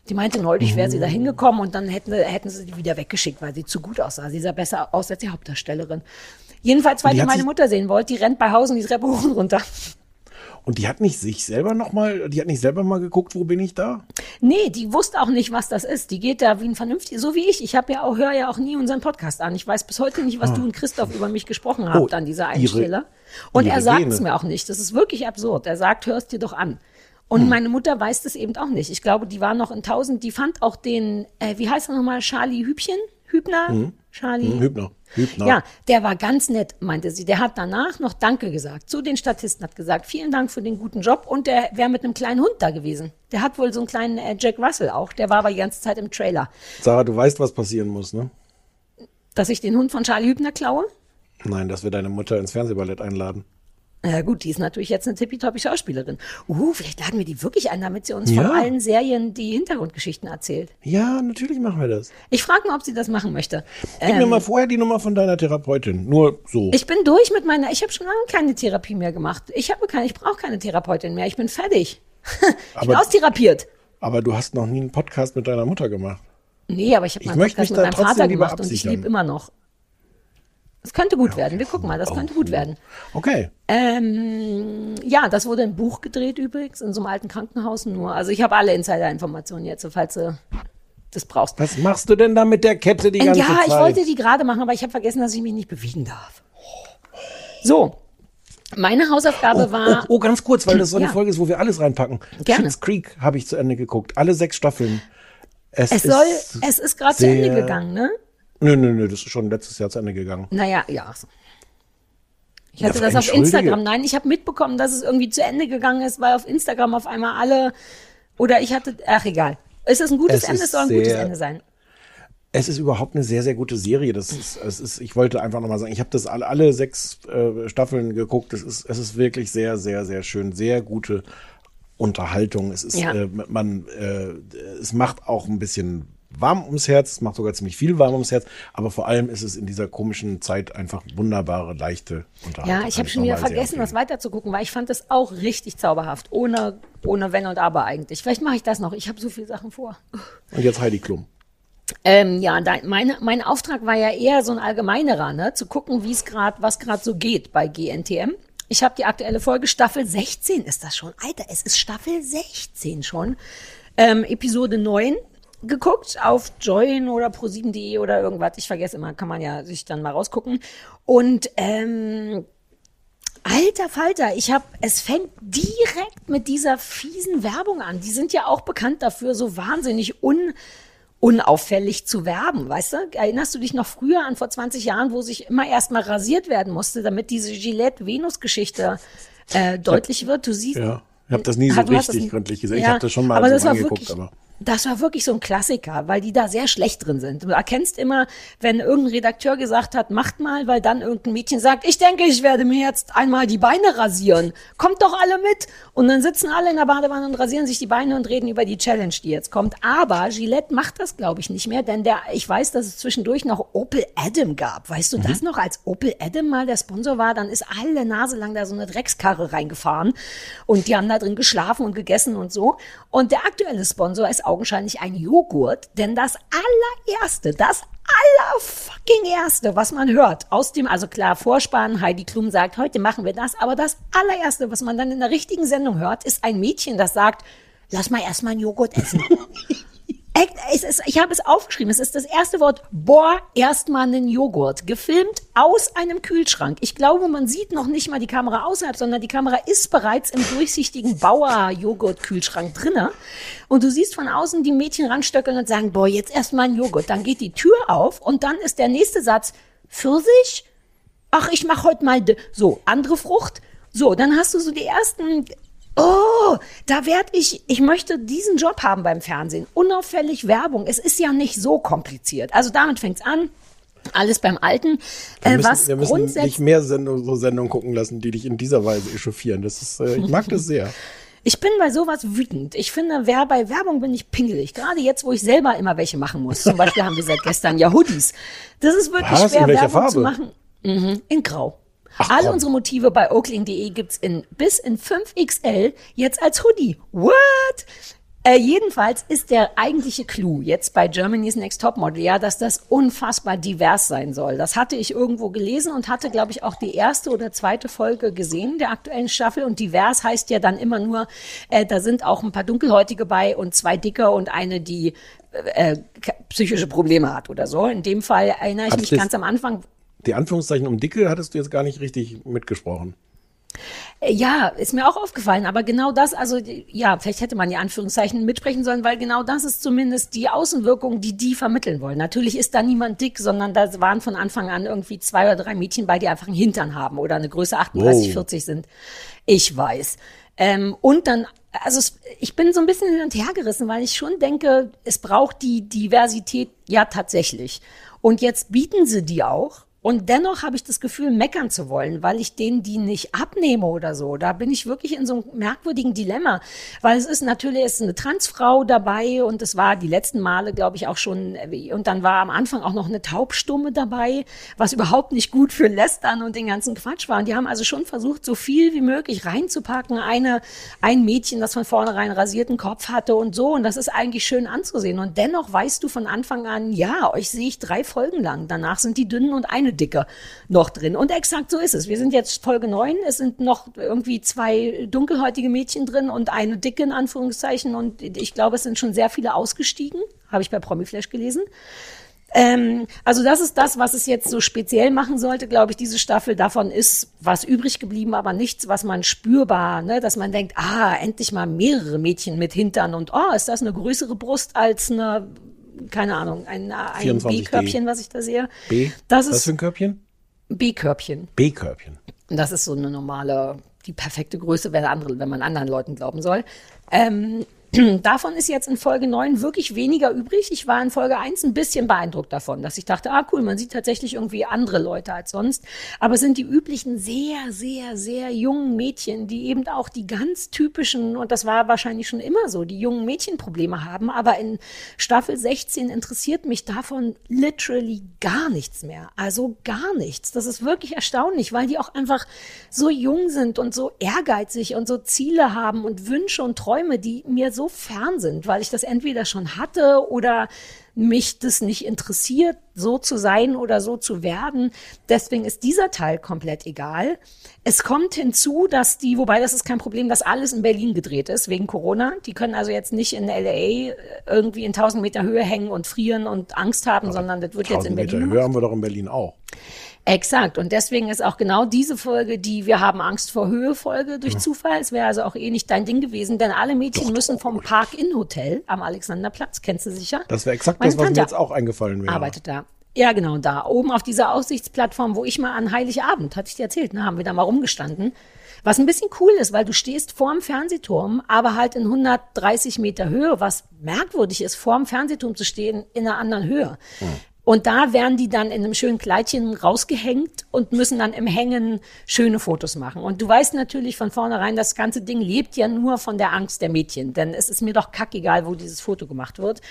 Die meinte neulich, wäre sie da hingekommen und dann hätten, hätten sie die wieder weggeschickt, weil sie zu gut aussah. Sie sah besser aus als die Hauptdarstellerin. Jedenfalls, weil Die die meine Mutter sehen wollte, die rennt bei Hausen die Treppe hoch und runter. Und die hat nicht sich selber noch mal, die hat nicht selber mal geguckt, wo bin ich da? Nee, die wusste auch nicht, was das ist. Die geht da wie ein vernünftig, so wie ich. Ich habe ja auch, höre ja auch nie unseren Podcast an. Ich weiß bis heute nicht, was Ah. du und Christoph über mich gesprochen habt Oh, an dieser Einsteller. Und er sagt es mir auch nicht. Das ist wirklich absurd. Er sagt, hörst dir doch an. Hm. Und meine Mutter weiß das eben auch nicht. Ich glaube, die war noch in tausend, die fand auch den, äh, wie heißt er nochmal, Charlie Hübchen? Hübner? Hm. Charlie? Hm, Hübner. Hübner. Ja, der war ganz nett, meinte sie. Der hat danach noch Danke gesagt. Zu den Statisten hat gesagt, vielen Dank für den guten Job. Und der wäre mit einem kleinen Hund da gewesen. Der hat wohl so einen kleinen äh, Jack Russell auch. Der war aber die ganze Zeit im Trailer. Sarah, du weißt, was passieren muss, ne? Dass ich den Hund von Charlie Hübner klaue? Nein, dass wir deine Mutter ins Fernsehballett einladen. Ja gut, die ist natürlich jetzt eine tippitoppi Schauspielerin. Uh, vielleicht laden wir die wirklich ein, damit sie uns Ja. von allen Serien die Hintergrundgeschichten erzählt. Ja, natürlich machen wir das. Ich frage mal, ob sie das machen möchte. Gib mir Ähm, mal vorher die Nummer von deiner Therapeutin. Nur so. Ich bin durch mit meiner, ich habe schon lange keine Therapie mehr gemacht. Ich habe keine, ich brauche keine Therapeutin mehr. Ich bin fertig. ich bin Aber- austherapiert. Aber du hast noch nie einen Podcast mit deiner Mutter gemacht. Nee, aber ich habe Ich meinen möchte Podcast mit meinem Vater gemacht und ich liebe immer noch. Es könnte gut werden. Wir gucken mal, das könnte gut werden. Okay. Ähm, ja, das wurde im Buch gedreht übrigens, in so einem alten Krankenhaus nur. Also ich habe alle Insider-Informationen jetzt, falls du das brauchst. Was machst du denn da mit der Kette die Ähm, ganze ja, Zeit? ich wollte die gerade machen, aber ich habe vergessen, dass ich mich nicht bewegen darf. So, meine Hausaufgabe war. Oh, oh, ganz kurz, weil das so eine Ja. Folge ist, wo wir alles reinpacken. Gerne. Schitt's Creek habe ich zu Ende geguckt. Alle sechs Staffeln. Es ist soll, es ist gerade zu Ende gegangen, ne? Nö, nö, nö, das ist schon letztes Jahr zu Ende gegangen. Naja, ja. Ich Ja, hatte das auf. Instagram. Nein, ich habe mitbekommen, dass es irgendwie zu Ende gegangen ist, weil auf Instagram auf einmal alle. Oder ich hatte. Ach, egal. Ist es ein gutes Es Ende? Es soll ein gutes Ende sein. Es ist überhaupt eine sehr, sehr gute Serie. Das ist, es ist, ich wollte einfach nochmal sagen, ich habe das alle, alle sechs äh, Staffeln geguckt. Es ist, es ist wirklich sehr, sehr, sehr schön. Sehr gute Unterhaltung. Es ist, Ja. äh, man, äh, es macht auch ein bisschen warm ums Herz. Es macht sogar ziemlich viel warm ums Herz. Aber vor allem ist es in dieser komischen Zeit einfach wunderbare, leichte Unterhaltung. Ja, ich habe schon wieder nochmal sehr vergessen, das weiterzugucken, weil ich fand das auch richtig zauberhaft. Ohne, ohne Wenn und Aber eigentlich. Vielleicht mache ich das noch. Ich habe so viele Sachen vor. Und jetzt Heidi Klum. Ähm, ja, dein, meine, mein Auftrag war ja eher so ein allgemeinerer, ne? zu gucken, wie es gerade, was gerade so geht bei GNTM. Ich habe die aktuelle Folge, Staffel 16 ist das schon. Alter, es ist Staffel 16 schon. Ähm, Episode 9 geguckt auf Join oder pro7.de oder irgendwas. Ich vergesse immer, kann man ja sich dann mal rausgucken. Und ähm, Alter Falter, ich habe, es fängt direkt mit dieser fiesen Werbung an. Die sind ja auch bekannt dafür, so wahnsinnig un, unauffällig zu werben, weißt du? Erinnerst du dich noch früher an vor 20 Jahren, wo sich immer erstmal rasiert werden musste, damit diese Gillette-Venus-Geschichte äh, deutlich wird? Du siehst. Ja, ich habe das nie so richtig gründlich gesehen. ich Ja, habe das schon mal aber so das angeguckt, wirklich, aber das war wirklich so ein Klassiker, weil die da sehr schlecht drin sind. Du erkennst immer, wenn irgendein Redakteur gesagt hat, macht mal, weil dann irgendein Mädchen sagt, ich denke, ich werde mir jetzt einmal die Beine rasieren. Kommt doch alle mit. Und dann sitzen alle in der Badewanne und rasieren sich die Beine und reden über die Challenge, die jetzt kommt. Aber Gillette macht das, glaube ich, nicht mehr, denn der, ich weiß, dass es zwischendurch noch Opel Adam gab. Weißt du das noch? Als Opel Adam mal der Sponsor war, dann ist alle Nase lang da so eine Dreckskarre reingefahren und die haben da drin geschlafen und gegessen und so. Und der aktuelle Sponsor ist augenscheinlich ein Joghurt, denn das allererste, das aller fucking erste, was man hört aus dem, also klar, Vorspann, Heidi Klum sagt, heute machen wir das, aber das allererste, was man dann in der richtigen Sendung hört, ist ein Mädchen, das sagt, lass mal erstmal einen Joghurt essen. Ist, ich habe es aufgeschrieben. Es ist das erste Wort. Boah, erstmal einen Joghurt. Gefilmt aus einem Kühlschrank. Ich glaube, man sieht noch nicht mal die Kamera außerhalb, sondern die Kamera ist bereits im durchsichtigen Bauer-Joghurt-Kühlschrank drinne. Und du siehst von außen die Mädchen ranstöckeln und sagen, boah, jetzt erstmal ein Joghurt. Dann geht die Tür auf und dann ist der nächste Satz, Pfirsich? Ach, ich mache heute mal so andere Frucht. So, dann hast du so die ersten Oh, da werd ich, ich möchte diesen Job haben beim Fernsehen. Unauffällig Werbung. Es ist ja nicht so kompliziert. Also damit fängt's an. Alles beim Alten. wir Äh, müssen, was wir müssen grundsätzlich nicht mehr Sendung, so Sendungen gucken lassen, die dich in dieser Weise echauffieren. Das ist, äh, ich mag das sehr. Ich bin bei sowas wütend. Ich finde, wer bei Werbung bin ich pingelig. Gerade jetzt, wo ich selber immer welche machen muss. Zum Beispiel haben wir seit gestern ja Hoodies. Das ist wirklich Was? schwer, Werbung zu Farbe? machen. Mhm. In Grau. Alle komm. unsere Motive bei oakling.de gibt's in, bis in 5XL jetzt als Hoodie. What? Äh, jedenfalls ist der eigentliche Clou jetzt bei Germany's Next Topmodel ja, dass das unfassbar divers sein soll. Das hatte ich irgendwo gelesen und hatte, glaube ich, auch die erste oder zweite Folge gesehen der aktuellen Staffel. Und divers heißt ja dann immer nur, äh, da sind auch ein paar Dunkelhäutige bei und zwei Dicke und eine, die äh, k- psychische Probleme hat oder so. In dem Fall erinnere ich Hat mich ganz am Anfang, Die Anführungszeichen um Dicke hattest du jetzt gar nicht richtig mitgesprochen. Ja, ist mir auch aufgefallen, aber genau das, also ja, vielleicht hätte man die Anführungszeichen mitsprechen sollen, weil genau das ist zumindest die Außenwirkung, die die vermitteln wollen. Natürlich ist da niemand dick, sondern da waren von Anfang an irgendwie zwei oder drei Mädchen bei, die einfach einen Hintern haben oder eine Größe 38, Wow. 40 sind. Ich weiß. Ähm, und dann, also es, ich bin so ein bisschen hin und her gerissen, weil ich schon denke, es braucht die Diversität ja tatsächlich. Und jetzt bieten sie die auch. Und dennoch habe ich das Gefühl, meckern zu wollen, weil ich denen die nicht abnehme oder so. Da bin ich wirklich in so einem merkwürdigen Dilemma. Weil es ist natürlich es ist eine Transfrau dabei und es war die letzten Male, glaube ich, auch schon. äh, Und dann war am Anfang auch noch eine Taubstumme dabei, was überhaupt nicht gut für Lästern und den ganzen Quatsch war. Und die haben also schon versucht, so viel wie möglich reinzupacken. Eine, ein Mädchen, das von vornherein rasierten Kopf hatte und so. Und das ist eigentlich schön anzusehen. Und dennoch weißt du von Anfang an, ja, euch sehe ich drei Folgen lang. Danach sind die dünnen und eine dicke noch drin. Und exakt so ist es. Wir sind jetzt Folge neun. Es sind noch irgendwie zwei dunkelhäutige Mädchen drin und eine dicke in Anführungszeichen. Und ich glaube, es sind schon sehr viele ausgestiegen. Habe ich bei Promiflash gelesen. Ähm, also das ist das, was es jetzt so speziell machen sollte, glaube ich, diese Staffel. Davon ist was übrig geblieben, aber nichts, was man spürbar, ne, dass man denkt, ah, endlich mal mehrere Mädchen mit Hintern und oh, ist das eine größere Brust als eine, keine Ahnung, ein, ein 24D. B-Körbchen, was ich da sehe. B? Das Was ist für ein Körbchen? B-Körbchen. B-Körbchen. Und Das ist so eine normale, die perfekte Größe, wenn, andere, wenn man anderen Leuten glauben soll. Ähm, davon ist jetzt in Folge 9 wirklich weniger übrig. Ich war in Folge 1 ein bisschen beeindruckt davon, dass ich dachte, ah cool, man sieht tatsächlich irgendwie andere Leute als sonst. Aber es sind die üblichen sehr, sehr, sehr jungen Mädchen, die eben auch die ganz typischen, und das war wahrscheinlich schon immer so, die jungen Mädchenprobleme haben. Aber in Staffel 16 interessiert mich davon literally gar nichts mehr. Also gar nichts. Das ist wirklich erstaunlich, weil die auch einfach so jung sind und so ehrgeizig und so Ziele haben und Wünsche und Träume, die mir so fern sind, weil ich das entweder schon hatte oder mich das nicht interessiert, so zu sein oder so zu werden. Deswegen ist dieser Teil komplett egal. Es kommt hinzu, dass die, wobei das ist kein Problem, dass alles in Berlin gedreht ist, wegen Corona. Die können also jetzt nicht in LA irgendwie in 1000 Meter Höhe hängen und frieren und Angst haben, sondern das wird jetzt in 1000 Berlin Meter gemacht. Höhe haben wir doch in Berlin auch. Exakt. Und deswegen ist auch genau diese Folge, die Wir haben Angst vor Höhe Folge durch Zufall. Es wäre also auch eh nicht dein Ding gewesen, denn alle Mädchen müssen vom Park-In-Hotel am Alexanderplatz, kennst du sicher? Das wäre exakt Meine das, was mir Tante jetzt auch eingefallen wäre. Arbeitet da. Ja, genau, da. Oben auf dieser Aussichtsplattform, wo ich mal an Heiligabend, hatte ich dir erzählt, ne, haben wir da mal rumgestanden. Was ein bisschen cool ist, weil du stehst vorm Fernsehturm, aber halt in 130 Meter Höhe, was merkwürdig ist, vorm Fernsehturm zu stehen in einer anderen Höhe. Und da werden die dann in einem schönen Kleidchen rausgehängt und müssen dann im Hängen schöne Fotos machen. Und du weißt natürlich von vornherein, das ganze Ding lebt ja nur von der Angst der Mädchen, denn es ist mir doch kackegal, wo dieses Foto gemacht wird.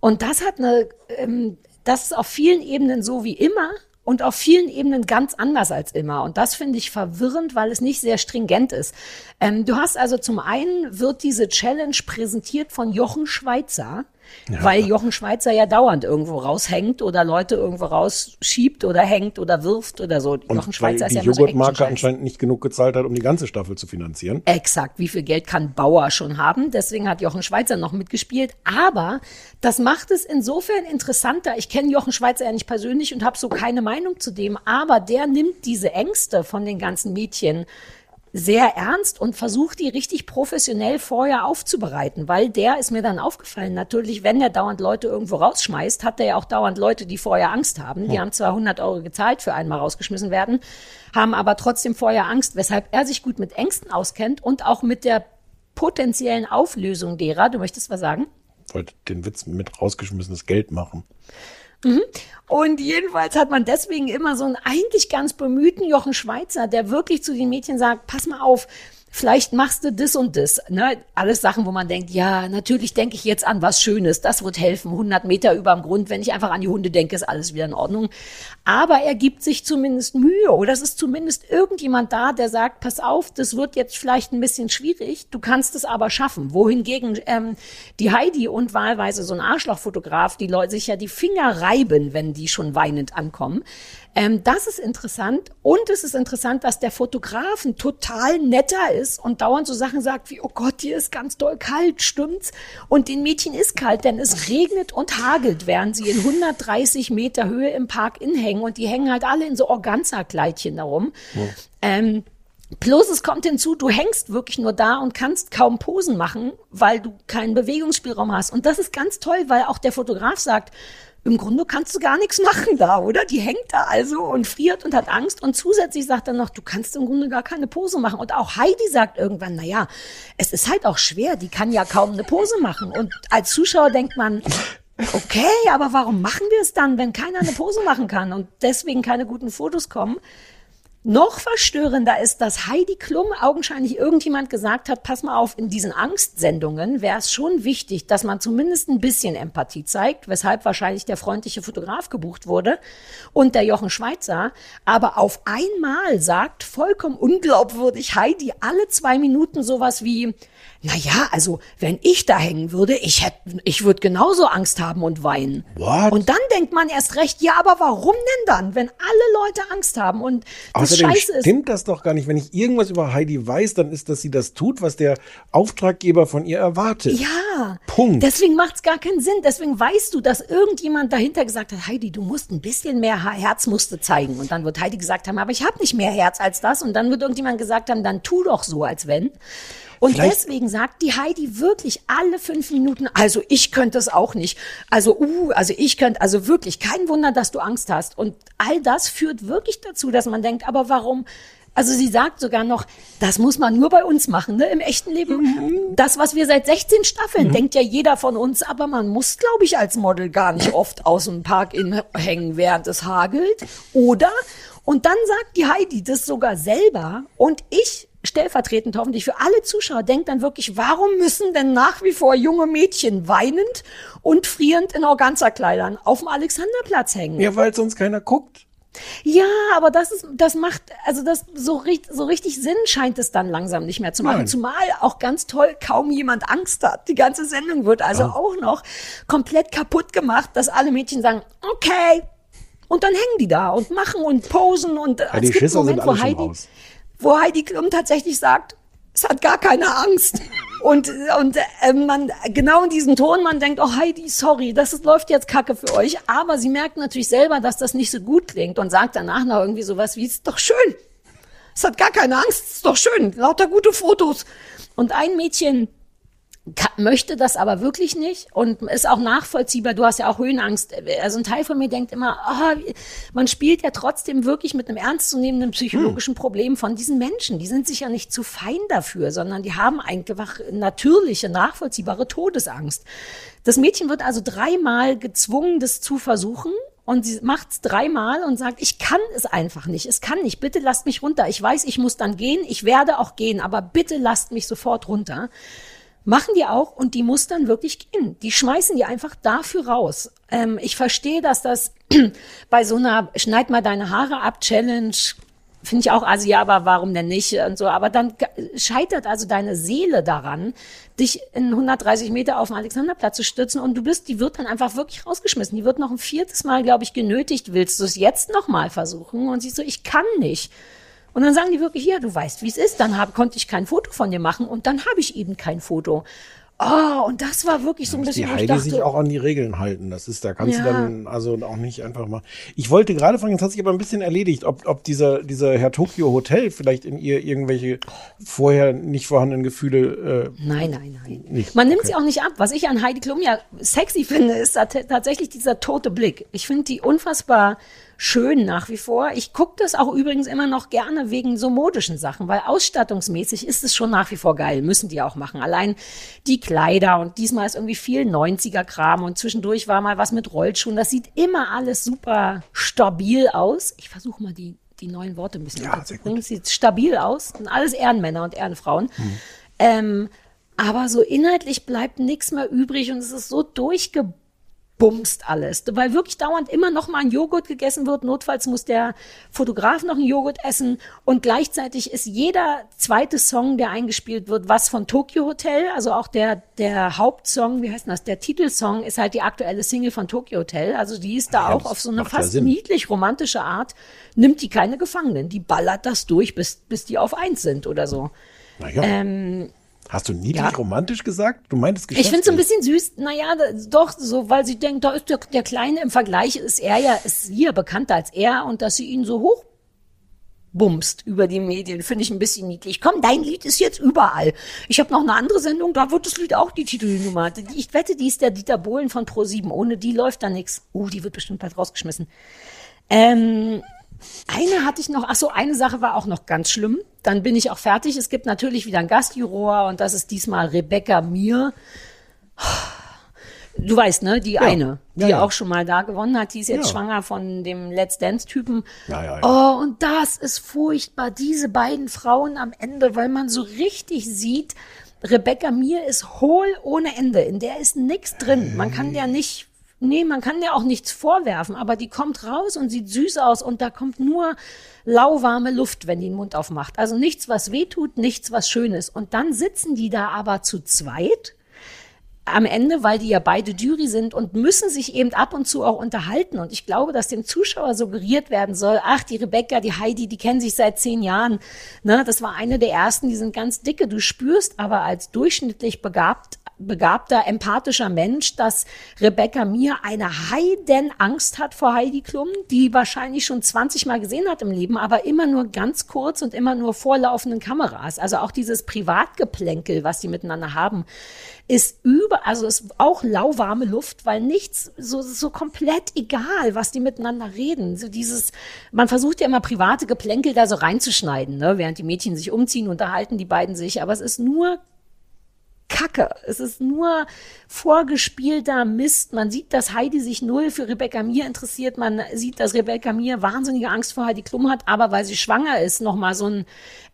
Und das hat eine, ähm, das ist auf vielen Ebenen so wie immer und auf vielen Ebenen ganz anders als immer. Und das finde ich verwirrend, weil es nicht sehr stringent ist. Ähm, du hast also zum einen wird diese Challenge präsentiert von Jochen Schweizer. Weil Jochen Schweizer ja dauernd irgendwo raushängt oder Leute irgendwo rausschiebt oder hängt oder wirft oder so. Und Jochen weil Schweizer ist die ja so Joghurtmarke anscheinend nicht genug gezahlt hat, um die ganze Staffel zu finanzieren. Exakt, wie viel Geld kann Bauer schon haben? Deswegen hat Jochen Schweizer noch mitgespielt. Aber das macht es insofern interessanter. Ich kenne Jochen Schweizer ja nicht persönlich und habe so keine Meinung zu dem. Aber der nimmt diese Ängste von den ganzen Mädchen sehr ernst und versucht die richtig professionell vorher aufzubereiten, weil der ist mir dann aufgefallen. Natürlich, wenn er dauernd Leute irgendwo rausschmeißt, hat er ja auch dauernd Leute, die vorher Angst haben. Die haben zwar 100 Euro gezahlt für einmal rausgeschmissen werden, haben aber trotzdem vorher Angst, weshalb er sich gut mit Ängsten auskennt und auch mit der potenziellen Auflösung derer. Du möchtest was sagen? Wollte den Witz mit rausgeschmissenes Geld machen. Mhm. Und jedenfalls hat man deswegen immer so einen eigentlich ganz bemühten Jochen Schweizer, der wirklich zu den Mädchen sagt, pass mal auf, vielleicht machst du das und das. Ne? Alles Sachen, wo man denkt, ja, natürlich denke ich jetzt an was Schönes, das wird helfen, 100 Meter über dem Grund, wenn ich einfach an die Hunde denke, ist alles wieder in Ordnung. Aber er gibt sich zumindest Mühe oder es ist zumindest irgendjemand da, der sagt, pass auf, das wird jetzt vielleicht ein bisschen schwierig, du kannst es aber schaffen. Wohingegen ähm, die Heidi und wahlweise so ein Arschlochfotograf, die Leute sich ja die Finger reiben, wenn die schon weinend ankommen. Ähm, das ist interessant. Und es ist interessant, dass der Fotograf ein total netter ist und dauernd so Sachen sagt wie, oh Gott, hier ist ganz doll kalt, stimmt's? Und den Mädchen ist kalt, denn es regnet und hagelt, während sie in 130 Meter Höhe im Park in hängen. Und die hängen halt alle in so Organza-Kleidchen darum. Ähm, Plus es kommt hinzu, du hängst wirklich nur da und kannst kaum Posen machen, weil du keinen Bewegungsspielraum hast. Und das ist ganz toll, weil auch der Fotograf sagt, im Grunde kannst du gar nichts machen da, oder? Die hängt da also und friert und hat Angst. Und zusätzlich sagt er noch, du kannst im Grunde gar keine Pose machen. Und auch Heidi sagt irgendwann, na ja, es ist halt auch schwer, die kann ja kaum eine Pose machen. Und als Zuschauer denkt man, okay, aber warum machen wir es dann, wenn keiner eine Pose machen kann und deswegen keine guten Fotos kommen? Noch verstörender ist, dass Heidi Klum augenscheinlich irgendjemand gesagt hat, pass mal auf, in diesen Angstsendungen wäre es schon wichtig, dass man zumindest ein bisschen Empathie zeigt, weshalb wahrscheinlich der freundliche Fotograf gebucht wurde und der Jochen Schweizer, aber auf einmal sagt vollkommen unglaubwürdig Heidi alle zwei Minuten sowas wie, na ja, also wenn ich da hängen würde, ich hätte, ich würde genauso Angst haben und weinen. What? Und dann denkt man erst recht, ja, aber warum denn dann, wenn alle Leute Angst haben und das Außerdem Scheiße ist. stimmt das doch gar nicht. Wenn ich irgendwas über Heidi weiß, dann ist, dass sie das tut, was der Auftraggeber von ihr erwartet. Ja, Punkt. deswegen macht's gar keinen Sinn. Deswegen weißt du, dass irgendjemand dahinter gesagt hat, Heidi, du musst ein bisschen mehr Ha- Herz musst du zeigen. Und dann wird Heidi gesagt haben, aber ich habe nicht mehr Herz als das. Und dann wird irgendjemand gesagt haben, dann tu doch so, als wenn. Und Vielleicht- deswegen sagt die Heidi wirklich alle fünf Minuten, also ich könnte es auch nicht. Also, uh, also ich könnte, also wirklich, kein Wunder, dass du Angst hast. Und all das führt wirklich dazu, dass man denkt, aber warum? Also sie sagt sogar noch, das muss man nur bei uns machen, ne, im echten Leben. Das, was wir seit 16 Staffeln, denkt ja jeder von uns, aber man muss, glaube ich, als Model gar nicht oft aus dem Park in hängen, während es hagelt. Oder? Und dann sagt die Heidi das sogar selber und ich stellvertretend hoffentlich für alle Zuschauer denkt dann wirklich, warum müssen denn nach wie vor junge Mädchen weinend und frierend in Organza-Kleidern auf dem Alexanderplatz hängen? Ja, weil sonst keiner guckt. Ja, aber das ist, das macht, also das so, richtig, so richtig Sinn scheint es dann langsam nicht mehr zu machen. Nein. Zumal auch ganz toll kaum jemand Angst hat. Die ganze Sendung wird also Ah. auch noch komplett kaputt gemacht, dass alle Mädchen sagen, okay. Und dann hängen die da und machen und posen und Ja, die es gibt Schisser Moment, wo Heidi. Wo Heidi Klum tatsächlich sagt, es hat gar keine Angst. Und, und äh, man genau in diesem Ton, man denkt, oh Heidi, sorry, das ist, läuft jetzt Kacke für euch. Aber sie merkt natürlich selber, dass das nicht so gut klingt und sagt danach noch irgendwie sowas wie, ist doch schön. Es hat gar keine Angst, ist doch schön, lauter gute Fotos. Und ein Mädchen möchte das aber wirklich nicht und ist auch nachvollziehbar. Du hast ja auch Höhenangst. Also ein Teil von mir denkt immer, ah, man spielt ja trotzdem wirklich mit einem ernstzunehmenden psychologischen Problem von diesen Menschen. Die sind sich ja nicht zu fein dafür, sondern die haben einfach natürliche, nachvollziehbare Todesangst. Das Mädchen wird also dreimal gezwungen, das zu versuchen. Und sie macht's dreimal und sagt, ich kann es einfach nicht. Es kann nicht. Bitte lasst mich runter. Ich weiß, ich muss dann gehen. Ich werde auch gehen, aber bitte lasst mich sofort runter. Machen die auch und die muss dann wirklich gehen. Die schmeißen die einfach dafür raus. Ähm, ich verstehe, dass das bei so einer Schneid mal deine Haare ab Challenge finde ich auch, also ja, aber warum denn nicht und so. Aber dann scheitert also deine Seele daran, dich in 130 Meter auf den Alexanderplatz zu stürzen und du bist, die wird dann einfach wirklich rausgeschmissen. Die wird noch ein viertes Mal, glaube ich, genötigt. Willst du es jetzt noch mal versuchen? Und sie so, ich kann nicht. Und dann sagen die wirklich, ja, du weißt, wie es ist. Dann hab, konnte ich kein Foto von dir machen und dann habe ich eben kein Foto. Oh, und das war wirklich so ein die bisschen, ich Heidi dachte, sich auch an die Regeln halten. Das ist, da kannst Ja. du dann also auch nicht einfach mal. Ich wollte gerade fragen, das hat sich aber ein bisschen erledigt, ob, ob dieser, dieser Herr Tokyo Hotel vielleicht in ihr irgendwelche vorher nicht vorhandenen Gefühle äh, Nein, nein, nein. nicht. Man nimmt okay. sie auch nicht ab. Was ich an Heidi Klum ja sexy finde, ist tat- tatsächlich dieser tote Blick. Ich finde die unfassbar schön nach wie vor. Ich gucke das auch übrigens immer noch gerne wegen so modischen Sachen, weil ausstattungsmäßig ist es schon nach wie vor geil. Müssen die auch machen. Allein die Kleider und diesmal ist irgendwie viel 90er-Kram und zwischendurch war mal was mit Rollschuhen. Das sieht immer alles super stabil aus. Ich versuche mal die, die neuen Worte ein bisschen unterzubringen. Es sieht stabil aus. Sind alles Ehrenmänner und Ehrenfrauen. Ähm, aber so inhaltlich bleibt nichts mehr übrig und es ist so durchgebumst alles, weil wirklich dauernd immer noch mal ein Joghurt gegessen wird. Notfalls muss der Fotograf noch einen Joghurt essen und gleichzeitig ist jeder zweite Song, der eingespielt wird, was von Tokyo Hotel, also auch der der Hauptsong, wie heißt denn das? Der Titelsong ist halt die aktuelle Single von Tokyo Hotel. Also die ist da Ja, auch auf so eine ja fast Sinn. niedlich romantische Art nimmt die keine Gefangenen, die ballert das durch, bis bis die auf eins sind oder so. Naja. Ähm, Hast du niedlich ja. romantisch gesagt? Du meintest ich finde es ein bisschen süß, naja, doch, so, weil sie denkt, da ist der, der Kleine im Vergleich, ist er ja, ist sie ja bekannter als er und dass sie ihn so hoch bumst über die Medien, finde ich ein bisschen niedlich. Komm, dein Lied ist jetzt überall. Ich habe noch eine andere Sendung, da wird das Lied auch die Titelnummer. Ich wette, die ist der Dieter Bohlen von Pro7. Ohne die läuft da nix. Oh, die wird bestimmt bald rausgeschmissen. Ähm, eine hatte ich noch, ach so, eine Sache war auch noch ganz schlimm. Dann bin ich auch fertig. Es gibt natürlich wieder ein Gastjuror und das ist diesmal Rebecca Mir. Du weißt, ne, die Ja. eine, die Ja, ja. auch schon mal da gewonnen hat, die ist jetzt Ja. schwanger von dem Let's Dance-Typen. Ja, ja, ja. Oh, und das ist furchtbar, diese beiden Frauen am Ende, weil man so richtig sieht, Rebecca Mir ist hohl ohne Ende. In der ist nichts drin. Man kann der nicht, nee, man kann der auch nichts vorwerfen, aber die kommt raus und sieht süß aus und da kommt nur lauwarme Luft, wenn die den Mund aufmacht. Also nichts, was weh tut, nichts, was schön ist. Und dann sitzen die da aber zu zweit am Ende, weil die ja beide Jury sind und müssen sich eben ab und zu auch unterhalten. Und ich glaube, dass dem Zuschauer suggeriert werden soll, ach, die Rebecca, die Heidi, die kennen sich seit zehn Jahren. Ne, das war eine der ersten, die sind ganz dicke. Du spürst aber als durchschnittlich begabt, begabter, empathischer Mensch, dass Rebecca mir eine Heidenangst hat vor Heidi Klum, die wahrscheinlich schon 20 Mal gesehen hat im Leben, aber immer nur ganz kurz und immer nur vor laufenden Kameras. Also auch dieses Privatgeplänkel, was die miteinander haben, ist über, also ist auch lauwarme Luft, weil nichts so so komplett egal, was die miteinander reden. So dieses, man versucht ja immer private Geplänkel da so reinzuschneiden, ne? während die Mädchen sich umziehen, unterhalten die beiden sich, aber es ist nur Kacke. Es ist nur vorgespielter Mist. Man sieht, dass Heidi sich null für Rebecca Mir interessiert. Man sieht, dass Rebecca Mir wahnsinnige Angst vor Heidi Klum hat, aber weil sie schwanger ist, nochmal so einen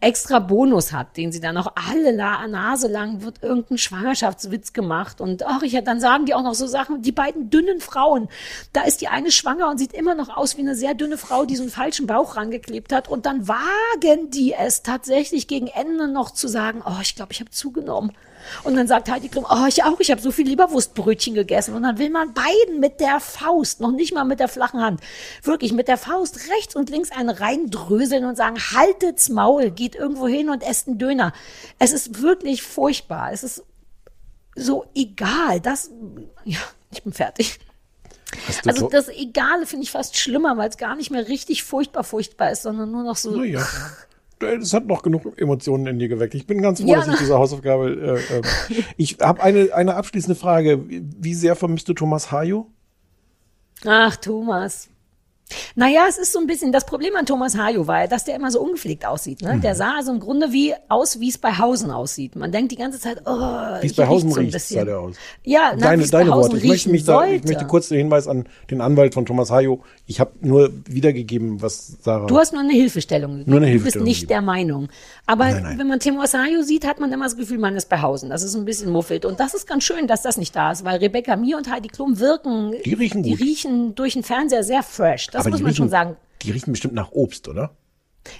extra Bonus hat, den sie dann auch alle La Nase lang wird irgendein Schwangerschaftswitz gemacht. Und ach, ich, dann sagen die auch noch so Sachen, die beiden dünnen Frauen. Da ist die eine schwanger und sieht immer noch aus wie eine sehr dünne Frau, die so einen falschen Bauch rangeklebt hat. Und dann wagen die es tatsächlich gegen Ende noch zu sagen, oh, ich glaube, ich habe zugenommen. Und dann sagt Heidi Klum, oh, ich auch, ich habe so viel Leberwurstbrötchen gegessen. Und dann will man beiden mit der Faust, noch nicht mal mit der flachen Hand, wirklich mit der Faust rechts und links einen reindröseln und sagen, haltet's Maul, geht irgendwo hin und esst einen Döner. Es ist wirklich furchtbar. Es ist so egal. Das, ja, ich bin fertig. Also das Egale finde ich fast schlimmer, weil es gar nicht mehr richtig furchtbar furchtbar ist, sondern nur noch so. Naja. Das hat noch genug Emotionen in dir geweckt. Ich bin ganz froh, Ja, dass ich diese Hausaufgabe. Äh, äh, ich habe eine, eine abschließende Frage. Wie sehr vermisst du Thomas Hayo? Ach, Thomas. Naja, es ist so ein bisschen, das Problem an Thomas Hajo war, ja, dass der immer so ungepflegt aussieht. Ne? Mhm. Der sah also im Grunde wie aus, wie es bei Hausen aussieht. Man denkt die ganze Zeit, oh, Wie es bei Hausen so riecht, sah der aus. Ja, na, deine deine Worte. Ich möchte mich da, ich möchte kurz den Hinweis an den Anwalt von Thomas Hayo. Ich habe nur wiedergegeben, was Sarah. Du hast nur eine Hilfestellung gegeben. Nur eine Du bist Hilfestellung nicht gegeben. der Meinung. Aber Nein, nein. wenn man Thomas Hajo sieht, hat man immer das Gefühl, man ist bei Hausen. Das ist ein bisschen muffelt. Und das ist ganz schön, dass das nicht da ist, weil Rebecca Mir und Heidi Klum wirken, Die riechen die gut. riechen durch den Fernseher sehr fresh. Das Aber muss man riechen, schon sagen. Die riechen bestimmt nach Obst, oder?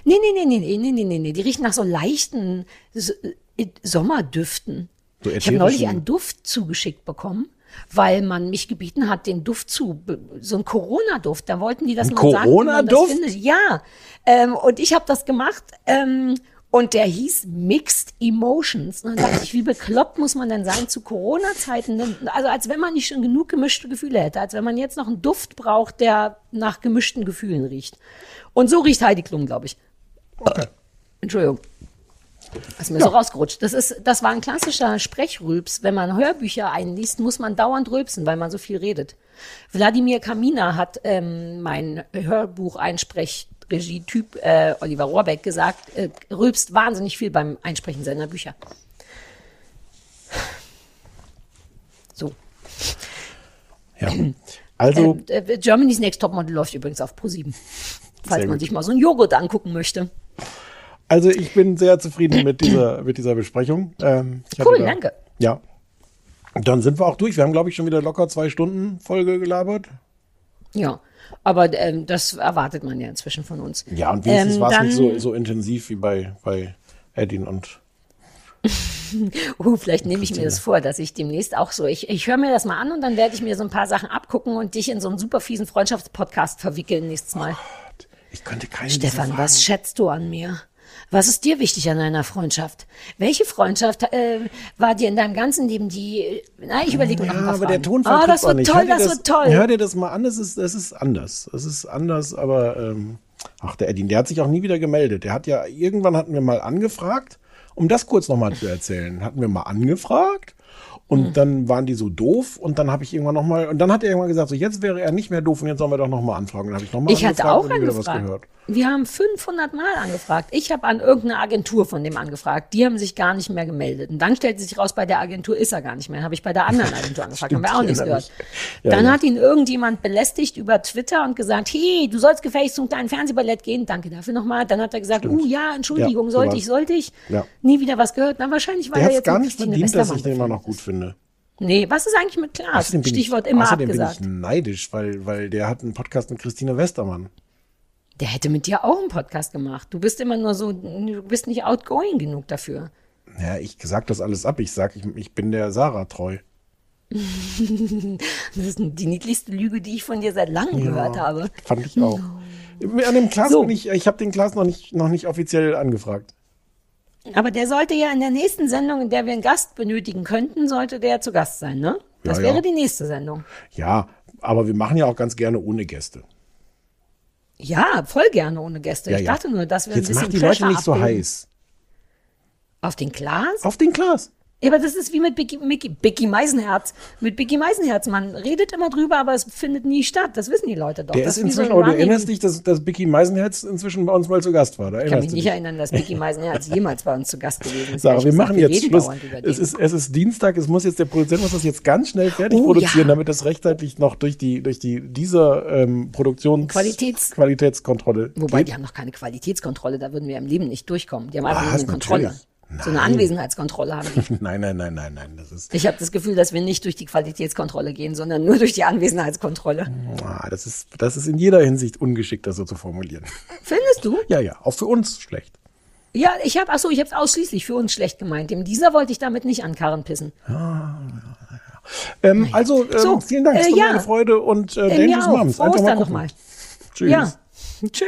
Nee, nee, nee, nee, nee, nee, nee, nee. Die riechen nach so leichten so, äh, Sommerdüften. So ich habe neulich einen Duft zugeschickt bekommen, weil man mich gebeten hat, den Duft zu, so ein Corona-Duft. Da wollten die das ein noch Corona -Duft? sagen. Corona-Duft? Ja. Ähm, und ich habe das gemacht. Ähm, und der hieß Mixed Emotions. Und dann dachte ich, wie bekloppt muss man denn sein zu Corona-Zeiten? Also als wenn man nicht schon genug gemischte Gefühle hätte, als wenn man jetzt noch einen Duft braucht, der nach gemischten Gefühlen riecht. Und so riecht Heidi Klum, glaube ich. Entschuldigung. Das ist mir so rausgerutscht. Das, ist, das war ein klassischer Sprechrülps. Wenn man Hörbücher einliest, muss man dauernd rülpsen, weil man so viel redet. Wladimir Kamina hat ähm, mein Hörbuch-Einsprech-Regie-Typ äh, Oliver Rohrbeck gesagt, äh, rülpst wahnsinnig viel beim Einsprechen seiner Bücher. So. Ja. Also, Äh, äh, Germany's Next Topmodel läuft übrigens auf Pro7. Falls man gut. sich mal so einen Joghurt angucken möchte. also ich bin sehr zufrieden mit dieser, mit dieser Besprechung. Ähm, Cool, da- danke. Ja. Dann sind wir auch durch. Wir haben, glaube ich, schon wieder locker zwei Stunden Folge gelabert. Ja, aber ähm, das erwartet man ja inzwischen von uns. Ja, und wenigstens Ähm, war es nicht so, so intensiv wie bei, bei Edin und Uh, vielleicht nehme ich mir das vor, dass ich demnächst auch so, ich, ich höre mir das mal an und dann werde ich mir so ein paar Sachen abgucken und dich in so einen super fiesen Freundschaftspodcast verwickeln nächstes Mal. Ich könnte keinen Stefan, was schätzt du an mir? Was ist dir wichtig an einer Freundschaft? Welche Freundschaft äh, war dir in deinem ganzen Leben die, na, ich überlege mir noch Ja, paar aber Fragen. der Tonfall Oh, das wird nicht. toll, dir das wird toll. Hör dir das mal an, es ist, es ist anders. Es ist anders, aber ähm, ach, der Edin, der hat sich auch nie wieder gemeldet. Der hat ja, irgendwann hatten wir mal angefragt, um das kurz nochmal zu erzählen, hatten wir mal angefragt und Hm. dann waren die so doof und dann habe ich irgendwann nochmal, und dann hat er irgendwann gesagt, so jetzt wäre er nicht mehr doof und jetzt sollen wir doch nochmal anfragen. Und dann habe ich nochmal Ich hatte angefragt auch und wieder was angefragt. gehört. Wir haben 500 Mal angefragt. Ich habe an irgendeine Agentur von dem angefragt. Die haben sich gar nicht mehr gemeldet. Und dann stellte sich raus, bei der Agentur ist er gar nicht mehr. Habe ich bei der anderen Agentur angefragt. haben wir auch Stimmt, nichts gehört. Ja, dann ja. hat ihn irgendjemand belästigt über Twitter und gesagt, hey, du sollst gefälligst zum kleinen Fernsehballett gehen. Danke dafür nochmal. Dann hat er gesagt, Stimmt. uh ja, Entschuldigung, Ja, so sollte ich, sollte ich. Nie wieder was gehört. Na, wahrscheinlich, weil Der er jetzt gar nicht verdient, dass ich den immer noch gut finde. Nee, was ist eigentlich mit Klaas? Außerdem bin Stichwort ich, immer außerdem abgesagt. bin ich neidisch, weil, weil der hat einen Podcast mit Christine Westermann. Der hätte mit dir auch einen Podcast gemacht. Du bist immer nur so, du bist nicht outgoing genug dafür. Ja, ich sag das alles ab. Ich sag, ich, ich bin der Sarah treu. Das ist die niedlichste Lüge, die ich von dir seit langem gehört habe. Fand ich auch. An dem Klaas bin ich, ich habe den Klaas noch nicht, noch nicht offiziell angefragt. Aber der sollte ja in der nächsten Sendung, in der wir einen Gast benötigen könnten, sollte der zu Gast sein, ne? Das Ja, wäre ja. die nächste Sendung. Ja, aber wir machen ja auch ganz gerne ohne Gäste. Ja, voll gerne ohne Gäste. Ja, ich dachte nur, dass wir Jetzt ein bisschen macht die Leute nicht so abbilden. heiß. Auf den Klaas? Auf den Klaas. Ja, aber das ist wie mit Mickey, Bicky Meisenherz. Mit Bicky Meisenherz. Man redet immer drüber, aber es findet nie statt. Das wissen die Leute doch. Der das ist so inzwischen, aber du Running- erinnerst dich, dass, dass Bicky Meisenherz inzwischen bei uns mal zu Gast war. Da Ich kann mich du nicht dich. erinnern, dass Bicky Meisenherz jemals bei uns zu Gast gewesen ist. Sarah, wir gesagt, machen jetzt Schluss. Es ist, es ist Dienstag, es muss jetzt der Produzent muss das jetzt ganz schnell fertig Oh, produzieren, ja. damit das rechtzeitig noch durch die durch die dieser ähm, Produktions Qualitäts- Qualitätskontrolle Wobei, geht. die haben noch keine Qualitätskontrolle, da würden wir im Leben nicht durchkommen. Die haben Was? einfach nur eine Kontrolle. Natürlich. So eine Nein. Anwesenheitskontrolle haben die. nein, nein, nein, nein, nein, das ist Ich habe das Gefühl, dass wir nicht durch die Qualitätskontrolle gehen, sondern nur durch die Anwesenheitskontrolle. ah, das ist das ist in jeder Hinsicht ungeschickt, das so zu formulieren. Findest du? Ja, ja, auch für uns schlecht. Ja, ich habe, achso, ich habe es ausschließlich für uns schlecht gemeint. Dem dieser wollte ich damit nicht an Karren pissen. Ähm, also ähm, So, vielen Dank, es äh, war mir ja. eine Freude und äh, Äh, Dangerous auch. Moms. Einfach mal dann gucken. noch mal. Tschüss. Ja. Tschö.